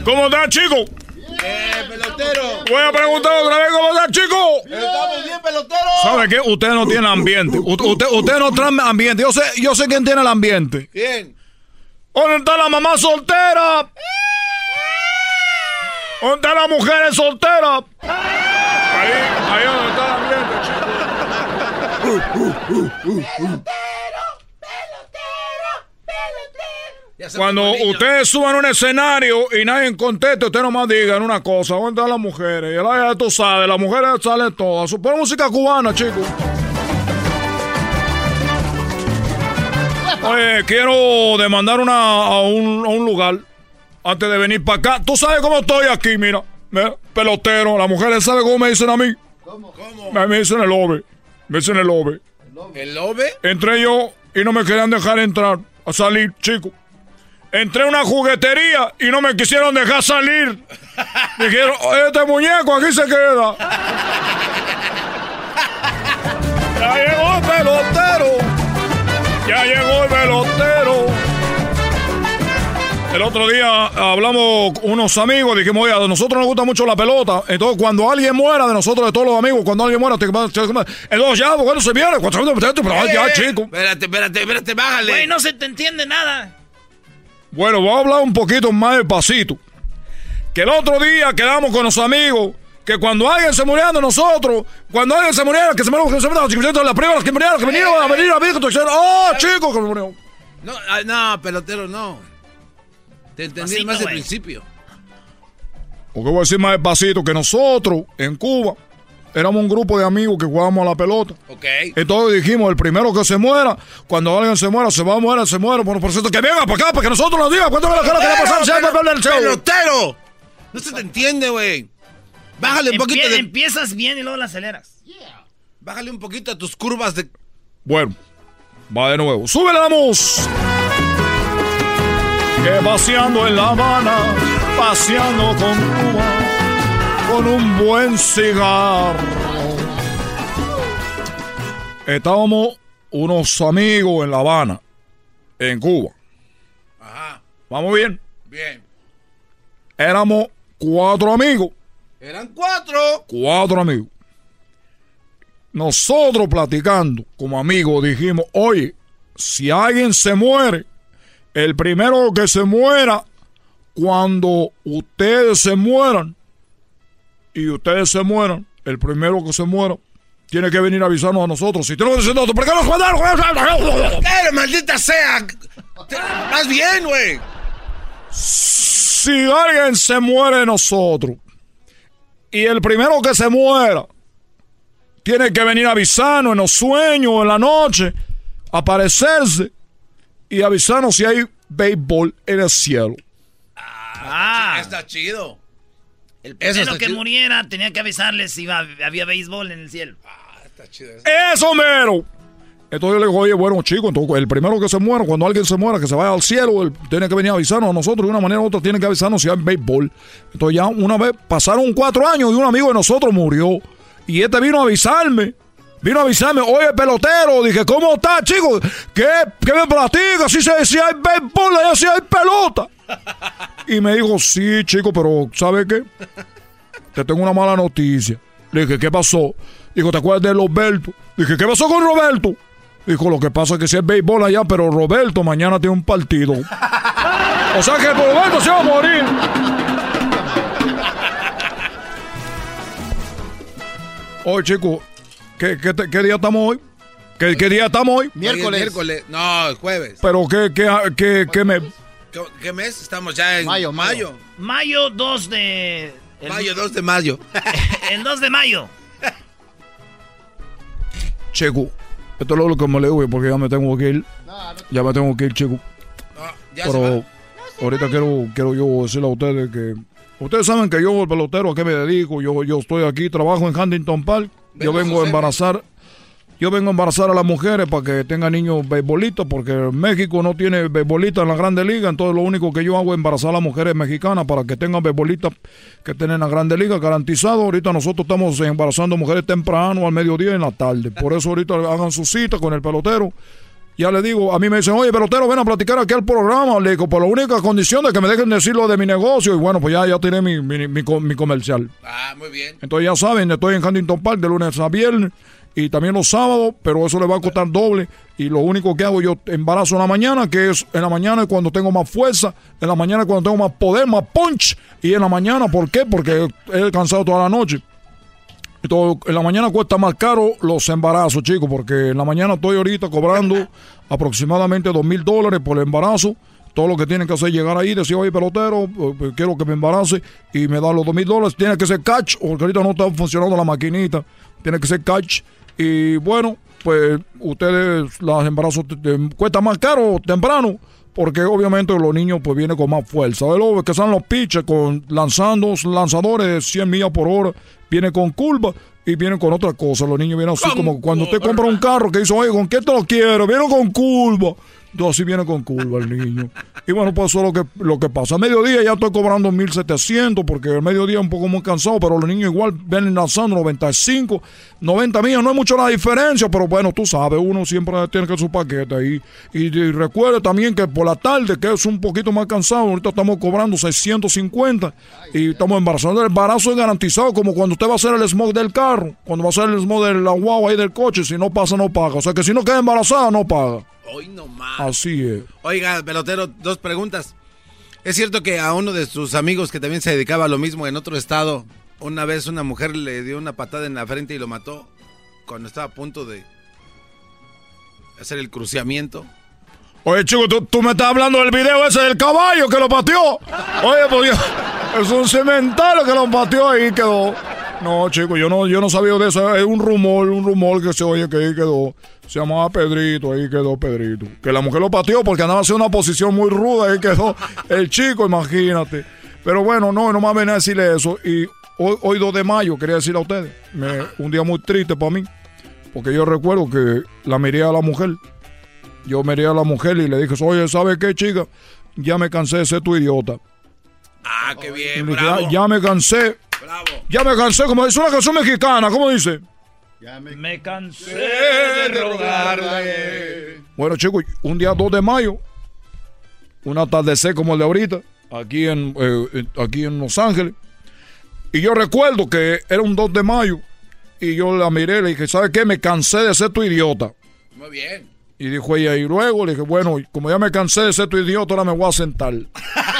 ¿Cómo estás, chicos? ¡Eh, pelotero! Voy a preguntar otra vez cómo está, chico. Estamos bien, pelotero. ¿Sabe qué? Usted no tiene ambiente. usted, usted no trae ambiente. Yo sé, yo sé quién tiene el ambiente. ¿Quién? ¿Dónde está la mamá soltera? ¿Dónde está la mujer soltera? Ahí, ahí donde está el ambiente, chico. Cuando ustedes suban un escenario y nadie conteste, usted nomás digan una cosa, ¿dónde están las mujeres? Y la, tú sabes, las mujeres salen todas. Supone música cubana, chicos. Oye, quiero demandar una, a, un, a un lugar antes de venir para acá. Tú sabes cómo estoy aquí, mira. pelotero, las mujeres saben cómo me dicen a mí. ¿Cómo? ¿Cómo? Me, dicen el lobe. Me dicen el lobe. ¿El lobe? Entré yo y no me querían dejar entrar, a salir, chicos. Entré a una juguetería y no me quisieron dejar salir. Dijeron, este muñeco aquí se queda. Ya llegó el pelotero. Ya llegó el pelotero. El otro día hablamos unos amigos, dijimos, oye, a nosotros nos gusta mucho la pelota. Entonces, cuando alguien muera de nosotros, de todos los amigos, cuando alguien muera, te, entonces ya, bueno, se viene, pero ya, chico. Espérate, espérate, espérate, bájale. Güey, no se te entiende nada. Bueno, voy a hablar un poquito más despacito. Que el otro día quedamos con los amigos que cuando alguien se muriera de nosotros, cuando alguien se muriera, que se muriera, que se muriera, que las primeras que murieron, que vinieron a venir a mí, que oh, chico, que murió. No, ah, no, pelotero, no. Te entendí más del principio. Porque voy a decir más despacito que nosotros en Cuba éramos un grupo de amigos que jugábamos a la pelota. Ok. Entonces dijimos, el primero que se muera, cuando alguien se muera, se va a morir, se muere. Por, por cierto, que venga para acá, para que nosotros nos digan cuánto es lo que va a pasar. Se va a perder el show. ¡Pelotero! No se te entiende, güey. Bájale un poquito de... Empiezas bien y luego la aceleras. Bájale un poquito a tus curvas de... Bueno, va de nuevo. ¡Súbele la música! que paseando en La Habana, paseando con Cuba, con un buen cigarro. Estábamos unos amigos en La Habana, en Cuba. Ajá. ¿Vamos bien? Bien. Éramos cuatro amigos. Eran cuatro. Cuatro amigos. Nosotros platicando como amigos dijimos, oye, si alguien se muere, el primero que se muera, cuando ustedes se mueran, y ustedes se mueran, el primero que se muera, tiene que venir a avisarnos a nosotros. Si tenemos que ¿por qué nos mandaron? ¡Pero maldita sea! Más bien, güey. Si alguien se muere de nosotros, y el primero que se muera, tiene que venir a avisarnos en los sueños, en la noche, aparecerse y avisarnos si hay béisbol en el cielo. Ah, está chido. El primero que muriera tenía que avisarles si había béisbol en el cielo. Ah, está chido. Eso, mero. Entonces yo le digo, oye, bueno, chico, entonces el primero que se muera, cuando alguien se muera, que se vaya al cielo, él tiene que venir a avisarnos a nosotros, de una manera u otra tiene que avisarnos si hay béisbol. Entonces ya una vez pasaron cuatro años y un amigo de nosotros murió. Y este vino a avisarme Vino a avisarme, oye, pelotero. Dije, ¿cómo estás, chico? ¿Qué, ¿Qué me platica? Si, se, si hay béisbol, si hay pelota. Y me dijo, sí, chico, pero ¿sabe qué? Te tengo una mala noticia. Le dije, ¿qué pasó? Dijo, ¿te acuerdas de Roberto? Dije, ¿qué pasó con Roberto? Dijo, lo que pasa es que si hay béisbol allá, pero Roberto mañana tiene un partido. o sea que Roberto se va a morir. Oye, chico, ¿Qué, qué, día estamos hoy? ¿Qué, día estamos hoy? Miércoles. miércoles. No, jueves. ¿Pero qué, qué, qué, qué mes? ¿Qué, mes? Estamos ya en mayo. Mayo, mayo 2 de... mayo 2 de mayo. el 2 de mayo. Checo, esto es lo que me le digo porque ya me tengo que ir. ya me tengo que ir, Checo. Pero ahorita quiero, quiero yo decirle a ustedes que... Ustedes saben que yo, el pelotero, a qué me dedico. Yo, yo estoy aquí, trabajo en Huntington Park yo vengo a embarazar. Yo vengo a embarazar a las mujeres para que tengan niños beisbolistas, porque México no tiene beisbolistas en la Grande Liga, entonces lo único que yo hago es embarazar a las mujeres mexicanas para que tengan beisbolistas que tienen la Grande Liga garantizado. Ahorita nosotros estamos embarazando mujeres temprano, al mediodía y en la tarde. Por eso ahorita hagan su cita con el pelotero. Ya le digo, a mí me dicen, oye, pelotero, ven a platicar aquí al programa. Le digo, por la única condición de que me dejen decirlo de mi negocio. Y bueno, pues ya, ya tiré mi, mi, mi, comercial. Ah, muy bien. Entonces ya saben, estoy en Huntington Park de lunes a viernes y también los sábados, pero eso le va a costar doble. Y lo único que hago yo embarazo en la mañana, que es en la mañana cuando tengo más fuerza, en la mañana cuando tengo más poder, más punch. Y en la mañana, ¿por qué? Porque he cansado toda la noche. Entonces, en la mañana cuesta más caro los embarazos, chicos, porque en la mañana estoy ahorita cobrando aproximadamente dos mil dólares por el embarazo. Todo lo que tienen que hacer es llegar ahí, decir, oye, pelotero, eh, pues, quiero que me embarace y me da los dos mil dólares. Tiene que ser catch, porque ahorita no está funcionando la maquinita. Tiene que ser catch. Y bueno, pues ustedes, los embarazos cuesta más caro temprano porque obviamente los niños pues vienen con más fuerza. De que son los pitches con lanzando lanzadores de 100 millas por hora, viene con curva y vienen con otra cosa. Los niños vienen así como cuando usted compra un carro que dice, oye, ¿con qué te lo quiero? Vienen con curva. Entonces así viene con curva el niño. Y bueno, pues eso es lo que, lo que pasa. A mediodía ya estoy cobrando 1700 porque el mediodía es un poco muy cansado, pero los niños igual ven lanzando 95, 90 millas. No hay mucho la diferencia, pero bueno, tú sabes, uno siempre tiene que su paquete. Y, y recuerde también que por la tarde, que es un poquito más cansado, ahorita estamos cobrando 650 y estamos embarazados. El embarazo es garantizado como cuando usted va a hacer el smog del carro, cuando va a hacer el smog del guagua ahí del coche, si no pasa no paga. O sea que si no queda embarazada no paga. Hoy no más. Así es. Oiga, pelotero, dos preguntas. ¿Es cierto que a uno de sus amigos que también se dedicaba a lo mismo en otro estado, una vez una mujer le dio una patada en la frente y lo mató cuando estaba a punto de hacer el cruciamiento? Oye, chico, ¿tú, tú me estás hablando del video ese del caballo que lo pateó. Oye, pues es un cementario que lo pateó ahí y quedó. No, chico, yo no, yo no sabía de eso. Es un rumor, un rumor que se oye que ahí quedó. Se llamaba Pedrito, ahí quedó Pedrito. Que la mujer lo pateó porque andaba haciendo una posición muy ruda, ahí quedó el chico, imagínate. Pero bueno, no, no me venía a decirle eso. Y hoy, hoy 2 de mayo, quería decirle a ustedes, me- un día muy triste para mí. Porque yo recuerdo que la miré a la mujer. Yo miré a la mujer y le dije, oye, ¿sabe qué, chica? Ya me cansé de ser tu idiota. Ah, qué bien, dije, bravo. "Ah, ya me cansé. Bravo. Ya me cansé, como dice una canción mexicana, ¿cómo dice? Me cansé de rogarle. Bueno, chicos, un día 2 de mayo, un atardecer como el de ahorita, aquí en, eh, eh, aquí en Los Ángeles. Y yo recuerdo que era un 2 de mayo y yo la miré y le dije, ¿sabes qué? Me cansé de ser tu idiota. Muy bien. Y dijo ella, y luego le dije, bueno, como ya me cansé de ser tu idiota, ahora me voy a sentar.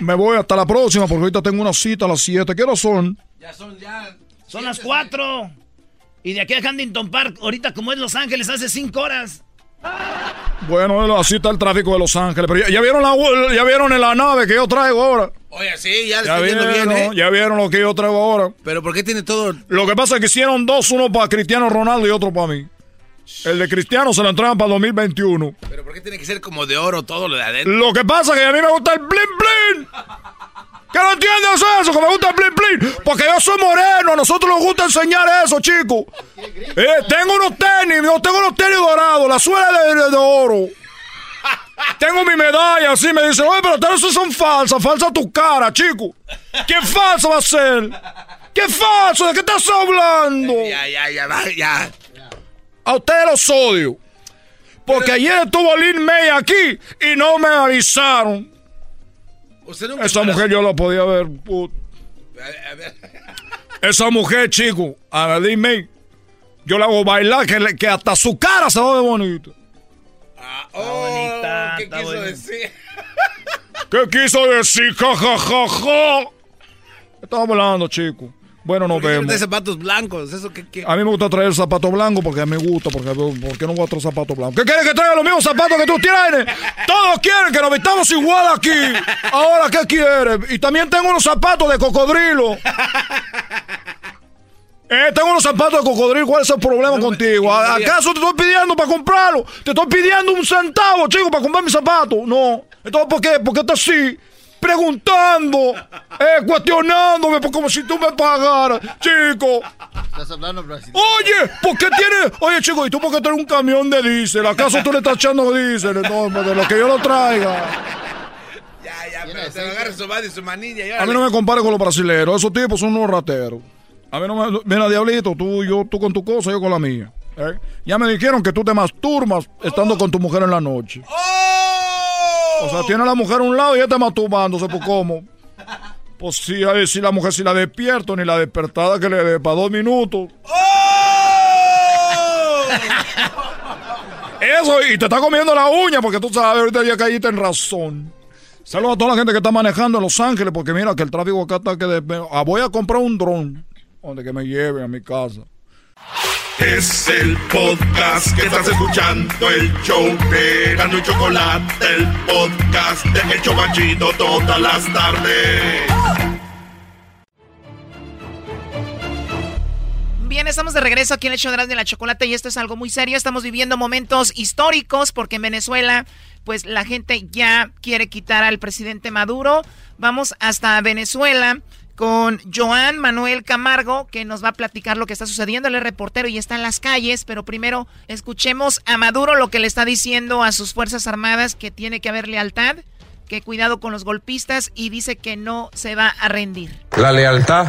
me voy hasta la próxima porque ahorita tengo una cita a las 7. ¿Qué hora son? Ya son ya. Son las cuatro. Y de aquí a Huntington Park, ahorita como es Los Ángeles, hace cinco horas. Bueno, así está el tráfico de Los Ángeles. Pero ya, ya vieron la ya vieron en la nave que yo traigo ahora. Oye, sí, ya le Ya estoy viendo vieron, bien, ¿eh? ya vieron lo que yo traigo ahora. Pero ¿por qué tiene todo? Lo que pasa es que hicieron dos, uno para Cristiano Ronaldo y otro para mí. El de Cristiano se lo entregan para 2021. Pero ¿por qué tiene que ser como de oro todo lo de adentro? Lo que pasa es que a mí me gusta el blin blin. ¿Qué no entiendes eso? Que me gusta el blin blin. Porque yo soy moreno, a nosotros nos gusta enseñar eso, chicos. Eh, tengo unos tenis, yo tengo unos tenis dorados, la suela de, de- de oro. Tengo mi medalla, así me dicen, oye, pero todas son falsas, falsa tu cara, chico. ¿Qué falso va a ser? ¿Qué falso? ¿De qué estás hablando? Ya, ya, ya, ya. A ustedes los odio. Porque ayer estuvo Lin May aquí y no me avisaron. Usted nunca Esa mujer yo la podía ver. put- A ver. Esa mujer, chico, a la Lin May, yo la hago bailar que, le- que hasta su cara se ve bonita. Oh, ¿Qué quiso decir? ¿Qué quiso decir? Ja, ja, ja, ja. Estamos hablando, chico. Bueno, nos ¿Por qué tiene vemos. de zapatos blancos? ¿Eso qué? qué? A mí me gusta traer zapato blanco porque me gusta, porque ¿por qué no voy a traer zapato blanco? ¿Qué quieres que traiga los mismos zapatos que tú tienes? Todos quieren que nos vistamos igual aquí. Ahora, ¿qué quieres? Y también tengo unos zapatos de cocodrilo. Eh, tengo unos zapatos de cocodrilo. ¿Cuál es el problema contigo? ¿A- ¿Acaso te estoy pidiendo para comprarlo? Te estoy pidiendo un centavo, chico, para comprar mis zapatos. No. Entonces, ¿por qué? ¿Por qué estás así? Preguntando, eh, cuestionándome, pues, como si tú me pagaras, chico. Estás hablando brasileño. Oye, ¿por qué tiene? Oye, chico, ¿y tú por qué traes un camión de diésel? ¿Acaso tú le estás echando diésel? No, de lo que yo lo traiga. Ya, ya, pero se lo agarra su madre y su manilla. y A mí no me compares con los brasileños. Esos tipos son unos rateros. A mí no me... Mira, Diablito, tú, yo, tú con tu cosa, yo con la mía. ¿eh? Ya me dijeron que tú te masturbas estando con tu mujer en la noche. O sea, tiene a la mujer a un lado y ella está masturbándose, pues ¿cómo? Pues sí, a ver si la mujer si la despierto, ni la despertada que le dé para dos minutos. Eso, y te está comiendo la uña porque tú sabes, ahorita ya caíste en razón. Saludos a toda la gente que está manejando en Los Ángeles porque mira que el tráfico acá está que... de- ah, voy a comprar un dron donde que me lleven a mi casa. Es el podcast que estás escuchando, el show de Gano y Chocolate, el podcast de El Chobachito todas las tardes. Bien, estamos de regreso aquí en el show de la Chocolate y esto es algo muy serio. Estamos viviendo momentos históricos porque en Venezuela, pues la gente ya quiere quitar al presidente Maduro. Vamos hasta Venezuela con Joan Manuel Camargo, que nos va a platicar lo que está sucediendo. Él es reportero y está en las calles, pero primero escuchemos a Maduro lo que le está diciendo a sus Fuerzas Armadas, que tiene que haber lealtad, que cuidado con los golpistas y dice que no se va a rendir. La lealtad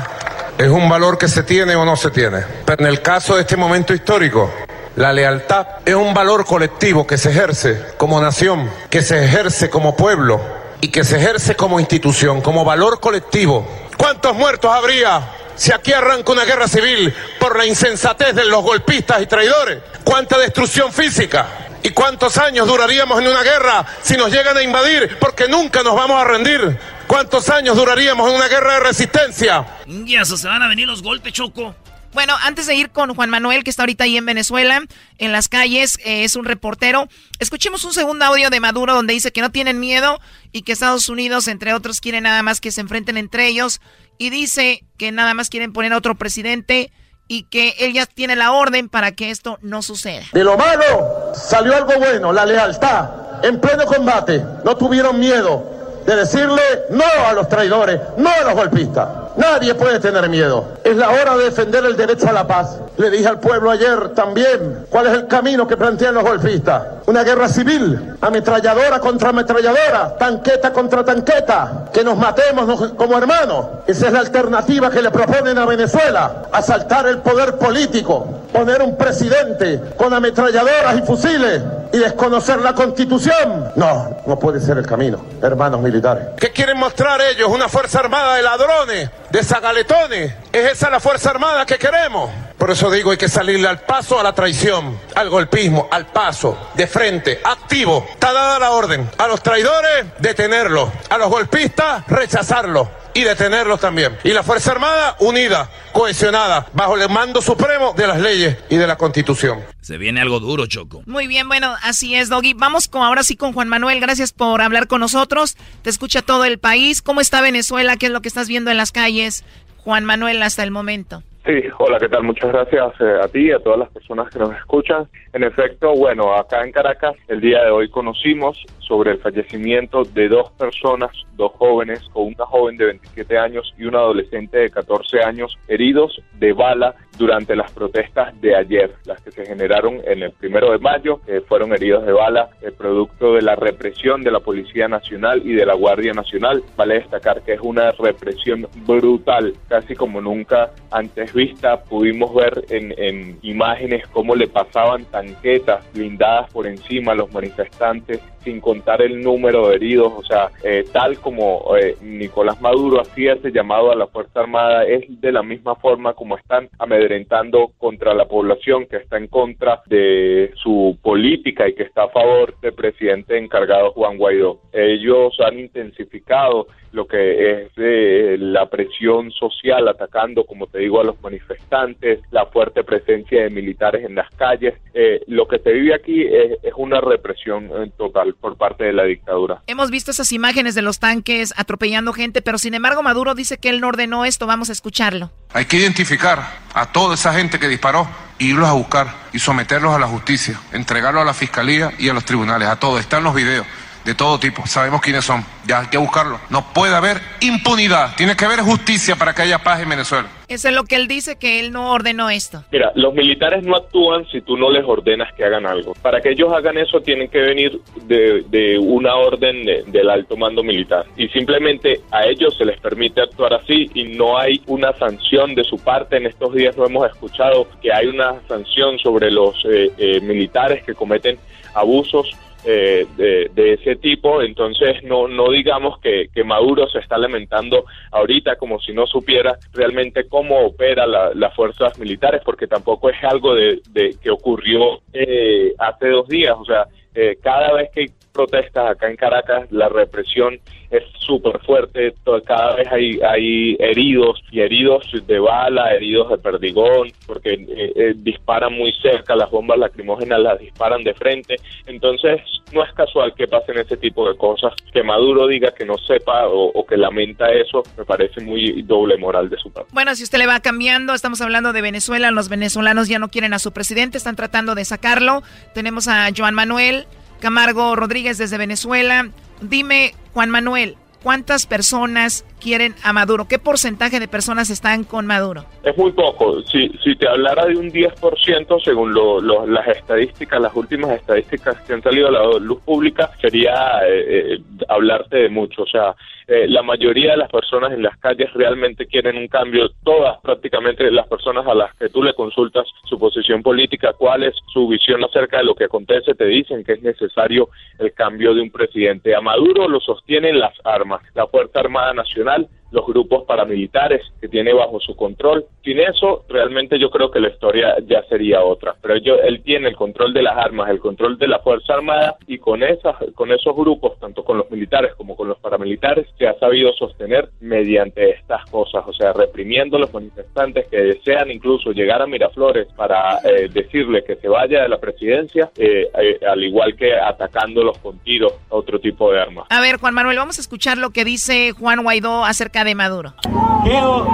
es un valor que se tiene o no se tiene. Pero en el caso de este momento histórico, la lealtad es un valor colectivo que se ejerce como nación, que se ejerce como pueblo y que se ejerce como institución, como valor colectivo. ¿Cuántos muertos habría si aquí arranca una guerra civil por la insensatez de los golpistas y traidores? ¿Cuánta destrucción física? ¿Y cuántos años duraríamos en una guerra si nos llegan a invadir? Porque nunca nos vamos a rendir. ¿Cuántos años duraríamos en una guerra de resistencia? Y eso se van a venir los golpes, Choco. Bueno, antes de ir con Juan Manuel, que está ahorita ahí en Venezuela, en las calles, eh, es un reportero, escuchemos un segundo audio de Maduro donde dice que no tienen miedo y que Estados Unidos, entre otros, quiere nada más que se enfrenten entre ellos y dice que nada más quieren poner a otro presidente y que él ya tiene la orden para que esto no suceda. De lo malo salió algo bueno, la lealtad. En pleno combate no tuvieron miedo de decirle no a los traidores, no a los golpistas. Nadie puede tener miedo. Es la hora de defender el derecho a la paz. Le dije al pueblo ayer también cuál es el camino que plantean los golpistas. Una guerra civil, ametralladora contra ametralladora, tanqueta contra tanqueta, que nos matemos como hermanos. Esa es la alternativa que le proponen a Venezuela. Asaltar el poder político, poner un presidente con ametralladoras y fusiles y desconocer la constitución. No, no puede ser el camino, hermanos militares. ¿Qué quieren mostrar ellos? ¿Una fuerza armada de ladrones, de zagaletones? ¿Es esa la fuerza armada que queremos? Por eso digo, hay que salirle al paso a la traición, al golpismo, al paso, de frente, activo. Está dada la orden. A los traidores, detenerlos. A los golpistas, rechazarlos y detenerlos también. Y la Fuerza Armada unida, cohesionada, bajo el mando supremo de las leyes y de la Constitución. Se viene algo duro, Choco. Muy bien, bueno, así es, Doggy. Vamos con ahora sí con Juan Manuel. Gracias por hablar con nosotros. Te escucha todo el país. ¿Cómo está Venezuela? ¿Qué es lo que estás viendo en las calles? Juan Manuel, hasta el momento. Sí, hola, ¿qué tal? Muchas gracias eh, a ti y a todas las personas que nos escuchan. En efecto, bueno, acá en Caracas el día de hoy conocimos sobre el fallecimiento de dos personas, dos jóvenes, o una joven de 27 años y un adolescente de 14 años heridos de bala durante las protestas de ayer, las que se generaron en el primero de mayo, fueron heridos de bala, el producto de la represión de la Policía Nacional y de la Guardia Nacional. Vale destacar que es una represión brutal, casi como nunca antes vista. Pudimos ver en, en imágenes cómo le pasaban tanquetas blindadas por encima a los manifestantes sin contar el número de heridos, o sea, eh, tal como eh, Nicolás Maduro hacía ese llamado a la Fuerza Armada, es de la misma forma como están amedrentando contra la población que está en contra de su política y que está a favor del presidente encargado Juan Guaidó. Ellos han intensificado lo que es eh, la presión social atacando, como te digo, a los manifestantes, la fuerte presencia de militares en las calles. Eh, lo que se vive aquí es, es una represión eh, total por parte de la dictadura. Hemos visto esas imágenes de los tanques atropellando gente, pero sin embargo Maduro dice que él no ordenó esto. Vamos a escucharlo. Hay que identificar a toda esa gente que disparó, irlos a buscar y someterlos a la justicia, entregarlos a la fiscalía y a los tribunales, a todos. Están los videos de todo tipo. Sabemos quiénes son. Ya hay que buscarlo. No puede haber impunidad. Tiene que haber justicia para que haya paz en Venezuela. Eso es lo que él dice, que él no ordenó esto. Mira, los militares no actúan si tú no les ordenas que hagan algo. Para que ellos hagan eso tienen que venir de, de una orden de, del alto mando militar. Y simplemente a ellos se les permite actuar así y no hay una sanción de su parte. En estos días no hemos escuchado que hay una sanción sobre los eh, eh, militares que cometen abusos eh, de, ese tipo, entonces no, no digamos que, que, Maduro se está lamentando ahorita como si no supiera realmente cómo opera la, las fuerzas militares, porque tampoco es algo de, de que ocurrió eh, hace dos días, o sea, eh, cada vez que hay protestas acá en Caracas, la represión es súper fuerte, cada vez hay, hay heridos y heridos de bala, heridos de perdigón, porque eh, eh, disparan muy cerca, las bombas lacrimógenas las disparan de frente, entonces no es casual que pasen ese tipo de cosas, que Maduro diga que no sepa o, o que lamenta eso, me parece muy doble moral de su parte. Bueno, si usted le va cambiando, estamos hablando de Venezuela, los venezolanos ya no quieren a su presidente, están tratando de sacarlo, tenemos a Joan Manuel, Camargo Rodríguez desde Venezuela. Dime, Juan Manuel, ¿cuántas personas quieren a Maduro. ¿Qué porcentaje de personas están con Maduro? Es muy poco. Si, si te hablara de un 10%, según las estadísticas, las últimas estadísticas que han salido a la luz pública, sería eh, eh, hablarte de mucho. O sea, eh, la mayoría de las personas en las calles realmente quieren un cambio, todas prácticamente las personas a las que tú le consultas su posición política, cuál es su visión acerca de lo que acontece, te dicen que es necesario el cambio de un presidente. A Maduro lo sostienen las armas, la Fuerza Armada Nacional, rival los grupos paramilitares que tiene bajo su control. Sin eso, realmente yo creo que la historia ya sería otra. Pero él tiene el control de las armas, el control de la Fuerza Armada y con, esas, con esos grupos, tanto con los militares como con los paramilitares, se ha sabido sostener mediante estas cosas, o sea, reprimiendo a los manifestantes que desean incluso llegar a Miraflores para eh, decirle que se vaya de la presidencia, eh, eh, al igual que atacándolos con tiros a otro tipo de armas. A ver, Juan Manuel, vamos a escuchar lo que dice Juan Guaidó acerca de Maduro.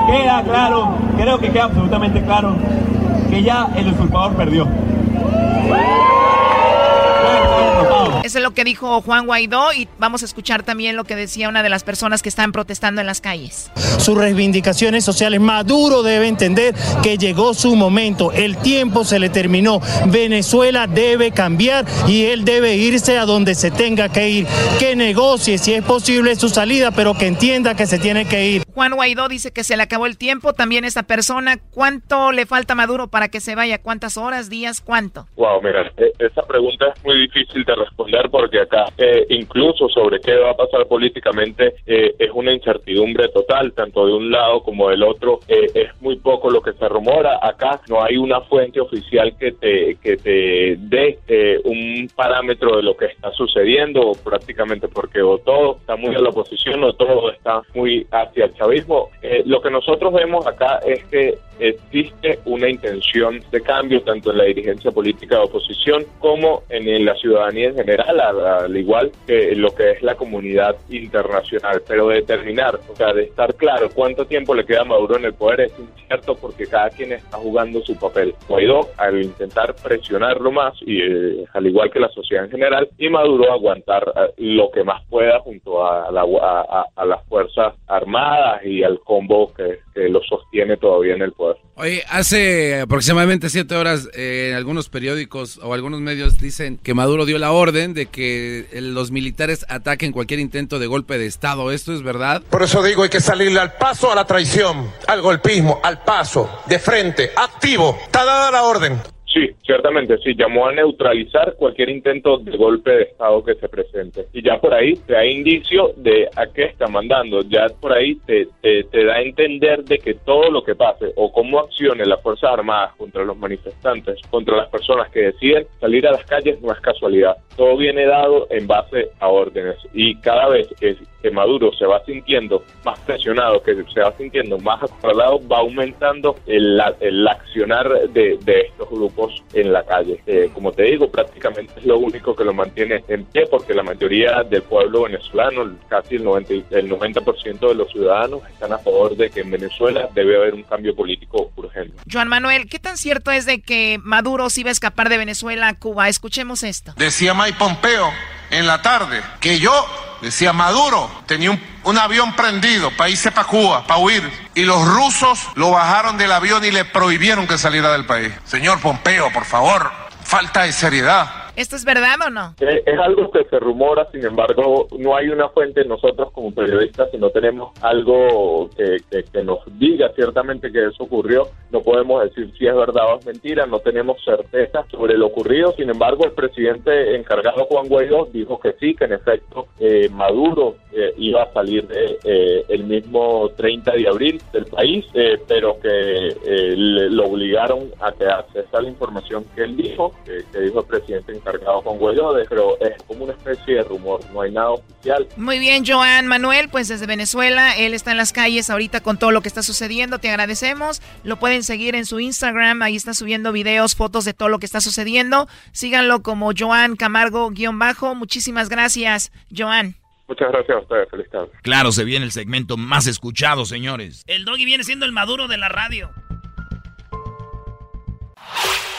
queda claro, creo que queda absolutamente claro que ya el usurpador perdió. Eso es lo que dijo Juan Guaidó y vamos a escuchar también lo que decía una de las personas que están protestando en las calles. Sus reivindicaciones sociales, Maduro debe entender que llegó su momento, el tiempo se le terminó, Venezuela debe cambiar y él debe irse a donde se tenga que ir, que negocie si es posible su salida, pero que entienda que se tiene que ir. Juan Guaidó dice que se le acabó el tiempo, también esta persona, ¿cuánto le falta a Maduro para que se vaya? ¿Cuántas horas, días, cuánto? Wow, mira, e-, esa pregunta es muy difícil de responder porque acá eh, incluso sobre qué va a pasar políticamente eh, es una incertidumbre total, tanto de un lado como del otro. Eh, es muy poco lo que se rumora. Acá no hay una fuente oficial que te, que te dé un parámetro de lo que está sucediendo, prácticamente porque o todo está muy a la oposición o todo está muy hacia el chavismo. lo que nosotros vemos acá es que existe una intención de cambio tanto en la dirigencia política de oposición como en la ciudadanía en general al, igual que lo que es la comunidad internacional. Pero determinar, o sea, de estar claro cuánto tiempo le queda a Maduro en el poder es incierto porque cada quien está jugando su papel. Guaidó, al intentar presionarlo más, y eh, al igual que la sociedad en general, y Maduro aguantar eh, lo que más pueda junto a, a, las Fuerzas Armadas y al combo que, que lo sostiene todavía en el poder. Oye, hace aproximadamente siete horas eh, en algunos periódicos o algunos medios dicen que Maduro dio la orden de que los militares ataquen cualquier intento de golpe de Estado. ¿Esto es verdad? Por eso digo, hay que salirle al paso a la traición, al golpismo, al paso, de frente, activo. Está dada la orden. Sí, ciertamente, sí, llamó a neutralizar cualquier intento de golpe de Estado que se presente. Y ya por ahí te da indicio de a qué está mandando, ya por ahí te, te, da a entender de que todo lo que pase o cómo accione las Fuerzas Armadas contra los manifestantes, contra las personas que deciden salir a las calles no es casualidad. Todo viene dado en base a órdenes y cada vez que, Maduro se va sintiendo más presionado, que se va sintiendo más acorralado, va aumentando el, el accionar de, de estos grupos en la calle. Eh, como te digo, prácticamente es lo único que lo mantiene en pie porque la mayoría del pueblo venezolano, casi el 90%, el 90 de los ciudadanos están a favor de que en Venezuela debe haber un cambio político urgente. Joan Manuel, ¿qué tan cierto es de que Maduro sí va a escapar de Venezuela a Cuba? Escuchemos esto. Decía Mike Pompeo en la tarde que yo, decía Maduro, tenía un, avión prendido para irse para Cuba, para huir, y los rusos lo bajaron del avión y le prohibieron que saliera del país. Señor Pompeo, por favor, falta de seriedad. ¿Esto es verdad o no? Eh, es algo que se rumora, sin embargo, no hay una fuente nosotros como periodistas, si no tenemos algo que, nos diga ciertamente que eso ocurrió, no podemos decir si es verdad o es mentira, no tenemos certeza sobre lo ocurrido, sin embargo, el presidente encargado Juan Guaidó dijo que sí, que en efecto eh, Maduro eh, iba a salir el mismo 30 de abril del país, pero que lo obligaron a quedarse. Esa es la información que él dijo, que dijo el presidente cargado con de pero es como una especie de rumor, no hay nada oficial. Muy bien, Joan Manuel, pues desde Venezuela, él está en las calles ahorita con todo lo que está sucediendo, te agradecemos, lo pueden seguir en su Instagram, ahí está subiendo videos, fotos de todo lo que está sucediendo, síganlo como Joan Camargo-bajo, muchísimas gracias, Joan. Muchas gracias a ustedes, feliz tarde. Claro, se viene el segmento más escuchado, señores. El doggy viene siendo el maduro de la radio.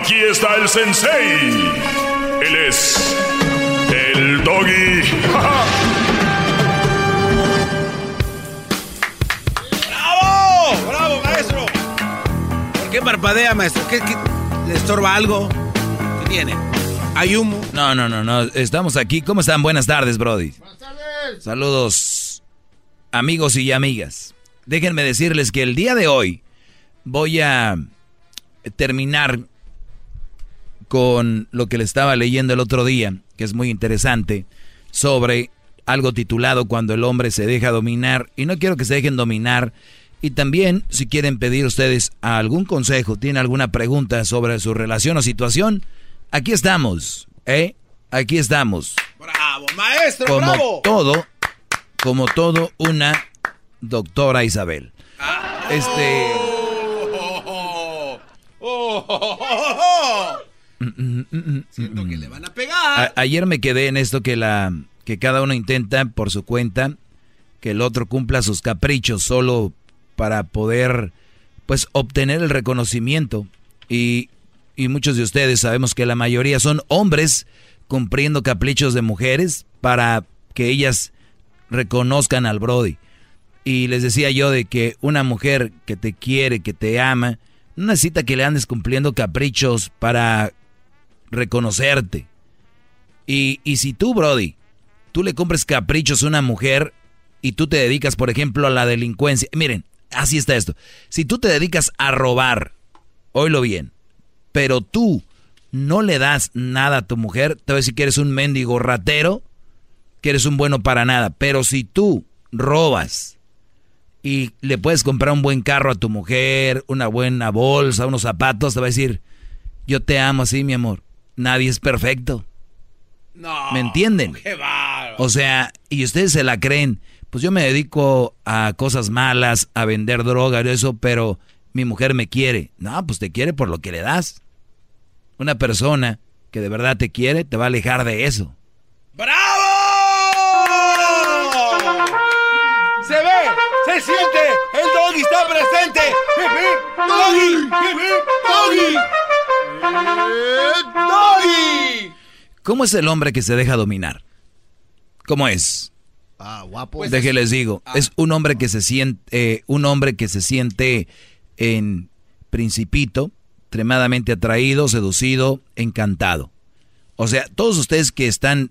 Aquí está el sensei. Él es el doggy. ¡Bravo! ¡Bravo, maestro! ¿Por qué parpadea, maestro? ¿Qué, qué- le estorba algo? ¿Qué tiene? ¿Hay humo? No, no, no, no. Estamos aquí. ¿Cómo están? Buenas tardes, Brody. Saludos, amigos y amigas. Déjenme decirles que el día de hoy voy a terminar con lo que le estaba leyendo el otro día, que es muy interesante, sobre algo titulado Cuando el hombre se deja dominar. Y no quiero que se dejen dominar. Y también, si quieren pedir ustedes algún consejo, tienen alguna pregunta sobre su relación o situación, aquí estamos, ¿eh? Aquí estamos. ¡Bravo, maestro! Como ¡Bravo! todo, como todo, una doctora Isabel. Este. Oh, oh, oh, oh, oh. Siento que le van a pegar. Ayer me quedé en esto que la que cada uno intenta por su cuenta que el otro cumpla sus caprichos solo para poder pues obtener el reconocimiento y, y muchos de ustedes sabemos que la mayoría son hombres cumpliendo caprichos de mujeres para que ellas reconozcan al Brody. Y les decía yo de que una mujer que te quiere, que te ama, no necesita que le andes cumpliendo caprichos para reconocerte. Y, y si tú, Brody, tú le compres caprichos a una mujer y tú te dedicas, por ejemplo, a la delincuencia. Miren, así está esto. Si tú te dedicas a robar, oílo bien, pero tú no le das nada a tu mujer, te voy a decir que eres un mendigo ratero, que eres un bueno para nada. Pero si tú robas y le puedes comprar un buen carro a tu mujer, una buena bolsa, unos zapatos, te va a decir, yo te amo así, mi amor. Nadie es perfecto. No. ¿Me entienden? ¡Qué! O sea, y ustedes se la creen. Pues yo me dedico a cosas malas, a vender droga y eso, pero mi mujer me quiere. No, pues te quiere por lo que le das. Una persona que de verdad te quiere te va a alejar de eso. ¡Bravo! Se ve, se siente, el doggy está presente. ¡Doggy! ¡Doggy! ¡Eh, ¡Doggy! ¿Cómo es el hombre que se deja dominar? ¿Cómo es? Ah, guapo. Pues Déjenles digo, es un hombre que se siente, eh, un hombre que se siente en principito, extremadamente atraído, seducido, encantado. O sea, todos ustedes que están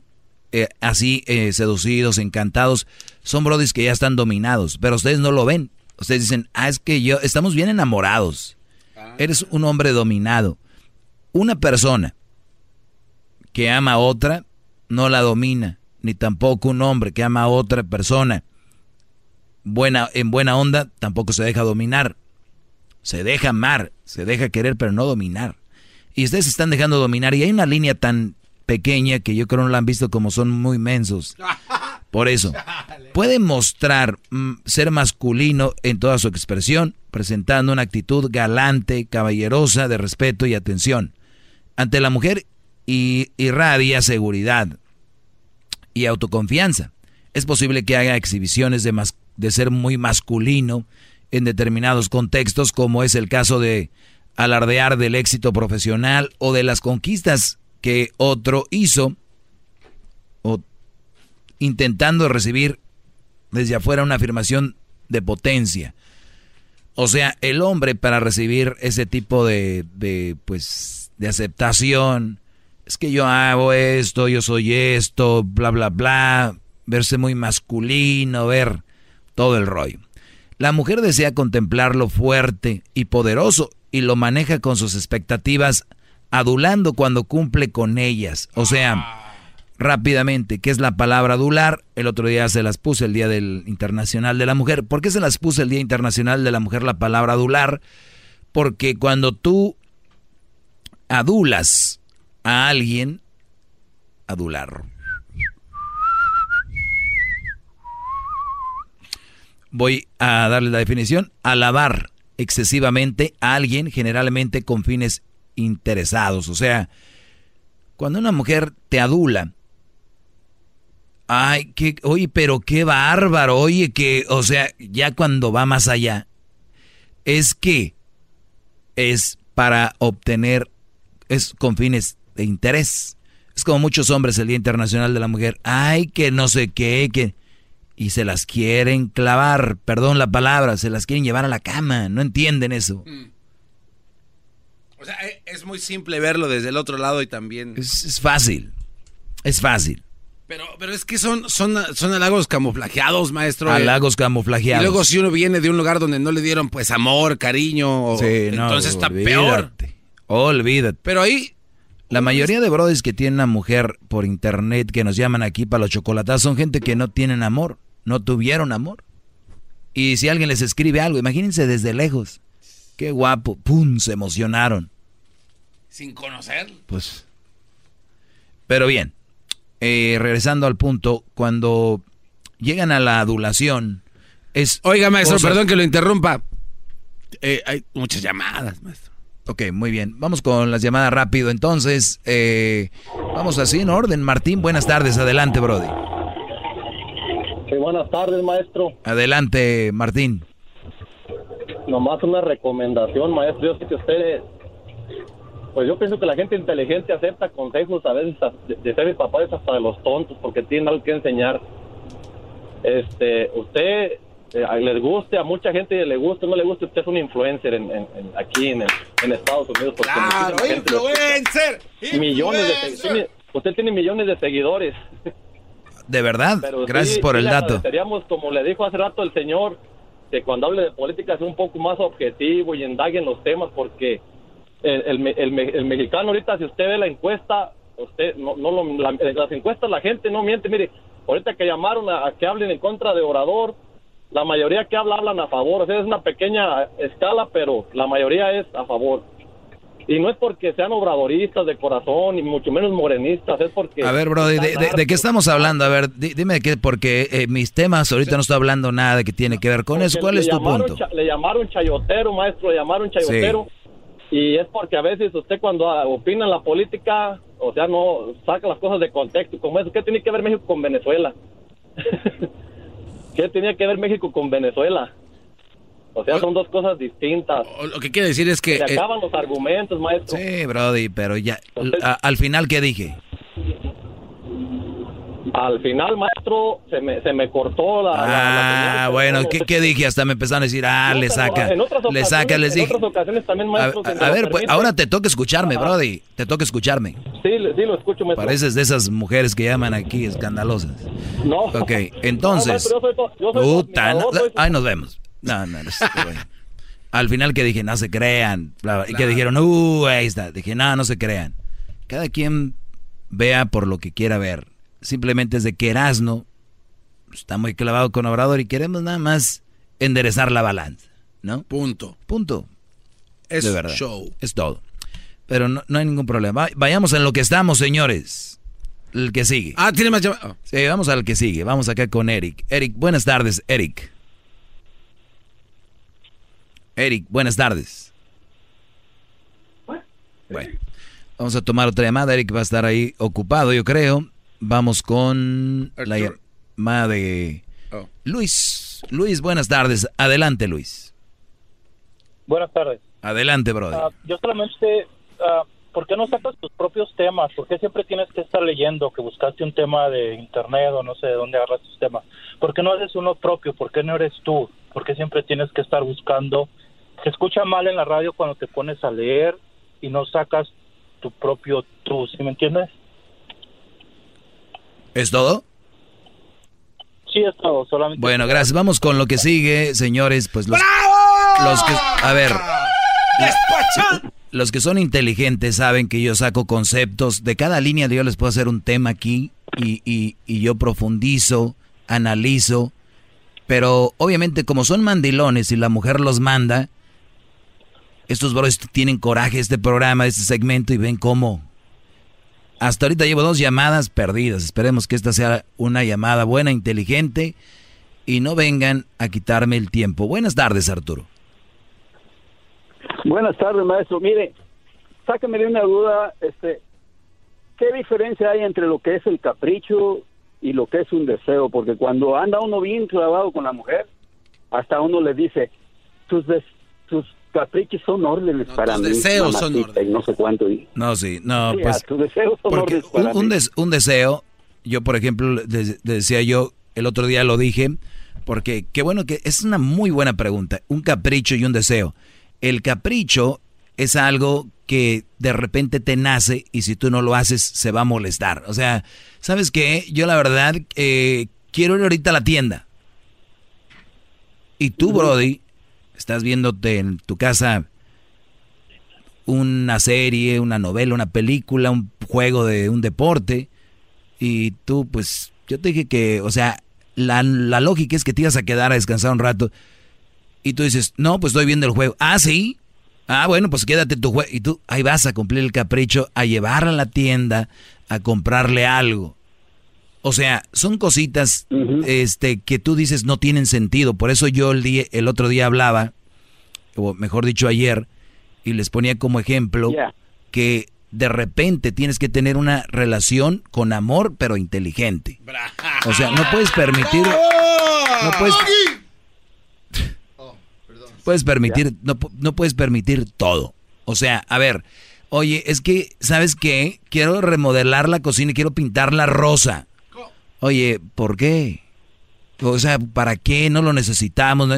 eh, así eh, seducidos, encantados, son brodis que ya están dominados, pero ustedes no lo ven. Ustedes dicen, ah, es que yo, estamos bien enamorados. Eres un hombre dominado. Una persona que ama a otra no la domina, ni tampoco un hombre que ama a otra persona buena, en buena onda tampoco se deja dominar. Se deja amar, se deja querer, pero no dominar. Y ustedes se están dejando dominar. Y hay una línea tan pequeña que yo creo no la han visto como son muy mensos. Por eso, puede mostrar mm, ser masculino en toda su expresión, presentando una actitud galante, caballerosa, de respeto y atención. Ante la mujer y irradia seguridad y autoconfianza. Es posible que haga exhibiciones de, ser muy masculino en determinados contextos, como es el caso de alardear del éxito profesional o de las conquistas que otro hizo, o intentando recibir desde afuera una afirmación de potencia. O sea, el hombre para recibir ese tipo de, de, pues, de aceptación, es que yo hago esto, yo soy esto, bla, bla, bla, verse muy masculino, ver todo el rollo. La mujer desea contemplarlo fuerte y poderoso y lo maneja con sus expectativas, adulando cuando cumple con ellas. O sea, rápidamente, ¿qué es la palabra adular? El otro día se las puse el Día del Internacional de la Mujer. ¿Por qué se las puse el Día Internacional de la Mujer la palabra adular? Porque cuando tú adulas a alguien adular. Voy a darle la definición. Alabar excesivamente a alguien, generalmente con fines interesados. O sea, cuando una mujer te adula, ay, que, oye, pero qué bárbaro, oye, que, o sea, ya cuando va más allá, es que es para obtener, es con fines de interés. Es como muchos hombres el Día Internacional de la Mujer, ay, que no sé qué, que... Y se las quieren clavar, perdón la palabra, se las quieren llevar a la cama, no entienden eso. Mm. O sea, e, es muy simple verlo desde el otro lado y también... Es, fácil, es fácil. Pero, pero es que son, son, son halagos camuflajeados, maestro. Halagos camuflajeados. Y luego si uno viene de un lugar donde no le dieron pues amor, cariño, entonces está peor. Olvídate. Pero ahí la mayoría de brodis que tienen a mujer por internet que nos llaman aquí para los chocolatas son gente que no tienen amor, no tuvieron amor. Y si alguien les escribe algo, imagínense desde lejos. Qué guapo, pum, se emocionaron. Sin conocer. Pues. Pero bien, eh, regresando al punto, cuando llegan a la adulación, es. Oiga, maestro, perdón que lo interrumpa. Eh, hay muchas llamadas, maestro. Ok, muy bien. Vamos con las llamadas rápido. Entonces, eh, vamos así en orden. Martín, buenas tardes. Adelante, Brody. Sí, buenas tardes, maestro. Adelante, Martín. Nomás una recomendación, maestro. Yo sé que ustedes, pues yo pienso que la gente inteligente acepta consejos a veces de, ser mis papás hasta de los tontos porque tienen algo que enseñar. Este, usted eh, les guste, a mucha gente le guste, no le guste, usted es un influencer en, aquí en, Estados Unidos. ¡Claro, influencer! Millones de, usted tiene millones de seguidores. ¿De verdad? Gracias por el dato. Seríamos, como le dijo hace rato el señor, que cuando hable de política sea un poco más objetivo y indague en los temas, porque el, el, mexicano ahorita, si usted ve la encuesta, usted no, no lo, las encuestas la gente no miente. Mire, ahorita que llamaron a que hablen en contra de Orador, la mayoría que habla hablan a favor. O sea, es una pequeña escala, pero la mayoría es a favor. Y no es porque sean obradoristas de corazón, ni mucho menos morenistas, es porque... A ver, Brody, ¿de, qué estamos hablando? A ver, dime qué, porque eh, mis temas ahorita no estoy hablando nada que tiene que ver con eso. ¿Cuál es tu punto? Le llamaron chayotero, maestro, le llamaron chayotero. Y es porque a veces usted cuando opina en la política, o sea, no saca las cosas de contexto, como eso. ¿Qué tiene que ver México con Venezuela? ¿Qué tenía que ver México con Venezuela? O sea, son dos cosas distintas. Lo que quiere decir es que... Se acaban los argumentos, maestro. Sí, Brody, pero ya... al final, ¿qué dije? Al final, maestro, se me, se me cortó la... Ah, bueno, ¿qué, ¿qué, dije? Hasta me empezaron a decir, ah, le saca, le saca, les dije... En otras ocasiones también, maestro... A, ver, pues, ahora te toca escucharme, Brody, te toca escucharme. Sí, sí, lo escucho, maestro. Pareces de esas mujeres que llaman aquí escandalosas. No. Ok, entonces... Ahí nos vemos. No, no, no. Al final que dije, no se crean. Y que dijeron, uh, ahí está. Dije, no, no se crean. Cada quien vea por lo que quiera ver simplemente es de que Erasno está muy clavado con Obrador y queremos nada más enderezar la balanza, ¿no? Punto. Punto. Es de verdad. show. Es todo. Pero no, hay ningún problema. Vayamos en lo que estamos, señores. El que sigue. Ah, tiene más llamadas. Sí, vamos al que sigue. Vamos acá con Eric. Eric, buenas tardes, Eric. Eric, buenas tardes. Bueno, vamos a tomar otra llamada. Eric va a estar ahí ocupado, yo creo. Vamos con la llamada de oh. Luis. Luis, buenas tardes. Adelante, Luis. Buenas tardes. Adelante, brother. Ah, yo solamente, uh, ¿por qué no sacas tus propios temas? ¿Por qué siempre tienes que estar leyendo que buscaste un tema de internet o no sé de dónde agarras tus temas? ¿Por qué no haces uno propio? ¿Por qué no eres tú? ¿Por qué siempre tienes que estar buscando? Se escucha mal en la radio cuando te pones a leer y no sacas tu propio tú, ¿sí me entiendes? ¿Es todo? Sí, es todo, solamente. Bueno, gracias. Vamos con lo que sigue, señores. Pues los, los que. A ver. Los que son inteligentes saben que yo saco conceptos. De cada línea yo les puedo hacer un tema aquí y, y, y yo profundizo, analizo. Pero obviamente, como son mandilones y la mujer los manda, estos bros tienen coraje este programa, este segmento y ven cómo Hasta ahorita llevo dos llamadas perdidas. Esperemos que esta sea una llamada buena, inteligente y no vengan a quitarme el tiempo. Buenas tardes, Arturo. Buenas tardes, maestro. Mire, sácame de una duda, este, ¿qué diferencia hay entre lo que es el capricho y lo que es un deseo? Porque cuando anda uno bien clavado con la mujer, hasta uno le dice, tus, des- tus caprichos son órdenes para tus mí. deseos son mamacita", y no sé cuánto. y- No, sí, no, Sí, pues. a tus deseos son órdenes para un, des- un deseo, yo por ejemplo, decía yo, el otro día lo dije, porque qué bueno que es una muy buena pregunta. Un capricho y un deseo. El capricho es algo que de repente te nace y si tú no lo haces se va a molestar. O sea, ¿sabes qué? Yo la verdad eh, quiero ir ahorita a la tienda. Y tú, Brody, estás viéndote en tu casa una serie, una novela, una película, un juego de un deporte. Y tú, pues, yo te dije que, o sea, la, la lógica es que te ibas a quedar a descansar un rato. Y tú dices, no, pues estoy viendo el juego. Ah, sí. Ah, bueno, pues quédate tu juego. Y tú ahí vas a cumplir el capricho, a llevarla a la tienda, a comprarle algo. O sea, son cositas este, que tú dices no tienen sentido. Por eso yo el, día, el otro día hablaba, o mejor dicho ayer, y les ponía como ejemplo que de repente tienes que tener una relación con amor, pero inteligente. O sea, no puedes permitir... No puedes, puedes permitir, no, no puedes permitir todo. O sea, a ver, oye, es que, ¿sabes qué? Quiero remodelar la cocina y quiero pintarla rosa. Oye, ¿por qué? O sea, ¿para qué? No lo necesitamos.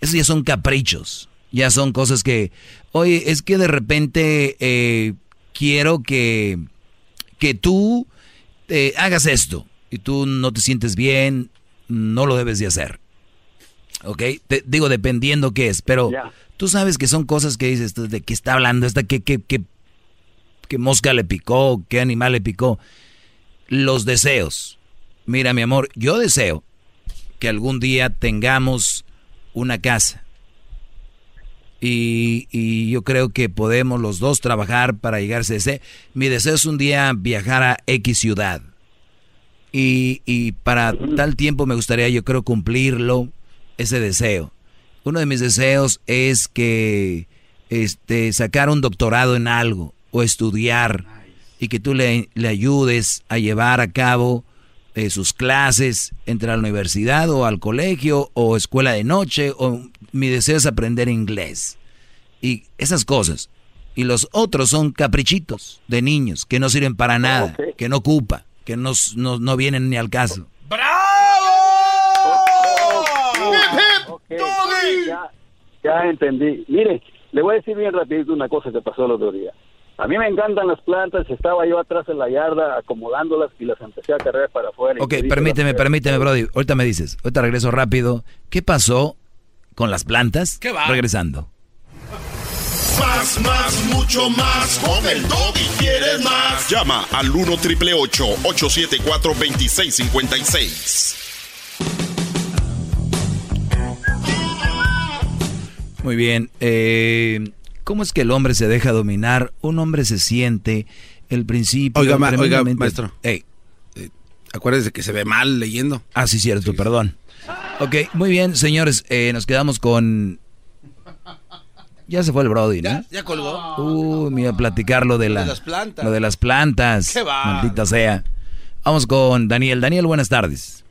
Esos ya son caprichos. Ya son cosas que, oye, es que de repente eh, quiero que, que tú eh, hagas esto y tú no te sientes bien, no lo debes de hacer. ¿Ok? Te- digo, dependiendo qué es, pero tú sabes que son cosas que dices, "¿Esto ¿de qué está hablando? ¿Esta qué, qué, qué, qué mosca le picó? ¿Qué animal le picó? Los deseos. Mira, mi amor, yo deseo que algún día tengamos una casa. Y, y yo creo que podemos los dos trabajar para llegarse a ese. Mi deseo es un día viajar a X ciudad. Y, y para tal tiempo me gustaría, yo creo, cumplirlo, ese deseo. Uno de mis deseos es que este, sacar un doctorado en algo o estudiar y que tú le, le ayudes a llevar a cabo eh, sus clases, entre a la universidad o al colegio o escuela de noche, o mi deseo es aprender inglés. Y esas cosas. Y los otros son caprichitos de niños que no sirven para nada, que no ocupa, que no, no, no vienen ni al caso. Ya, ya entendí. Mire, le voy a decir bien rapidito una cosa que pasó el otro día. A mí me encantan las plantas, estaba yo atrás en la yarda acomodándolas y las empecé a cargar para afuera. Ok, permíteme, permíteme, Brody. Ahorita me dices. Ahorita regreso rápido. ¿Qué pasó con las plantas? ¿Qué va? Regresando. Más, más, mucho más. Con el y quieres más. Llama al 1 triple 874 2656. Muy bien. eh, ¿Cómo es que el hombre se deja dominar? Un hombre se siente el principio. Oiga, ma- oiga, maestro. Ey. Acuérdese que se ve mal leyendo. Ah, sí, cierto, perdón. Ok, muy bien, señores. eh, nos quedamos con. Ya se fue el Brody, ¿no? Ya colgó. Uh, me iba a platicar lo de, Lo la, de las plantas. Lo de las plantas. Qué va. Maldita sea. Vamos con Daniel. Daniel, buenas tardes.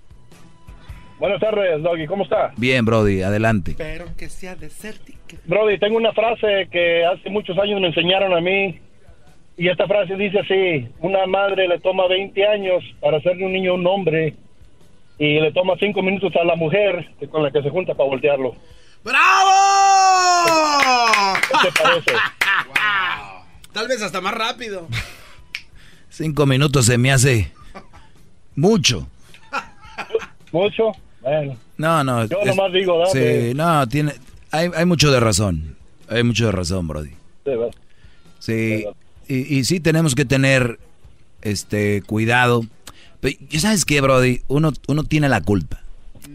Buenas tardes, Doggy, ¿cómo está? Bien, Brody, adelante. Pero que sea desértica. Brody, tengo una frase que hace muchos años me enseñaron a mí. Y esta frase dice así: Una madre le toma 20 años para hacerle un niño un hombre. Y le toma 5 minutos a la mujer con la que se junta para voltearlo. ¡Bravo! ¿Qué te parece? Tal vez hasta más rápido. Cinco minutos se me hace mucho. ¿Mucho? Bueno. No, no. Yo nomás digo, dame. Sí, no, tiene, hay, hay mucho de razón. Hay mucho de razón, Brody. Sí. Sí, y, y sí tenemos que tener este cuidado. Pero, ¿ya ¿Sabes qué, Brody? Uno, uno tiene la culpa.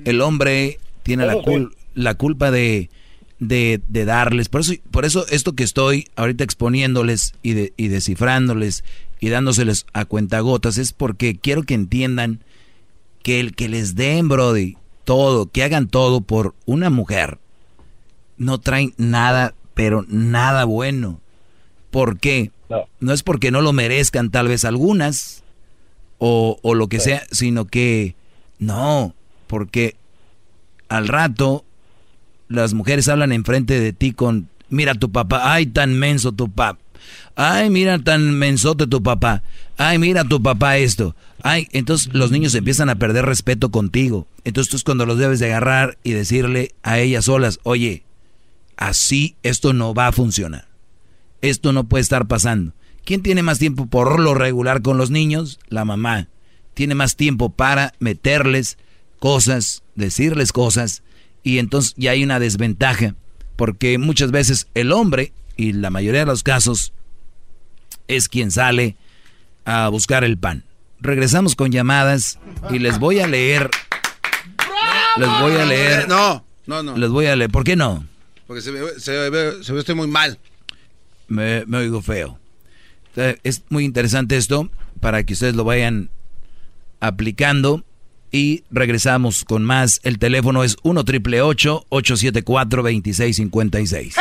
El hombre tiene la, Eso sí. cul- la culpa de, de, de darles. Por eso, por eso esto que estoy ahorita exponiéndoles y, de, y descifrándoles y dándoseles a cuentagotas es porque quiero que entiendan que el que les den, Brody, todo, que hagan todo por una mujer, no traen nada, pero nada bueno. ¿Por qué? No, es porque no lo merezcan tal vez algunas o, o lo que sea, sino que no, porque al rato las mujeres hablan enfrente de ti con, mira tu papá, ay tan menso tu papá, ay mira tan mensote tu papá, ay mira tu papá esto, ay, entonces los niños empiezan a perder respeto contigo, entonces tú es cuando los debes de agarrar y decirle a ellas solas, oye, así esto no va a funcionar, esto no puede estar pasando. ¿Quién tiene más tiempo por lo regular con los niños? La mamá. Tiene más tiempo para meterles cosas, decirles cosas, y entonces ya hay una desventaja, porque muchas veces el hombre, y la mayoría de los casos, es quien sale a buscar el pan. Regresamos con llamadas y les voy a leer. Les voy a leer. No, no, no. Les voy a leer. ¿Por qué no? Porque se ve, se ve, se ve muy mal. Me, me oigo feo. Es muy interesante esto para que ustedes lo vayan aplicando y regresamos con más. El teléfono es 1 triple 874 2656.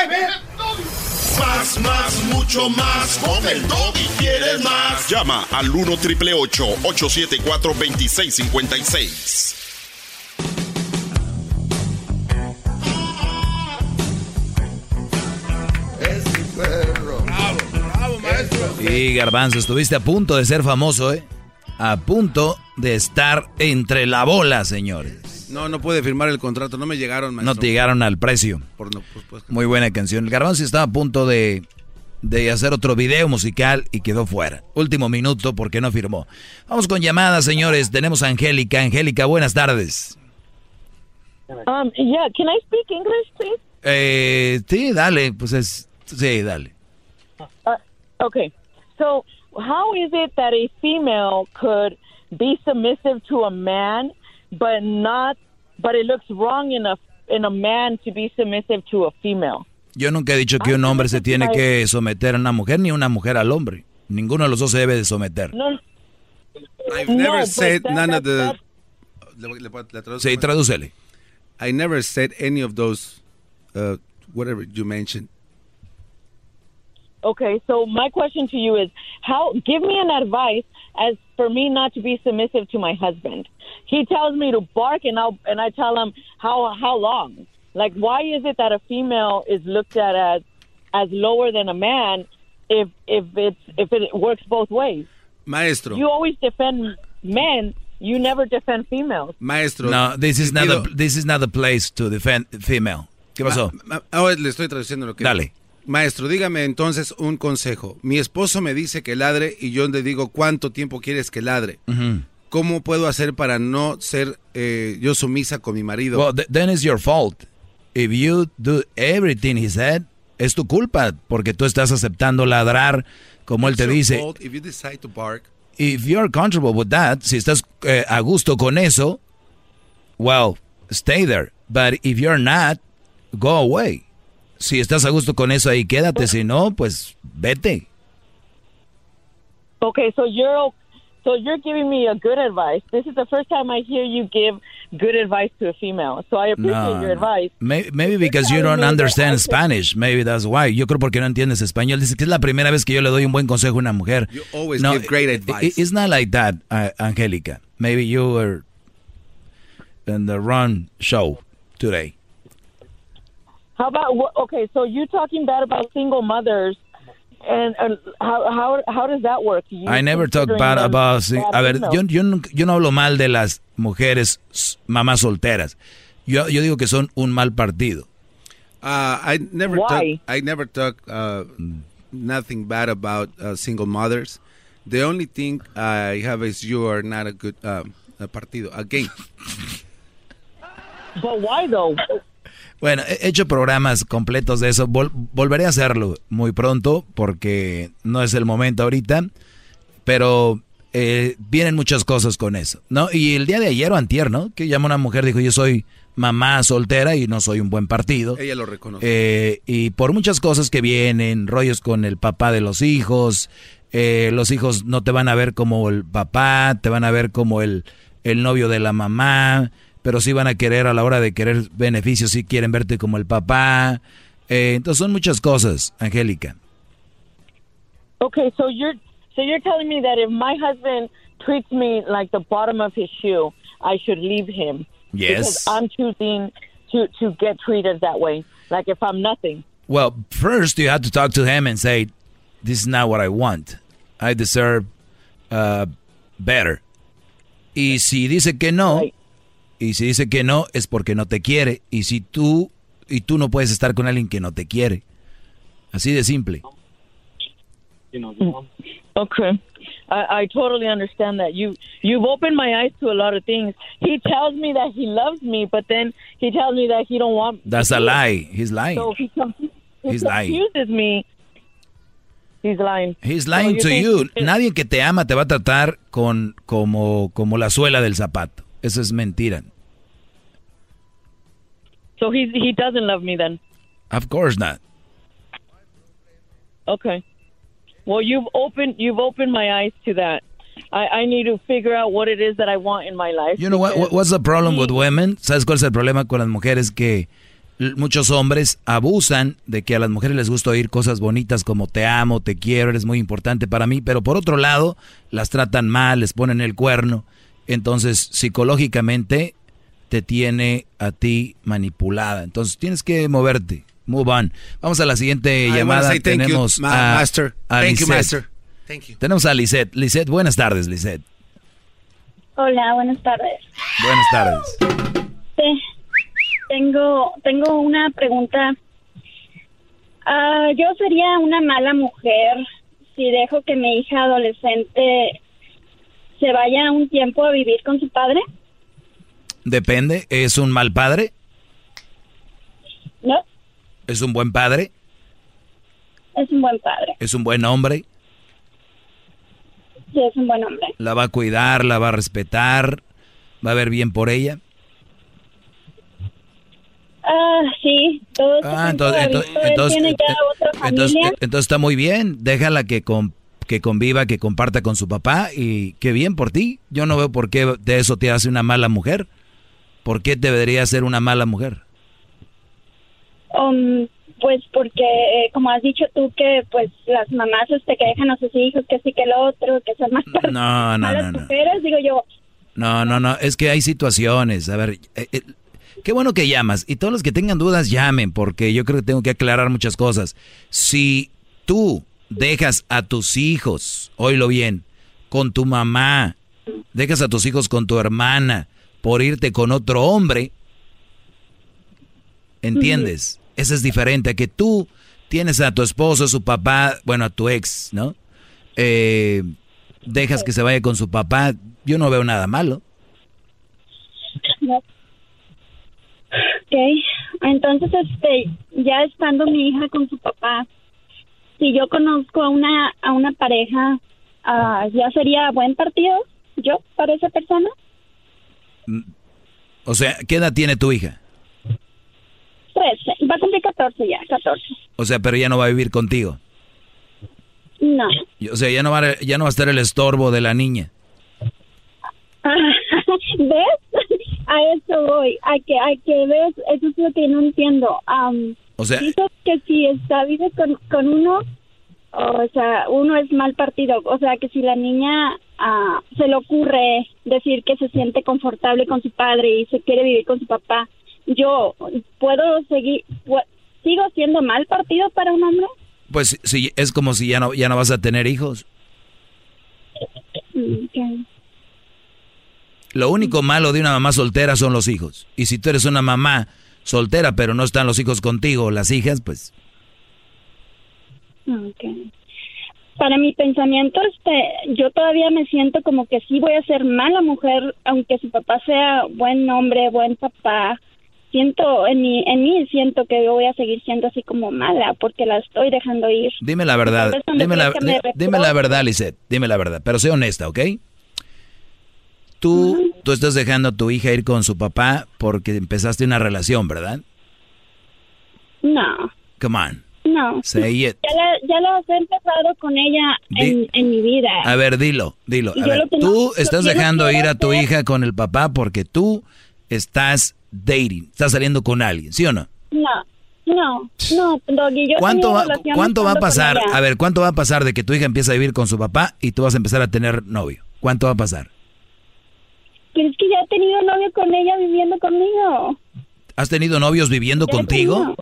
Más, más, mucho más. Con el y quieres más. Llama al 1 triple 874 2656. Es perro. Bravo, bravo, maestro. Y Garbanzo, estuviste a punto de ser famoso, ¿eh? a punto de estar entre la bola, señores. No, no puede firmar el contrato, no me llegaron, maestro. No te llegaron al precio. Pues, pues, Muy buena canción. El Garbanzo estaba a punto de, de hacer otro video musical y quedó fuera. Último minuto porque no firmó. Vamos con llamadas, señores. Tenemos a Angélica. Angélica, buenas tardes. Um, yeah, can I speak English, please? Eh, sí, dale, pues es, sí, dale. Uh, okay, so how is it that a female could be submissive to a man, but not, but it looks wrong in a in a man to be submissive to a female? Yo nunca he dicho que un hombre se tiene que someter a una mujer ni una mujer al hombre. Ninguno de los dos se debe de someter. No, I've never no, said that, none that, of the. that, Le, le, le Sí, tradúcele. I never said any of those, uh, whatever you mentioned. Okay, so my question to you is how give me an advice as for me not to be submissive to my husband. He tells me to bark and I and I tell him how how long? Like why is it that a female is looked at as as lower than a man if if it's if it works both ways? Maestro. You always defend men, you never defend females. Maestro. No, this is not the, this is not the place to defend female. ¿Qué pasó? Ma, ma, ahora le estoy traduciendo lo que Dale. Maestro, dígame entonces un consejo. Mi esposo me dice que ladre y yo le digo cuánto tiempo quieres que ladre. Uh -huh. ¿Cómo puedo hacer para no ser eh, yo sumisa con mi marido? Well, th then it's your fault. If you do everything he said, es tu culpa porque tú estás aceptando ladrar como él te dice. fault if you decide to bark. If you're comfortable with that, si estás eh, a gusto con eso, well, stay there. But if you're not, go away. Si estás a gusto con eso ahí, quédate. Si no, pues vete. Okay, so you're so you're giving me a good advice. This is the first time I hear you give good advice to a female. So I appreciate No, your no. advice. Maybe, maybe because you don't understand Spanish. Maybe that's why. Yo creo porque no entiendes español. Dice que es la primera vez que yo le doy un buen consejo a una mujer. You always no, give great advice. it- it's not like that, uh, Angélica. Maybe you were in the wrong show today. How about wh- okay? So you're talking bad about single mothers, and, and how how how does that work? You I never talk bad about... sí, bad A ver, yo, yo, yo no hablo mal de las mujeres s- mamás solteras. Yo, yo digo que son un mal partido. Uh, I never Why? talk. I never talk uh, nothing bad about uh, single mothers. The only thing I have is you are not a good um, a partido. Again, But why though? Bueno, he hecho programas completos de eso. Vol- volveré a hacerlo muy pronto porque no es el momento ahorita. Pero eh, vienen muchas cosas con eso, ¿no? Y el día de ayer o antier, ¿no? Que llama una mujer, dijo, yo soy mamá soltera y no soy un buen partido. ella lo reconoce. Eh, y por muchas cosas que vienen, rollos con el papá de los hijos, eh, los hijos no te van a ver como el papá, te van a ver como el, el novio de la mamá, pero sí van a querer a la hora de querer beneficios, sí quieren verte como el papá. Eh, entonces son muchas cosas, Angélica. Okay, so you're so you're telling me that if my husband treats me like the bottom of his shoe, I should leave him. Yes. Because I'm choosing to to get treated that way, like if I'm nothing. Well, first you have to talk to him and say, "This is not what I want. I deserve uh, better." Y si dice que no, y si dice que no es porque no te quiere. Y si tú y tú no puedes estar con alguien que no te quiere, así de simple. Okay. I, I totally understand that. You you've opened my eyes to a lot of things. He tells me that he loves me, but then he tells me that he don't want That's a lie. He's lying. So he, com- he He's lying. confuses me. He's lying. He's lying So to you Nadie que te ama te va a tratar con como como la suela del zapato. Eso es mentira. So he he doesn't love me then. Of course not. Okay. Well, you've opened you've opened my eyes to that. I, I need to figure out what it is that I want in my life. You know what, what- what's the problem with women? ¿Sabes cuál es el problema con las mujeres? Que muchos hombres abusan de que a las mujeres les gusta oír cosas bonitas como te amo, te quiero, eres muy importante para mí, pero por otro lado las tratan mal, les ponen el cuerno. Entonces, psicológicamente te tiene a ti manipulada. Entonces, tienes que moverte. Move on. Vamos a la siguiente I llamada. say thank you, Tenemos ma- a, master. a Thank you, Lisette. master. Thank you. Tenemos a Lisette. Lisette, buenas tardes, Lisette. Hola, buenas tardes. Buenas tardes. Sí, tengo, tengo una pregunta. Ah, yo sería una mala mujer si dejo que mi hija adolescente se vaya un tiempo a vivir con su padre. Depende. ¿Es un mal padre? No, ¿Es un buen padre? es un buen padre. ¿Es un buen hombre? Sí, es un buen hombre. ¿La va a cuidar? ¿La va a respetar? ¿Va a ver bien por ella? Ah, sí, todo Ah, entonces, entonces, entonces, tiene ya otra entonces, familia. entonces está muy bien. Déjala que, con- que conviva, que comparta con su papá y qué bien por ti. Yo no veo por qué de eso te hace una mala mujer. ¿Por qué debería ser una mala mujer? Um, pues porque, eh, como has dicho tú, que pues las mamás este, que dejan a sus hijos, que sí que el otro, que son más No, no, malas no, no. mujeres, digo yo, No, no, no, es que hay situaciones. A ver, eh, eh, qué bueno que llamas. Y todos los que tengan dudas, llamen, porque yo creo que tengo que aclarar muchas cosas. Si tú dejas a tus hijos, oílo bien, con tu mamá, dejas a tus hijos con tu hermana por irte con otro hombre, ¿entiendes? Eso es diferente a que tú tienes a tu esposo, su papá, bueno, a tu ex, ¿no? Eh, dejas que se vaya con su papá, yo no veo nada malo. Ok, entonces, este, ya estando mi hija con su papá, si yo conozco a una, a una pareja, ah, ¿ya sería buen partido yo para esa persona? O sea, ¿qué edad tiene tu hija? 13, va a cumplir 14 ya, 14. O sea, pero ya no va a vivir contigo. No. O sea, ya no va, a- ya no va a estar el estorbo de la niña. ¿Ves? A eso voy, a que, a que ves, eso es lo que no entiendo. Am, O sea- dices que si está vive con, con uno, o sea, uno es mal partido. O sea, que si la niña ah, se le ocurre decir que se siente confortable con su padre y se quiere vivir con su papá, yo puedo seguir, sigo siendo mal partido para un hombre. Pues sí, es como si ya no, ya no vas a tener hijos. Mm. Lo único malo de una mamá soltera son los hijos. Y si tú eres una mamá soltera, pero no están los hijos contigo, las hijas, pues Ok. Para mi pensamiento, este, yo todavía me siento como que sí voy a ser mala mujer, aunque su papá sea buen hombre, buen papá. Siento en mí, en mí siento que yo voy a seguir siendo así como mala porque la estoy dejando ir. dime la verdad. Dime la, dime la verdad, Lisette. Dime la verdad. Pero sé honesta, ¿ok? Tú, tú estás dejando a tu hija ir con su papá porque empezaste una relación, ¿verdad? No, Come on. No. Say it. Ya, la- ya las he empezado con ella en, en mi vida. A ver, dilo, dilo. A ver, no- tú estás dejando ir a tu hacer- hija con el papá porque tú estás dating, estás saliendo con alguien, ¿sí o no? No, no, no, Doggy, yo ¿Cuánto va, relaciones ¿cuánto va a pasar? A ver, ¿cuánto va a pasar de que tu hija empiece a vivir con su papá y tú vas a empezar a tener novio? ¿Cuánto va a pasar? Pero es que ya he tenido novio con ella viviendo conmigo. ¿Has tenido novios viviendo contigo? tenido.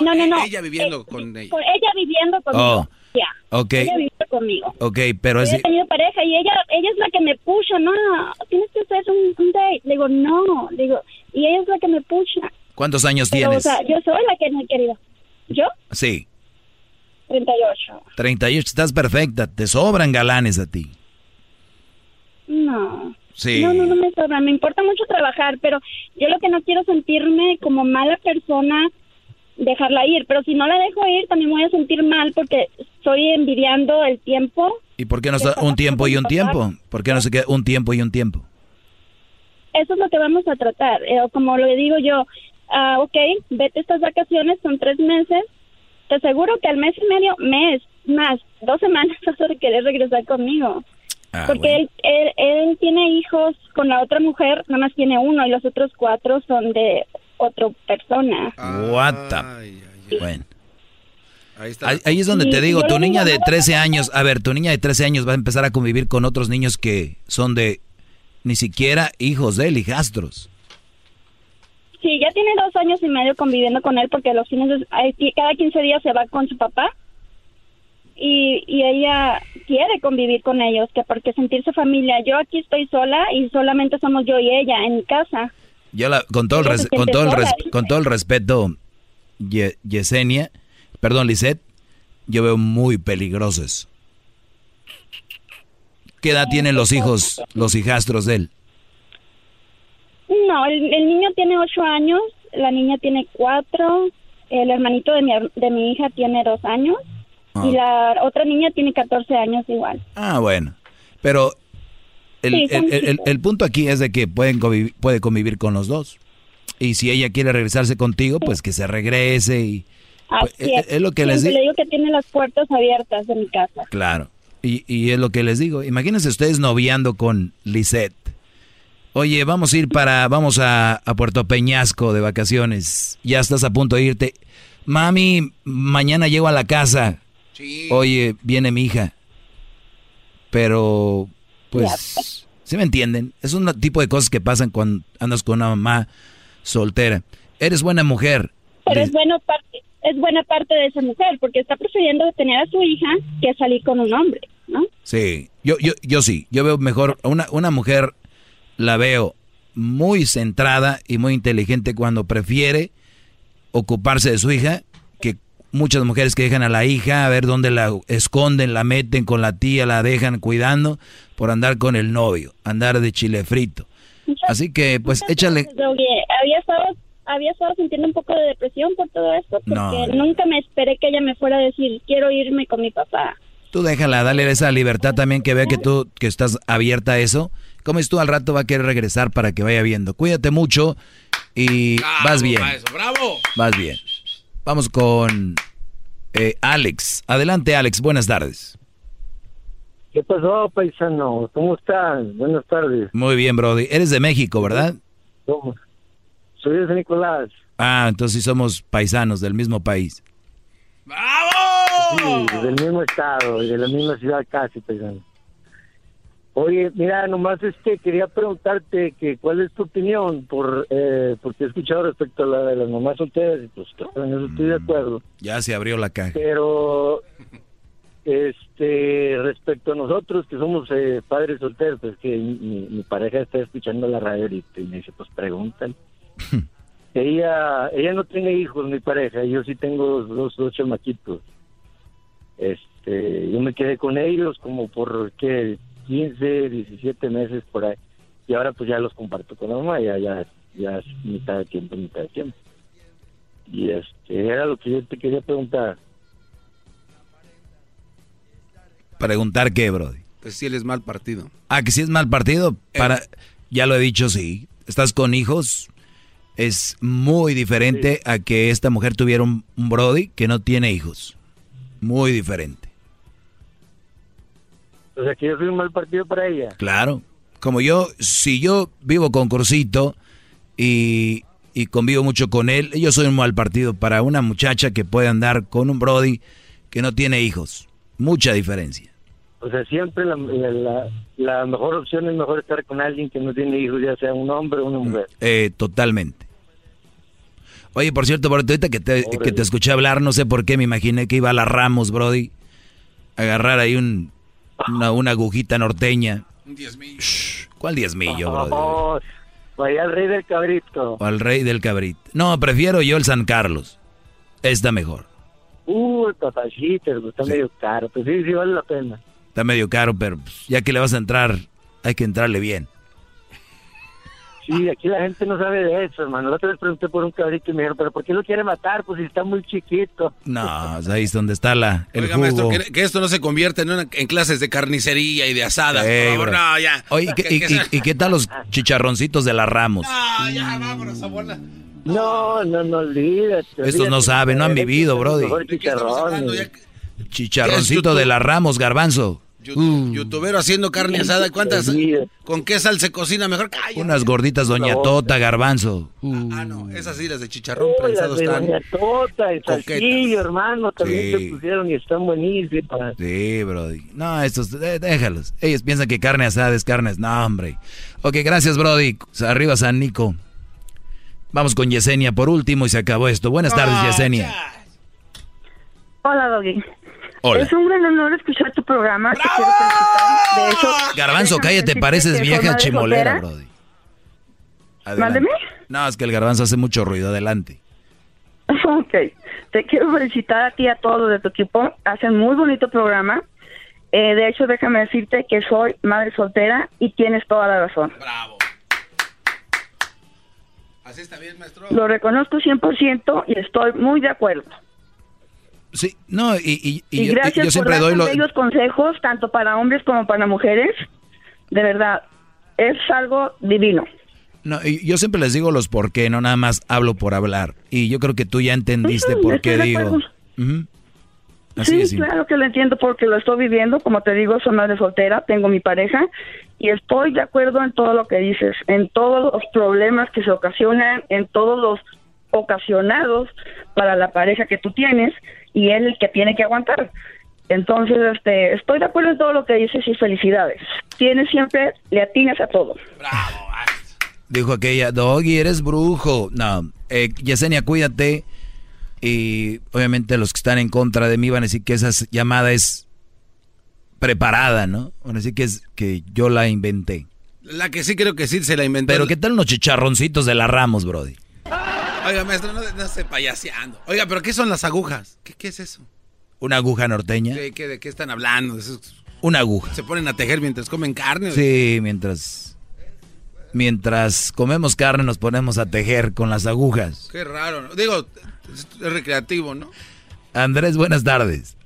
No, no, no. Ella viviendo con ella. Ella viviendo conmigo. Oh, Ya. ok. Ella viviendo conmigo. Ok, pero Yo es... he tenido pareja y ella ella es la que me pucha, no, tienes que hacer un, un date. Le digo, no, le digo, y ella es la que me pucha. ¿Cuántos años Pero, tienes? O sea, yo soy la que no he querido. ¿Yo? Sí, 38. 38, estás perfecta, te sobran galanes a ti. No. Sí. No, no, no me sobra. Me importa mucho trabajar, pero yo lo que no quiero sentirme como mala persona, dejarla ir. Pero si no la dejo ir, también me voy a sentir mal porque estoy envidiando el tiempo. ¿Y por qué no está un tiempo y un tiempo? ¿Por qué no se queda un tiempo y un tiempo? Eso es lo que vamos a tratar. Eh, como le digo yo, ah, ok, vete estas vacaciones, son tres meses. Te aseguro que al mes y medio, mes, más, dos semanas vas a querer regresar conmigo. Ah, Porque él, él, él tiene hijos con la otra mujer, nada más tiene uno y los otros cuatro son de otra persona. What the- Bueno. Ahí está. Ahí, ahí es donde Y te digo, tu niña de 13 años, a ver, tu niña de 13 años va a empezar a convivir con otros niños que son de ni siquiera hijos de él, hijastros. Sí, ya tiene dos años y medio conviviendo con él porque los fines de, cada 15 días se va con su papá y, y ella quiere convivir con ellos, que porque sentirse familia. Yo aquí estoy sola y solamente somos yo y ella en mi casa. Yo la, con todo el res- con todo el res- con todo el respeto, Ye- Yesenia, perdón, Lisette, yo veo muy peligrosos. ¿Qué edad tienen los hijos, los hijastros de él? No, el, el niño tiene ocho años, la niña tiene cuatro, el hermanito de mi, de mi hija tiene dos años y la otra niña tiene 14 años igual. Ah, bueno. Pero el, Sí, el- punto aquí es de que pueden convivir, puede convivir con los dos. Y si ella quiere regresarse contigo, pues que se regrese y... pues, Así es, es lo que les digo. le digo que tiene las puertas abiertas de mi casa. Claro. Y, y es lo que les digo. Imagínense ustedes noviando con Lisette. Oye, vamos a ir para, vamos a, a Puerto Peñasco de vacaciones. Ya estás a punto de irte. Mami, mañana llego a la casa. Oye, viene mi hija. Pero, pues, ¿sí me entienden? Es un tipo de cosas que pasan cuando andas con una mamá soltera. Eres buena mujer. Pero es bueno parte, es buena parte de esa mujer porque está prefiriendo tener a su hija que salir con un hombre, ¿no? Sí, yo, yo, yo sí, yo veo mejor, una, una mujer la veo muy centrada y muy inteligente cuando prefiere ocuparse de su hija muchas mujeres que dejan a la hija a ver dónde la esconden, la meten con la tía, la dejan cuidando por andar con el novio, andar de chile frito. Así que pues échale, había estado había estado sintiendo un poco de depresión por todo esto porque No. nunca me esperé que ella me fuera a decir quiero irme con mi papá. tú déjala, dale esa libertad también que vea que tú que estás abierta a eso. Como es tú al rato va a querer regresar para que vaya viendo. Cuídate mucho y vas bien. ¡Bravo! Vas bien. Vamos con eh, Alex. Adelante, Alex. Buenas tardes. ¿Qué pasó, paisano? ¿Cómo estás? Buenas tardes. Muy bien, Brody. Eres de México, ¿verdad? ¿Cómo? Soy de San Nicolás. Ah, entonces sí somos paisanos del mismo país. Sí, del mismo estado y de la misma ciudad casi, paisano. Oye, mira, nomás este quería preguntarte que cuál es tu opinión por eh, porque he escuchado respecto a la de las mamás solteras y pues en eso estoy de acuerdo. Ya se abrió la caja. Pero este respecto a nosotros que somos eh, padres solteros, pues que mi, mi pareja está escuchando la radio ahorita y me dice, pues pregúntale. ella ella no tiene hijos, mi pareja, yo sí tengo dos, dos chamaquitos. Este, yo me quedé con ellos como por qué 15, 17 meses por ahí. Y ahora pues ya los comparto con la mamá, ya ya ya es mitad de tiempo, mitad de tiempo. Y este era lo que yo te quería preguntar. Preguntar qué, Brody. Pues si él es mal partido. Ah, que si es mal partido, para, ya lo he dicho, sí. Estás con hijos, es muy diferente a que esta mujer tuviera un, un Brody que no tiene hijos. Muy diferente. O sea, que yo soy un mal partido para ella. Claro. Como yo, si yo vivo con Cursito y, y convivo mucho con él, yo soy un mal partido para una muchacha que puede andar con un Brody que no tiene hijos. Mucha diferencia. O sea, siempre la, la, mejor opción es mejor estar con alguien que no tiene hijos, ya sea un hombre o una mujer. Eh, totalmente. Oye, por cierto, Brody, ahorita que te, que te escuché hablar, no sé por qué, me imaginé que iba a la Ramos, Brody, a agarrar ahí un, una, una agujita norteña. Un diezmillo. ¿Cuál diezmillo, Brody? Oh, vaya al rey del cabrito. O al rey del cabrit. No, prefiero yo el San Carlos. Está mejor. Uh, el papachito, está medio caro, pero sí, sí vale la pena. Está medio caro, pero pues, ya que le vas a entrar, hay que entrarle bien. Sí, aquí la gente no sabe de eso, hermano. La otra vez pregunté por un cabrito y me dijeron, ¿pero por qué lo quiere matar? Pues si está muy chiquito. No, pues, ahí es donde está la, el Oiga, jugo. maestro, que, que esto no se convierta en, una- en clases de carnicería y de asada. Eh, por favor, no, ya. Oye, ¿y qué- y, y- qué tal los chicharroncitos de la Ramos? No, ya, vámonos, abuela. No, no, no olvídate. Estos no saben, no han vivido, Brody. Chicharroncito de la Ramos, garbanzo. Uh, Youtubero haciendo carne asada. ¿Cuántas? ¿Con qué sal se cocina mejor? Cállate. unas gorditas Doña Tota, garbanzo. Ah, no, esas sí, las de chicharrón las prensado de están. Doña Tota, el coquetas. salsillo, hermano, también Sí. se pusieron y están buenísimas. Sí, Brody. No, estos, eh, déjalos. Ellos piensan que carne asada es carne. No, hombre. Ok, gracias, Brody. Arriba San Nico. Vamos con Yesenia por último y se acabó esto. Buenas tardes, Yesenia. Hola, Doggy. Hola. Es un gran honor escuchar tu programa. Te quiero felicitar. De hecho, Garbanzo, cállate, pareces vieja chimolera. Brody. Mándeme. No, es que el garbanzo hace mucho ruido. Adelante. Ok. Te quiero felicitar a ti y a todos de tu equipo. Hacen muy bonito programa. Eh, de hecho, déjame decirte que soy madre soltera y tienes toda la razón. Así está bien, maestro. Lo reconozco 100% y estoy muy de acuerdo. Sí, no, y, y- y Y, yo, gracias yo siempre por doy dar lo... tan bellos consejos, tanto para hombres como para mujeres. De verdad, es algo divino. No, yo siempre les digo los por qué, no nada más hablo por hablar. Y yo creo que tú ya entendiste por qué digo. Así sí, claro que lo entiendo porque lo estoy viviendo. Como te digo, soy madre soltera, tengo mi pareja y estoy de acuerdo en todo lo que dices, en todos los problemas que se ocasionan, en todos los ocasionados para la pareja que tú tienes y él el que tiene que aguantar. Entonces, este, estoy de acuerdo en todo lo que dices y felicidades. Tienes siempre, le atinas a todo. Dijo aquella, Doggy, eres brujo. No, eh, Yesenia, cuídate. Y obviamente los que están en contra de mí van a decir que esa llamada es preparada, ¿no? Van a decir que, es, que yo la inventé. La que sí creo que sí se la inventó. Pero ¿qué tal unos chicharroncitos de la Ramos, Brody? Oiga, maestro, no, no esté payaseando. Oiga, ¿pero qué son las agujas? ¿Qué, qué es eso? Una aguja norteña. ¿Qué, qué- ¿De qué están hablando? Eso- Una aguja. ¿Se ponen a tejer mientras comen carne? Sí, mientras mientras comemos carne nos ponemos a tejer con las agujas. Qué raro. ¿no? Digo, es, es recreativo, ¿no? Andrés, buenas tardes.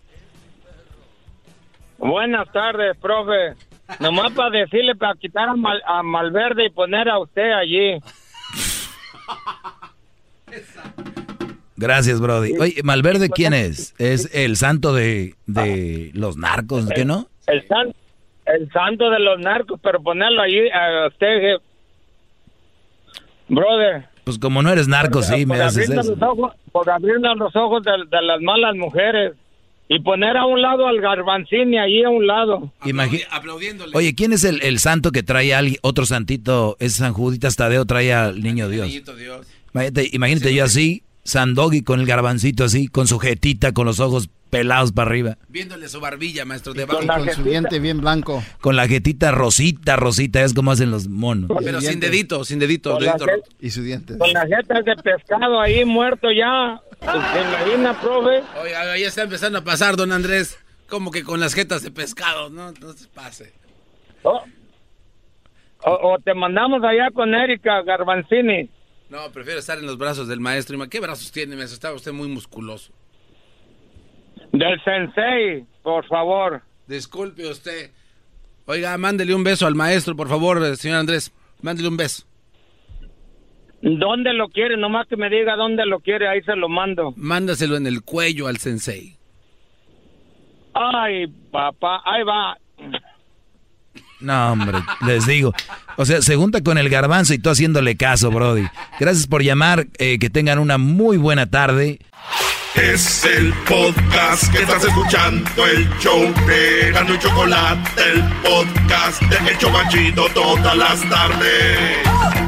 Buenas tardes, profe. Nomás para decirle, para quitar a, Mal- a Malverde y poner a usted allí. Gracias, Brody. Oye, Malverde, ¿quién es? Es el santo de, de los narcos, ¿qué no? El, san- el santo de los narcos, pero ponerlo allí a usted, je- brother. Pues como no eres narco, sí, me por haces abrirnos eso. Los ojos, por abrirnos los ojos de, de las malas mujeres. Y poner a un lado al garbanzini allí a un lado. Imagi- Oye, ¿quién es el, el santo que trae a alguien, otro santito? Es San Juditas Tadeo, trae al niño Dios. Imagínate, imagínate yo así, San Doggy con el garbancito así, con su jetita, con los ojos pelados para arriba. Viéndole su barbilla, maestro, de Con, con su diente bien blanco. Con la jetita rosita, rosita, es como hacen los monos. Pero sin dedito, sin dedito. Con. Y su diente. Con las jetas de pescado ahí muerto ya. ¿Se imagina, profe? Oiga, ya está empezando a pasar, don Andrés. Como que con las jetas de pescado, no, no se pase. O, o- o te mandamos allá con Erika Garbanzini. No, prefiero estar en los brazos del maestro. ¿Qué brazos tiene, maestro? Está usted muy musculoso. Del sensei, por favor. Disculpe usted. Oiga, mándele un beso al maestro, por favor, eh, señor Andrés. Mándele un beso. ¿Dónde lo quiere? Nomás que me diga dónde lo quiere, ahí se lo mando. Mándaselo en el cuello al sensei. Ay, papá, ahí va. No, hombre, les digo. O sea, se junta con el garbanzo y tú haciéndole caso, Brody. Gracias por llamar. eh, que tengan una muy buena tarde. Es el podcast que estás escuchando, el show de Gano y Chocolate, el podcast de El Chobachito todas las tardes.